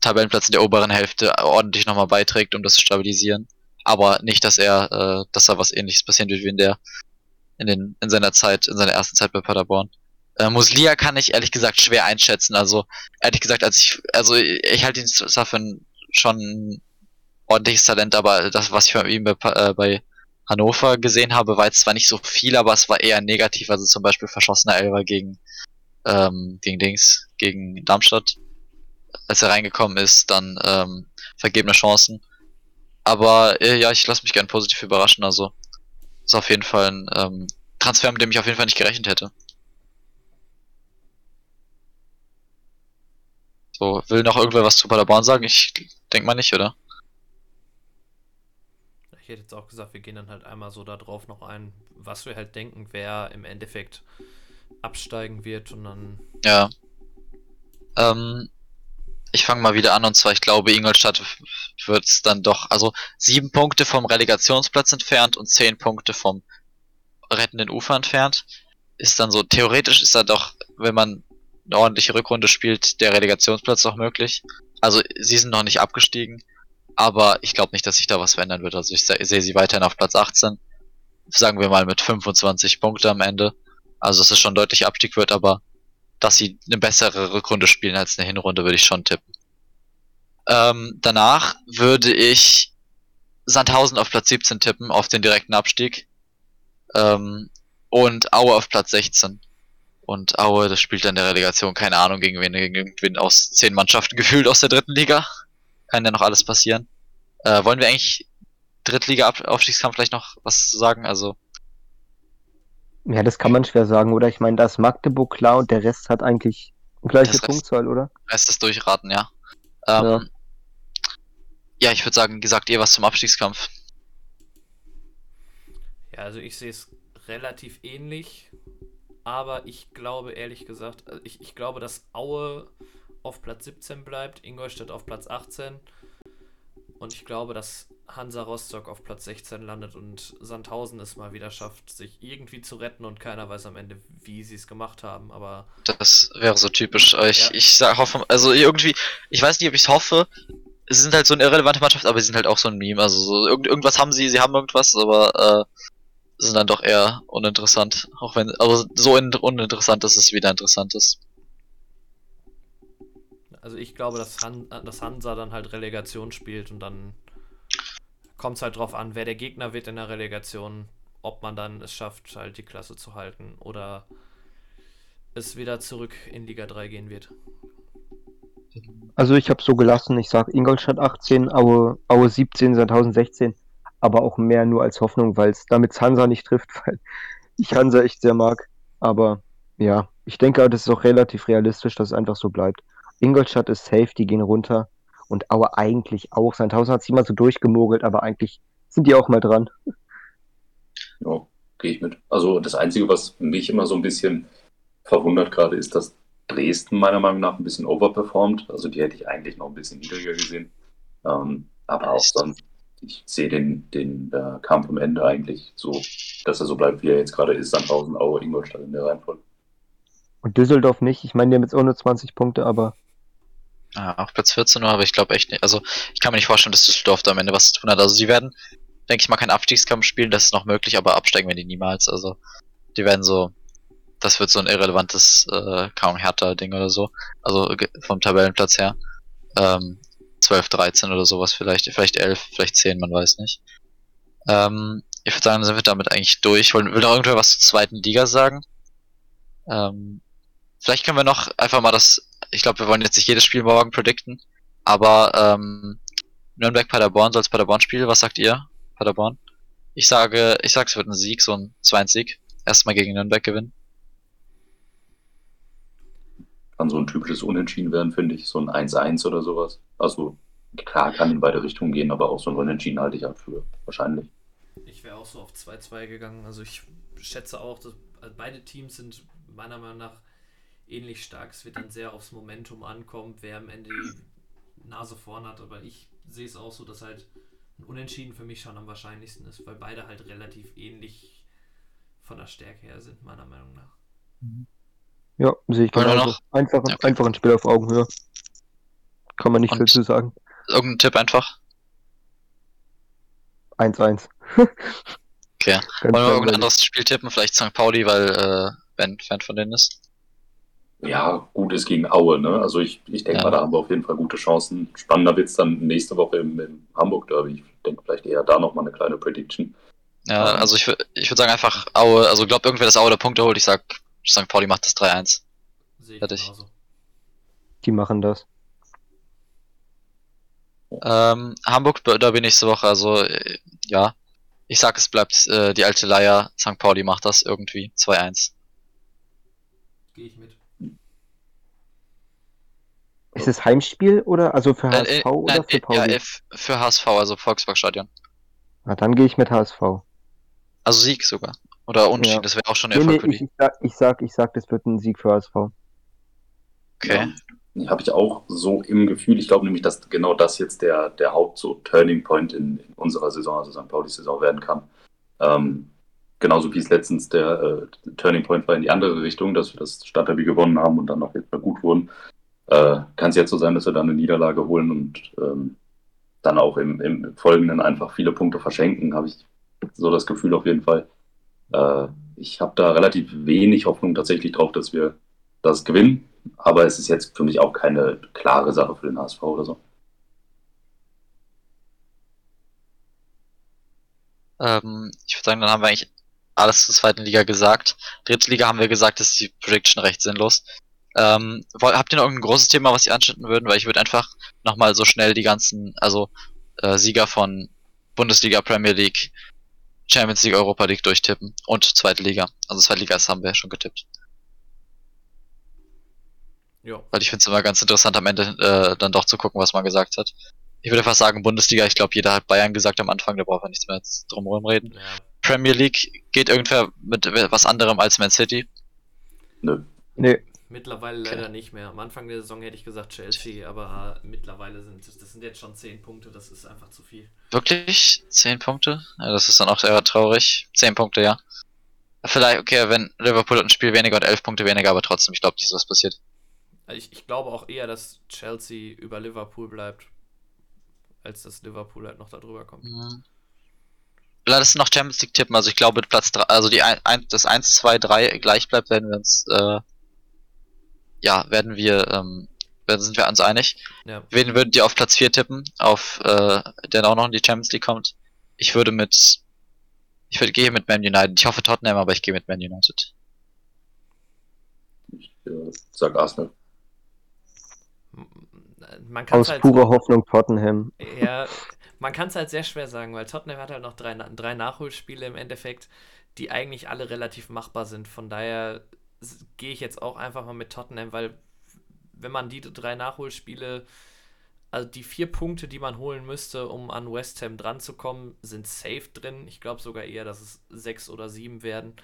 Tabellenplatz in der oberen Hälfte ordentlich nochmal beiträgt, um das zu stabilisieren. Aber nicht, dass er, äh, dass da was ähnliches passieren wird wie in der, in den, in seiner Zeit, in seiner ersten Zeit bei Paderborn. Äh, Muslia kann ich ehrlich gesagt schwer einschätzen. Also, ehrlich gesagt, als ich, also ich halte ihn zwar für ein, schon ordentliches Talent, aber das, was ich von ihm bei, äh, bei Hannover gesehen habe, war jetzt zwar nicht so viel, aber es war eher negativ. Also zum Beispiel verschossener Elfer gegen, ähm, gegen Dings, gegen Darmstadt. Als er reingekommen ist, dann ähm, vergebene Chancen. Aber äh, ja, ich lasse mich gern positiv überraschen. Also ist auf jeden Fall ein ähm, Transfer, mit dem ich auf jeden Fall nicht gerechnet hätte. So, will noch irgendwer was zu Paderborn sagen? Ich denke mal nicht, oder? Ich hätte jetzt auch gesagt, wir gehen dann halt einmal so darauf noch ein, was wir halt denken, wer im Endeffekt absteigen wird und dann. Ja. Ähm, ich fange mal wieder an und zwar, ich glaube, Ingolstadt wird es dann doch, also sieben Punkte vom Relegationsplatz entfernt und zehn Punkte vom rettenden Ufer entfernt. Ist dann so, theoretisch ist da doch, wenn man eine ordentliche Rückrunde spielt, der Relegationsplatz noch möglich. Also sie sind noch nicht abgestiegen, aber ich glaube nicht, dass sich da was verändern wird. Also ich sehe sie weiterhin auf Platz 18, sagen wir mal mit 25 Punkte am Ende. Also dass es schon deutlich Abstieg wird, aber dass sie eine bessere Rückrunde spielen als eine Hinrunde, würde ich schon tippen. Ähm, danach würde ich Sandhausen auf Platz 17 tippen, auf den direkten Abstieg. Ähm, und Aue auf Platz 16. Und Aue, das spielt dann der Relegation, keine Ahnung, gegen wen, gegen irgendwen aus zehn Mannschaften gefühlt aus der dritten Liga. Kann ja noch alles passieren. Äh, wollen wir eigentlich Drittliga-Aufstiegskampf vielleicht noch was zu sagen? Also, Ja, das kann man schwer sagen, oder? Ich meine, da ist Magdeburg klar und der Rest hat eigentlich gleiche Das heißt- Punktzahl, oder? Rest ist durchraten, ja. Ähm, Ja. ja. ich würde sagen, gesagt ihr was zum Abstiegskampf. Ja, also ich sehe es relativ ähnlich, aber ich glaube ehrlich gesagt, also ich, ich glaube, dass Aue auf Platz 17 bleibt, Ingolstadt auf Platz 18 und ich glaube, dass Hansa Rostock auf Platz 16 landet und Sandhausen es mal wieder schafft, sich irgendwie zu retten und keiner weiß am Ende, wie sie es gemacht haben, aber Das wäre so typisch. Ich, Ja. ich sag, hoffe, also irgendwie, ich weiß nicht, ob ich hoffe. Sie sind halt so eine irrelevante Mannschaft, aber sie sind halt auch so ein Meme. Also so, irgend, irgendwas haben sie, sie haben irgendwas, aber äh, sind dann doch eher uninteressant. Auch wenn, aber so in, uninteressant, dass es wieder interessant ist. Also ich glaube, dass, Han dass Hansa dann halt Relegation spielt und dann kommt es halt drauf an, wer der Gegner wird in der Relegation, ob man dann es schafft, halt die Klasse zu halten oder es wieder zurück in Liga 3 gehen wird. Also ich habe so gelassen, ich sag Ingolstadt 18, Aue, Aue 17, Sandhausen 16, aber auch mehr nur als Hoffnung, weil es damit Hansa nicht trifft, weil ich Hansa echt sehr mag. Aber ja, ich denke, das ist auch relativ realistisch, dass es einfach so bleibt. Ingolstadt ist safe, die gehen runter und Aue eigentlich auch. Sandhausen hat sich immer so durchgemogelt, aber eigentlich sind die auch mal dran. Ja, gehe ich mit. Also das Einzige, was mich immer so ein bisschen verwundert gerade, ist, dass Dresden meiner Meinung nach ein bisschen overperformt. Also die hätte ich eigentlich noch ein bisschen niedriger gesehen. Ähm, aber auch sonst, ich sehe den, den äh, Kampf am Ende eigentlich so, dass er so bleibt, wie er jetzt gerade ist. Sandhausen, Aue, Ingolstadt in der Reihenfolge. Und Düsseldorf nicht. Ich meine, die haben jetzt auch nur 20 Punkte, aber Ja, auch Platz 14 nur, aber ich glaube echt nicht. Also, ich kann mir nicht vorstellen, dass Düsseldorf da am Ende was zu tun hat. Also, sie werden, denke ich mal, keinen Abstiegskampf spielen, das ist noch möglich, aber absteigen werden die niemals. Also, die werden so, das wird so ein irrelevantes, äh, kaum Hertha-Ding oder so. Also, vom Tabellenplatz her. Ähm, 12, 13 oder sowas vielleicht, vielleicht 11, vielleicht 10, man weiß nicht. Ähm, ich würde sagen, sind wir damit eigentlich durch. Wollen, will noch irgendwer was zur zweiten Liga sagen? Ähm, vielleicht können wir noch einfach mal das, ich glaube, wir wollen jetzt nicht jedes Spiel morgen predikten, aber ähm, Nürnberg-Paderborn soll es Paderborn-Spiel, was sagt ihr? Paderborn? Ich sage, ich sage, es wird ein Sieg, so ein 2-1-Sieg. Erstmal gegen Nürnberg gewinnen. Kann so ein typisches Unentschieden werden, finde ich. So ein 1-1 oder sowas. Also klar kann in beide Richtungen gehen, aber auch so ein Unentschieden halte ich halt für wahrscheinlich. Ich wäre auch so auf 2-2 gegangen. Also ich schätze auch, dass also beide Teams sind meiner Meinung nach ähnlich stark. Es wird dann sehr aufs Momentum ankommen, wer am Ende die Nase vorn hat. Aber ich sehe es auch so, dass halt ein Unentschieden für mich schon am wahrscheinlichsten ist, weil beide halt relativ ähnlich von der Stärke her sind, meiner Meinung nach. ja, sehe ich genauso. noch? Einfach, Okay. einfach ein Spiel auf Augenhöhe. Kann man nicht Und- viel zu sagen. Irgendein Tipp einfach. 1-1. Okay. Ganz Wollen wir irgendein anderes Spiel tippen? Vielleicht St. Pauli, weil äh, Ben Fan von denen ist. Ja, gut ist gegen Aue, ne? Also ich, ich denke Ja. mal, da haben wir auf jeden Fall gute Chancen. Spannender wird's dann nächste Woche im, im Hamburg-Derby. Ich denke vielleicht eher da nochmal eine kleine Prediction. Ja, also ich, ich würde sagen einfach Aue, also glaubt irgendwer, dass Aue der Punkte holt. Ich sag, St. Pauli macht das 3-1. Sehe ich Fertig. genauso. Die machen das. Ähm, Hamburg Derby nächste Woche, also äh, ja. Ich sag, es bleibt äh, die alte Leier. St. Pauli macht das irgendwie. 2-1. Gehe ich mit. Ist es Heimspiel oder also für HSV Äh, äh, oder nein, für äh, Pauli? ja, für HSV, also Volksparkstadion. Na, dann gehe ich mit HSV. Also Sieg sogar. Oder Unentschieden, Ja. das wäre auch schon ein Nee, nee, Erfolg für ich, die. ich, sag, ich sag, ich sag, das wird ein Sieg für HSV. Okay. Ja, habe ich auch so im Gefühl. Ich glaube nämlich, dass genau das jetzt der, der Haupt so Turning Point in, in unserer Saison, also St. Pauli Saison werden kann. Ähm, genauso wie es letztens der äh, Turning Point war in die andere Richtung, dass wir das Stadtderby gewonnen haben und dann auch jetzt mal gut wurden. Äh, kann es jetzt so sein, dass wir dann eine Niederlage holen und ähm, dann auch im, im Folgenden einfach viele Punkte verschenken, habe ich so das Gefühl auf jeden Fall. Äh, ich habe da relativ wenig Hoffnung tatsächlich drauf, dass wir das gewinnen. Aber es ist jetzt für mich auch keine klare Sache für den HSV oder so. Ähm, ich würde sagen, dann haben wir eigentlich alles zur zweiten Liga gesagt. Dritte Liga haben wir gesagt, ist die Prediction recht sinnlos. Ähm, habt ihr noch irgendein großes Thema, was ihr anschnitten würden? Weil ich würde einfach nochmal so schnell die ganzen, also äh, Sieger von Bundesliga, Premier League, Champions League, Europa League durchtippen und zweite Liga. Also zweite Liga das haben wir ja schon getippt. Ja. Weil ich finde es immer ganz interessant am Ende äh, dann doch zu gucken, was man gesagt hat. Ich würde fast sagen Bundesliga, ich glaube jeder hat Bayern gesagt am Anfang, da braucht man nichts mehr drumherum reden. ja. Premier League geht irgendwer mit was anderem als Man City. Nö. Nee, Mittlerweile Okay. leider nicht mehr. Am Anfang der Saison hätte ich gesagt Chelsea, aber mittlerweile sind das sind jetzt schon 10 Punkte, das ist einfach zu viel. Wirklich? 10 Punkte? Ja, das ist dann auch sehr traurig. 10 Punkte, ja. Vielleicht, okay, wenn Liverpool hat ein Spiel weniger und 11 Punkte weniger, aber trotzdem, ich glaube nicht, dass was passiert. Ich, ich glaube auch eher, dass Chelsea über Liverpool bleibt, als dass Liverpool halt noch da drüber kommt. Mhm. Lass noch Champions League tippen, also ich glaube Platz 3, also die ein, ein, das 1, 2, 3 gleich bleibt, werden wir uns, äh, ja, werden wir, ähm, sind wir uns einig. Ja. Wen würdet ihr auf Platz 4 tippen, auf, äh, der auch noch in die Champions League kommt? Ich würde mit, ich würde gehe mit Man United. Ich hoffe Tottenham, aber ich gehe mit Man United. Ich äh, sag Arsenal. Man kann aus es halt purer Hoffnung Tottenham. Ja, man kann es halt sehr schwer sagen, weil Tottenham hat halt noch drei, drei Nachholspiele im Endeffekt, die eigentlich alle relativ machbar sind. Von daher gehe ich jetzt auch einfach mal mit Tottenham, weil wenn man die drei Nachholspiele, also die vier Punkte, die man holen müsste, um an West Ham dran zu kommen, sind safe drin. Ich glaube sogar eher, dass es sechs oder sieben werden.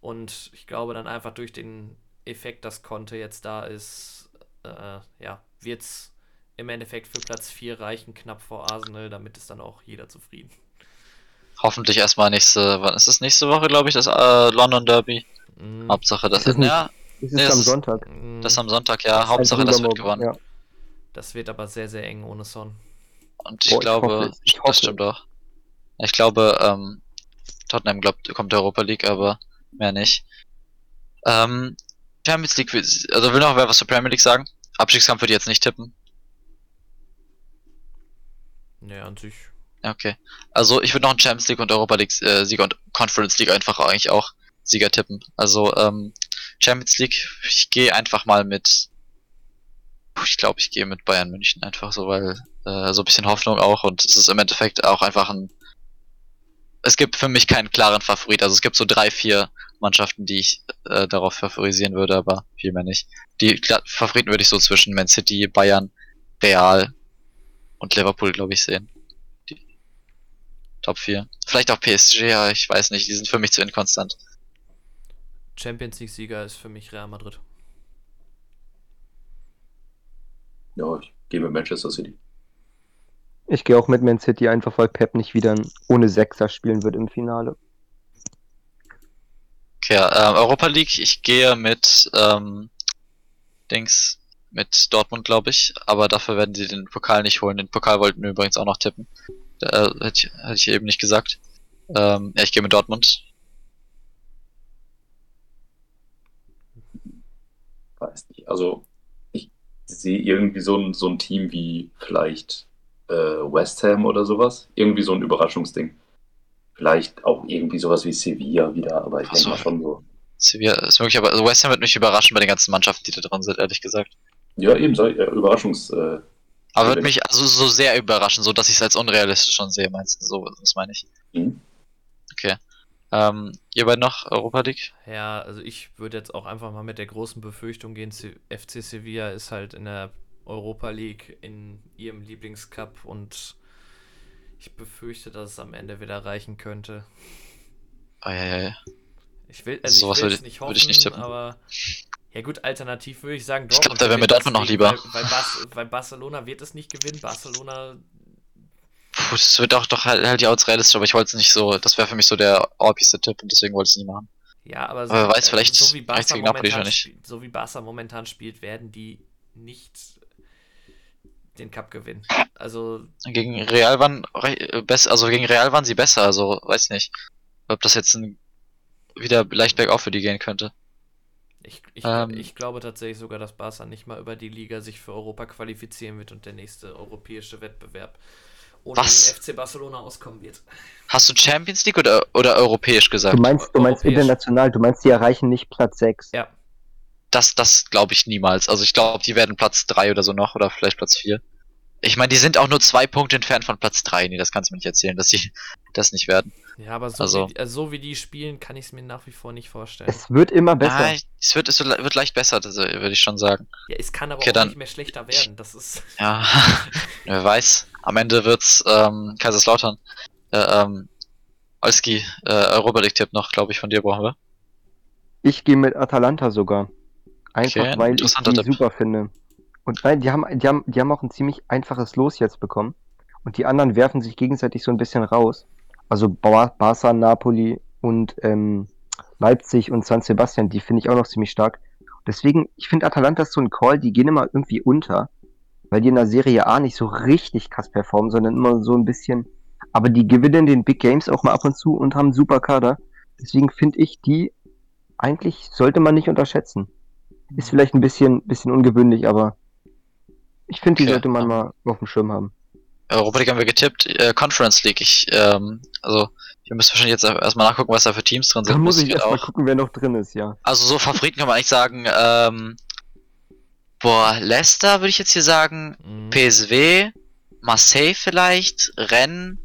Und ich glaube dann einfach durch den Effekt, dass Conte jetzt da ist, äh, ja, wird es im Endeffekt für Platz 4 reichen, knapp vor Arsenal, damit ist dann auch jeder zufrieden. Hoffentlich erstmal nächste, wann ist das nächste Woche, glaube ich, das äh, London Derby. Mm, Hauptsache, das Ist das nicht- ja, Das ist Nee, am ist- Sonntag. das am Sonntag, ja, Das Hauptsache, das wird gewonnen. Ja. das wird aber sehr, sehr eng ohne Son. Und ich Boah, ich glaube. Ich hoffe das stimmt auch. Ich glaube, ähm, Tottenham glaubt, kommt der Europa League, aber mehr nicht. Ähm, Champions League, will- also will noch wer was zur Premier League sagen? Abstiegskampf würde ich jetzt nicht tippen. Ne, an sich. Okay. Also ich würde noch einen Champions League und Europa League äh, Sieger und Conference League einfach eigentlich auch Sieger tippen. Also ähm, Champions League, ich gehe einfach mal mit. Ich glaube, ich gehe mit Bayern München einfach so, weil äh, so ein bisschen Hoffnung auch und es ist im Endeffekt auch einfach ein. Es gibt für mich keinen klaren Favorit. Also es gibt so drei, vier Mannschaften, die ich äh, darauf favorisieren würde, aber viel mehr nicht. Die Favoriten würde ich so zwischen Man City, Bayern, Real und Liverpool, glaube ich, sehen. Die Top 4. Vielleicht auch PSG, ja, ich weiß nicht, die sind für mich zu inkonstant. Champions League-Sieger ist für mich Real Madrid. Ja, ich gehe mit Manchester City. Ich gehe auch mit Man City, einfach weil Pep nicht wieder ohne Sechser spielen wird im Finale. Okay, ja, ähm, Europa League, ich gehe mit ähm, Dings, mit Dortmund, glaube ich, aber dafür werden sie den Pokal nicht holen. Den Pokal wollten wir übrigens auch noch tippen. Da, äh, hätte, ich, hätte ich eben nicht gesagt. Ähm, ja, ich gehe mit Dortmund. Weiß nicht. Also, ich sehe irgendwie so ein, so ein Team wie vielleicht äh, West Ham oder sowas. Irgendwie so ein Überraschungsding. Vielleicht auch irgendwie sowas wie Sevilla wieder, aber ich denke mal schon so. Sevilla ist möglich, aber also West Ham wird mich überraschen bei den ganzen Mannschaften, die da drin sind, ehrlich gesagt. Ja, eben so, ja, Überraschungs. Äh, Aber wird mich also so sehr überraschen, so dass ich es als unrealistisch schon sehe, meinst du? So, das meine ich. mhm. Ähm, ihr beiden noch Europa League? Ja, also ich würde jetzt auch einfach mal mit der großen Befürchtung gehen, FC Sevilla ist halt in der Europa League in ihrem Lieblingscup und ich befürchte, dass es am Ende wieder reichen könnte. Oh, ja, ja, ja. Ich will, also Sowas würde nicht hoffen, ich nicht tippen. aber ja gut, alternativ würde ich sagen Ich glaub, da wäre mir Dortmund noch lieber. Weil, weil, Bas weil Barcelona wird es nicht gewinnen. Barcelona, Puh, das wird auch doch halt, halt ja als realistisch, aber ich wollte es nicht so, das wäre für mich so der obvious Tipp und deswegen wollte ich es nicht machen. ja, aber, Aber wer weiß, äh, vielleicht so wie Barca momentan nicht. spielt- so wie Barca momentan spielt, werden die nicht den Cup gewinnen. Also Gegen Real waren re- äh, besser, also gegen Real waren sie besser, also weiß nicht, ob das jetzt ein, wieder leicht bergauf für die gehen könnte. Ich, ich, Ähm. ich glaube tatsächlich sogar, dass Barca nicht mal über die Liga sich für Europa qualifizieren wird und der nächste europäische Wettbewerb ohne Was? den FC Barcelona auskommen wird. Hast du Champions League oder, oder europäisch gesagt? Du meinst, du meinst Europäisch. international, du meinst, die erreichen nicht Platz 6. Ja. Das, das glaube ich niemals. Also ich glaube, die werden Platz 3 oder so noch oder vielleicht Platz 4. Ich meine, die sind auch nur zwei Punkte entfernt von Platz 3. Nee, das kannst du mir nicht erzählen, dass sie das nicht werden. Ja, aber so, Also- wie, äh, so wie die spielen, kann ich es mir nach wie vor nicht vorstellen. Es wird immer besser. Ah, es wird, es wird leicht besser, würde ich schon sagen. ja, es kann aber Okay, auch dann- nicht mehr schlechter werden. Das ist. Ja, wer weiß. Am Ende wird's ähm, Kaiserslautern. Äh, ähm, Olski, äh, Europa League-Tipp noch, glaube ich, von dir brauchen wir. Ich gehe mit Atalanta sogar. Einfach Okay, weil ich die Tipp. super finde. Und nein, die haben, die haben, die haben auch ein ziemlich einfaches Los jetzt bekommen. Und die anderen werfen sich gegenseitig so ein bisschen raus. Also Bar Barca, Napoli und ähm, Leipzig und San Sebastian, die finde ich auch noch ziemlich stark. Deswegen, ich finde Atalanta ist so ein Call, die gehen immer irgendwie unter, weil die in der Serie A nicht so richtig krass performen, sondern immer so ein bisschen. Aber die gewinnen den Big Games auch mal ab und zu und haben einen super Kader. Deswegen finde ich die eigentlich sollte man nicht unterschätzen. Ist vielleicht ein bisschen, bisschen ungewöhnlich, aber ich finde, die Okay. sollte man mal auf dem Schirm haben. Europa League haben wir getippt, äh, Conference League. Ich, ähm, also, wir müssen wahrscheinlich jetzt erstmal nachgucken, was da für Teams drin sind. Da muss ich erstmal gucken, wer noch drin ist, ja. Also so Favoriten kann man eigentlich sagen, ähm, boah, Leicester würde ich jetzt hier sagen, Mhm. PSW, Marseille vielleicht, Rennes,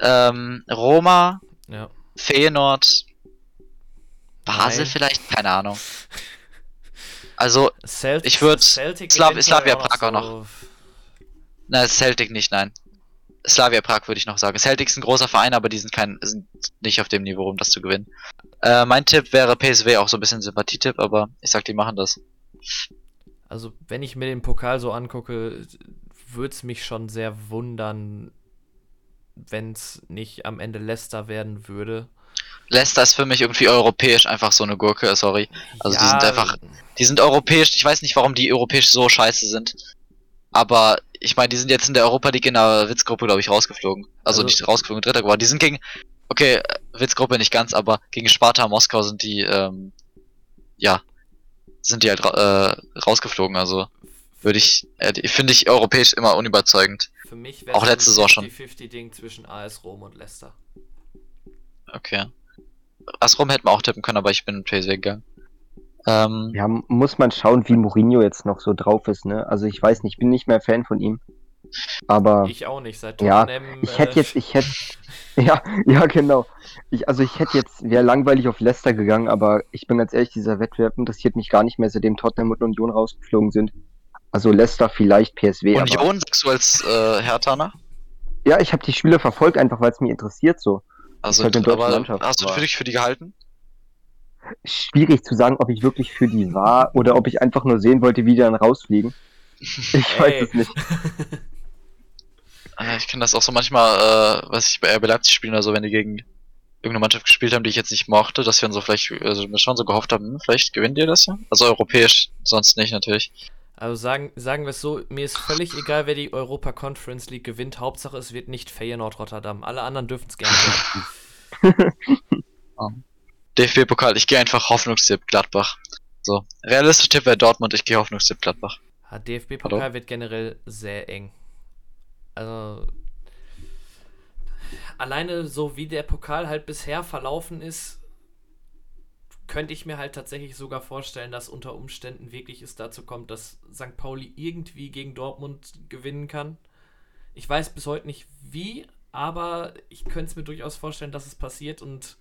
ähm, Roma, Ja. Feyenoord, Basel Nein. vielleicht, keine Ahnung. Also, Celtic, Ich würd Celtic Slav- Slavia Prag auch so- na, Celtic nicht, nein. Slavia Prag würde ich noch sagen. Celtic ist ein großer Verein, aber die sind kein, sind nicht auf dem Niveau, um das zu gewinnen. Äh, mein Tipp wäre PSW, auch so ein bisschen Sympathietipp, aber ich sag, die machen das. Also, wenn ich mir den Pokal so angucke, würde es mich schon sehr wundern, wenn es nicht am Ende Leicester werden würde. Leicester ist für mich irgendwie europäisch einfach so eine Gurke, sorry. Also die sind einfach- Die sind europäisch, ich weiß nicht, warum die europäisch so scheiße sind. Aber ich meine, die sind jetzt in der Europa League in der Witzgruppe, glaube ich, rausgeflogen. Also, Also- nicht rausgeflogen, Dritter geworden. Die sind gegen, okay, Witzgruppe nicht ganz, aber gegen Sparta Moskau sind die, ähm, ja, sind die halt ra äh, rausgeflogen. Also würde ich, äh, finde ich europäisch immer unüberzeugend. Für mich wäre auch letzte Saison schon. 50-50-Ding zwischen AS Rom und Leicester. Okay. Asrum hätten wir auch tippen können, aber ich bin mit PSV gegangen. Ähm, Ja, muss man schauen, wie Mourinho jetzt noch so drauf ist, ne? Also ich weiß nicht, ich bin nicht mehr Fan von ihm. Aber Ich auch nicht, seit Ja, Tottenham, ich hätte äh, jetzt, ich hätte, ja, ja, genau. Ich, also ich hätte jetzt, wäre langweilig auf Leicester gegangen, aber ich bin ganz ehrlich, dieser Wettbewerb interessiert mich gar nicht mehr, seitdem Tottenham und Union rausgeflogen sind. Also Leicester vielleicht PSW. Aber, Union sagst du als äh, Hertaner? ja, ich habe die Spiele verfolgt, einfach weil es mich interessiert so. Also, halt aber hast du aber- für dich für die gehalten? Schwierig zu sagen, ob ich wirklich für die war oder ob ich einfach nur sehen wollte, wie die dann rausfliegen. Ich weiß Ey. es nicht. Äh, Ich kenne das auch so manchmal, äh, was ich bei RB Leipzig spielen, also wenn die gegen irgendeine Mannschaft gespielt haben, die ich jetzt nicht mochte, dass wir dann so vielleicht, also wir schon so gehofft haben, hm, vielleicht gewinnt ihr das ja? Also europäisch, sonst nicht natürlich. Also sagen, sagen wir es so, mir ist völlig egal, wer die Europa Conference League gewinnt. Hauptsache, es wird nicht Feyenoord Rotterdam. Alle anderen dürfen es gerne. DFB-Pokal, ich gehe einfach Hoffnungstipp Gladbach. So, realistischer Tipp wäre Dortmund, ich gehe Hoffnungstipp Gladbach. DFB-Pokal wird generell sehr eng. Also alleine so wie der Pokal halt bisher verlaufen ist, könnte ich mir halt tatsächlich sogar vorstellen, dass unter Umständen wirklich es dazu kommt, dass St. Pauli irgendwie gegen Dortmund gewinnen kann. Ich weiß bis heute nicht wie, aber ich könnte es mir durchaus vorstellen, dass es passiert und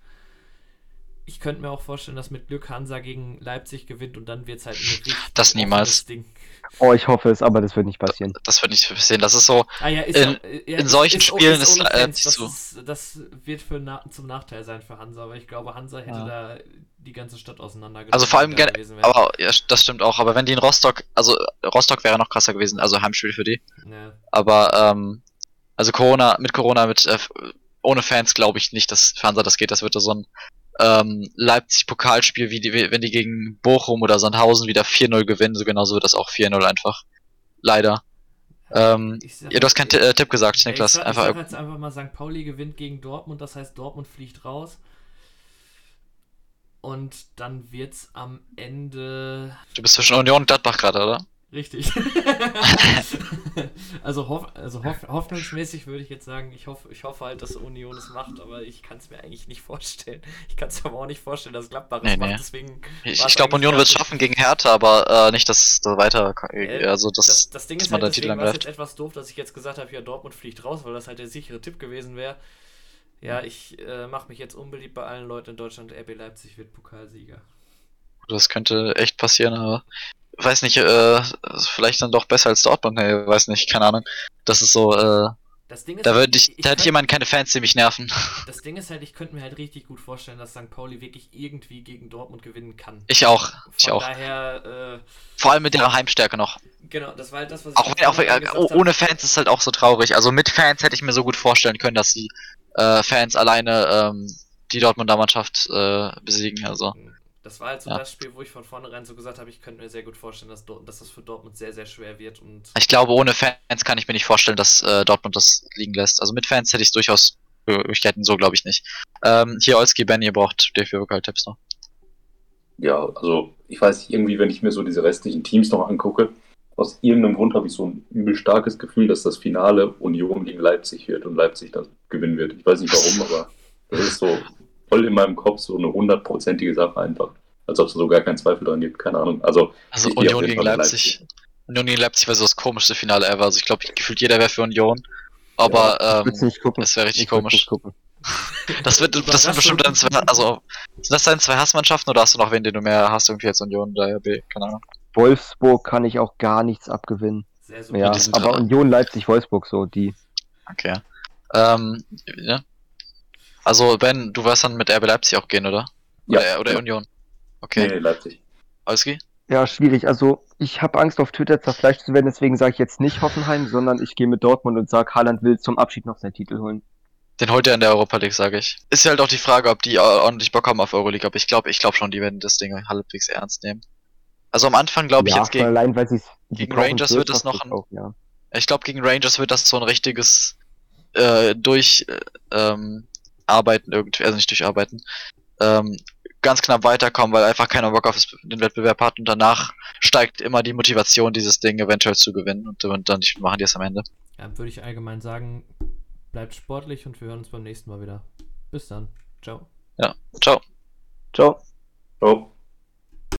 ich könnte mir auch vorstellen, dass mit Glück Hansa gegen Leipzig gewinnt und dann wird es halt ein richtig Das niemals. Ding. Oh, ich hoffe es, aber das wird nicht passieren. Das wird nicht passieren, das ist so, Ah, ja, ist In- ja, ja, in ist- solchen ist, Spielen ist ohne äh, Fans, nicht das, so. ist, das wird für na, zum Nachteil sein für Hansa, aber ich glaube, Hansa hätte Ja. da die ganze Stadt auseinandergenommen. Also vor allem aber ja, das stimmt auch, aber wenn die in Rostock, also Rostock wäre noch krasser gewesen, also Heimspiel für die. Ja. Aber ähm, also Corona, mit Corona, mit äh, ohne Fans glaube ich nicht, dass für Hansa das geht. Das wird so ein ähm, Leipzig-Pokalspiel, wie die, wenn die gegen Bochum oder Sandhausen wieder 4-0 gewinnen, so genauso wird das auch 4-0 einfach. Leider. Ähm, Ich sag- ja, du hast keinen Ti- äh, Tipp gesagt, Niklas. Ich sag, einfach, ich sag jetzt einfach mal, St. Pauli gewinnt gegen Dortmund, das heißt, Dortmund fliegt raus. Und dann wird's am Ende. du bist zwischen Union und Gladbach gerade, oder? Richtig. also, hoff, also hoff, hoffnungsmäßig würde ich jetzt sagen, ich hoffe, ich hoffe halt, dass Union es macht, aber ich kann es mir eigentlich nicht vorstellen. Ich kann es aber auch nicht vorstellen, dass Gladbach es Nee, macht, nee. deswegen. Ich, ich glaube, Union wird es schaffen gegen Hertha, aber äh, nicht, dass da weiter. Äh, Also, das, das, das Ding ist halt, deswegen war es jetzt etwas doof, dass ich jetzt gesagt habe, ja, Dortmund fliegt raus, weil das halt der sichere Tipp gewesen wäre. Ja, ich äh, mache mich jetzt unbeliebt bei allen Leuten in Deutschland. RB Leipzig wird Pokalsieger. das könnte echt passieren, aber. Weiß nicht, äh, vielleicht dann doch besser als Dortmund, nee, weiß nicht, keine Ahnung. Das ist so, äh, Das Ding ist, da halt, würde ich, da hätte jemand keine Fans, die mich nerven. Das Ding ist halt, ich könnte mir halt richtig gut vorstellen, dass St. Pauli wirklich irgendwie gegen Dortmund gewinnen kann. Ich auch, ich Von auch. daher, Vor allem mit ihrer Heimstärke noch. äh, genau, das war halt das, was Auch, wenn, auch äh, habe. ohne Fans ist es halt auch so traurig. Also mit Fans hätte ich mir so gut vorstellen können, dass die äh, Fans alleine ähm, die Dortmunder Mannschaft äh, besiegen. Also Das war halt so Ja. das Spiel, wo ich von vornherein so gesagt habe, ich könnte mir sehr gut vorstellen, dass, dass das für Dortmund sehr, sehr schwer wird. Und ich glaube, ohne Fans kann ich mir nicht vorstellen, dass äh, Dortmund das liegen lässt. Also mit Fans hätte ich es durchaus Möglichkeiten, so glaube ich nicht. Ähm, hier Olski, Benny, ihr braucht DFB-Pokal-Tipps noch. Ja, also ich weiß nicht, irgendwie, wenn ich mir so diese restlichen Teams noch angucke, aus irgendeinem Grund habe ich so ein übel starkes Gefühl, dass das Finale Union gegen Leipzig wird und Leipzig das gewinnen wird. Ich weiß nicht warum, aber das ist so voll in meinem Kopf so eine hundertprozentige Sache einfach. Als ob es so gar keinen Zweifel dran gibt, keine Ahnung. Also, Also Union gegen mit Leipzig. Union gegen Leipzig wäre so das komischste Finale ever. Also ich glaube, gefühlt jeder wäre für Union. Aber Ich würde ähm, das wäre richtig Ich komisch. Das wird, das sind bestimmt dann zwei, also, sind das dann zwei Hassmannschaften oder hast du noch wen, den du mehr hast, irgendwie jetzt Union oder RB? Keine Ahnung. Wolfsburg kann ich auch gar nichts abgewinnen. sehr super. Ja, aber. Union, Leipzig, Wolfsburg so, die. Okay. Ähm, ja. Also, Ben, du wirst dann mit RB Leipzig auch gehen, oder? Ja. Oder, oder Ja. Union? Okay. nee, Leipzig. Olski? Ja, schwierig. Also, ich habe Angst, auf Twitter zerfleischt zu werden, deswegen sage ich jetzt nicht Hoffenheim, sondern ich gehe mit Dortmund und sage, Haaland will zum Abschied noch seinen Titel holen. Den holt er in der Europa League, sage ich. Ist ja halt auch die Frage, ob die ordentlich Bock haben auf Euroleague, aber ich glaube, ich glaube schon, die werden das Ding halbwegs ernst nehmen. Also am Anfang glaube ich ja, jetzt gegen, allein, weil gegen Rangers wird es noch ein- Auch, ja. ich glaube gegen Rangers wird das so ein richtiges äh, durch äh, ähm, arbeiten irgendwie, also nicht durcharbeiten, ähm, ganz knapp weiterkommen, weil einfach keiner Bock auf den Wettbewerb hat und danach steigt immer die Motivation, dieses Ding eventuell zu gewinnen und, und dann machen die es am Ende. Ja, würde ich allgemein sagen, bleibt sportlich und wir hören uns beim nächsten Mal wieder. Bis dann. Ciao. Ciao. Ciao. Oh.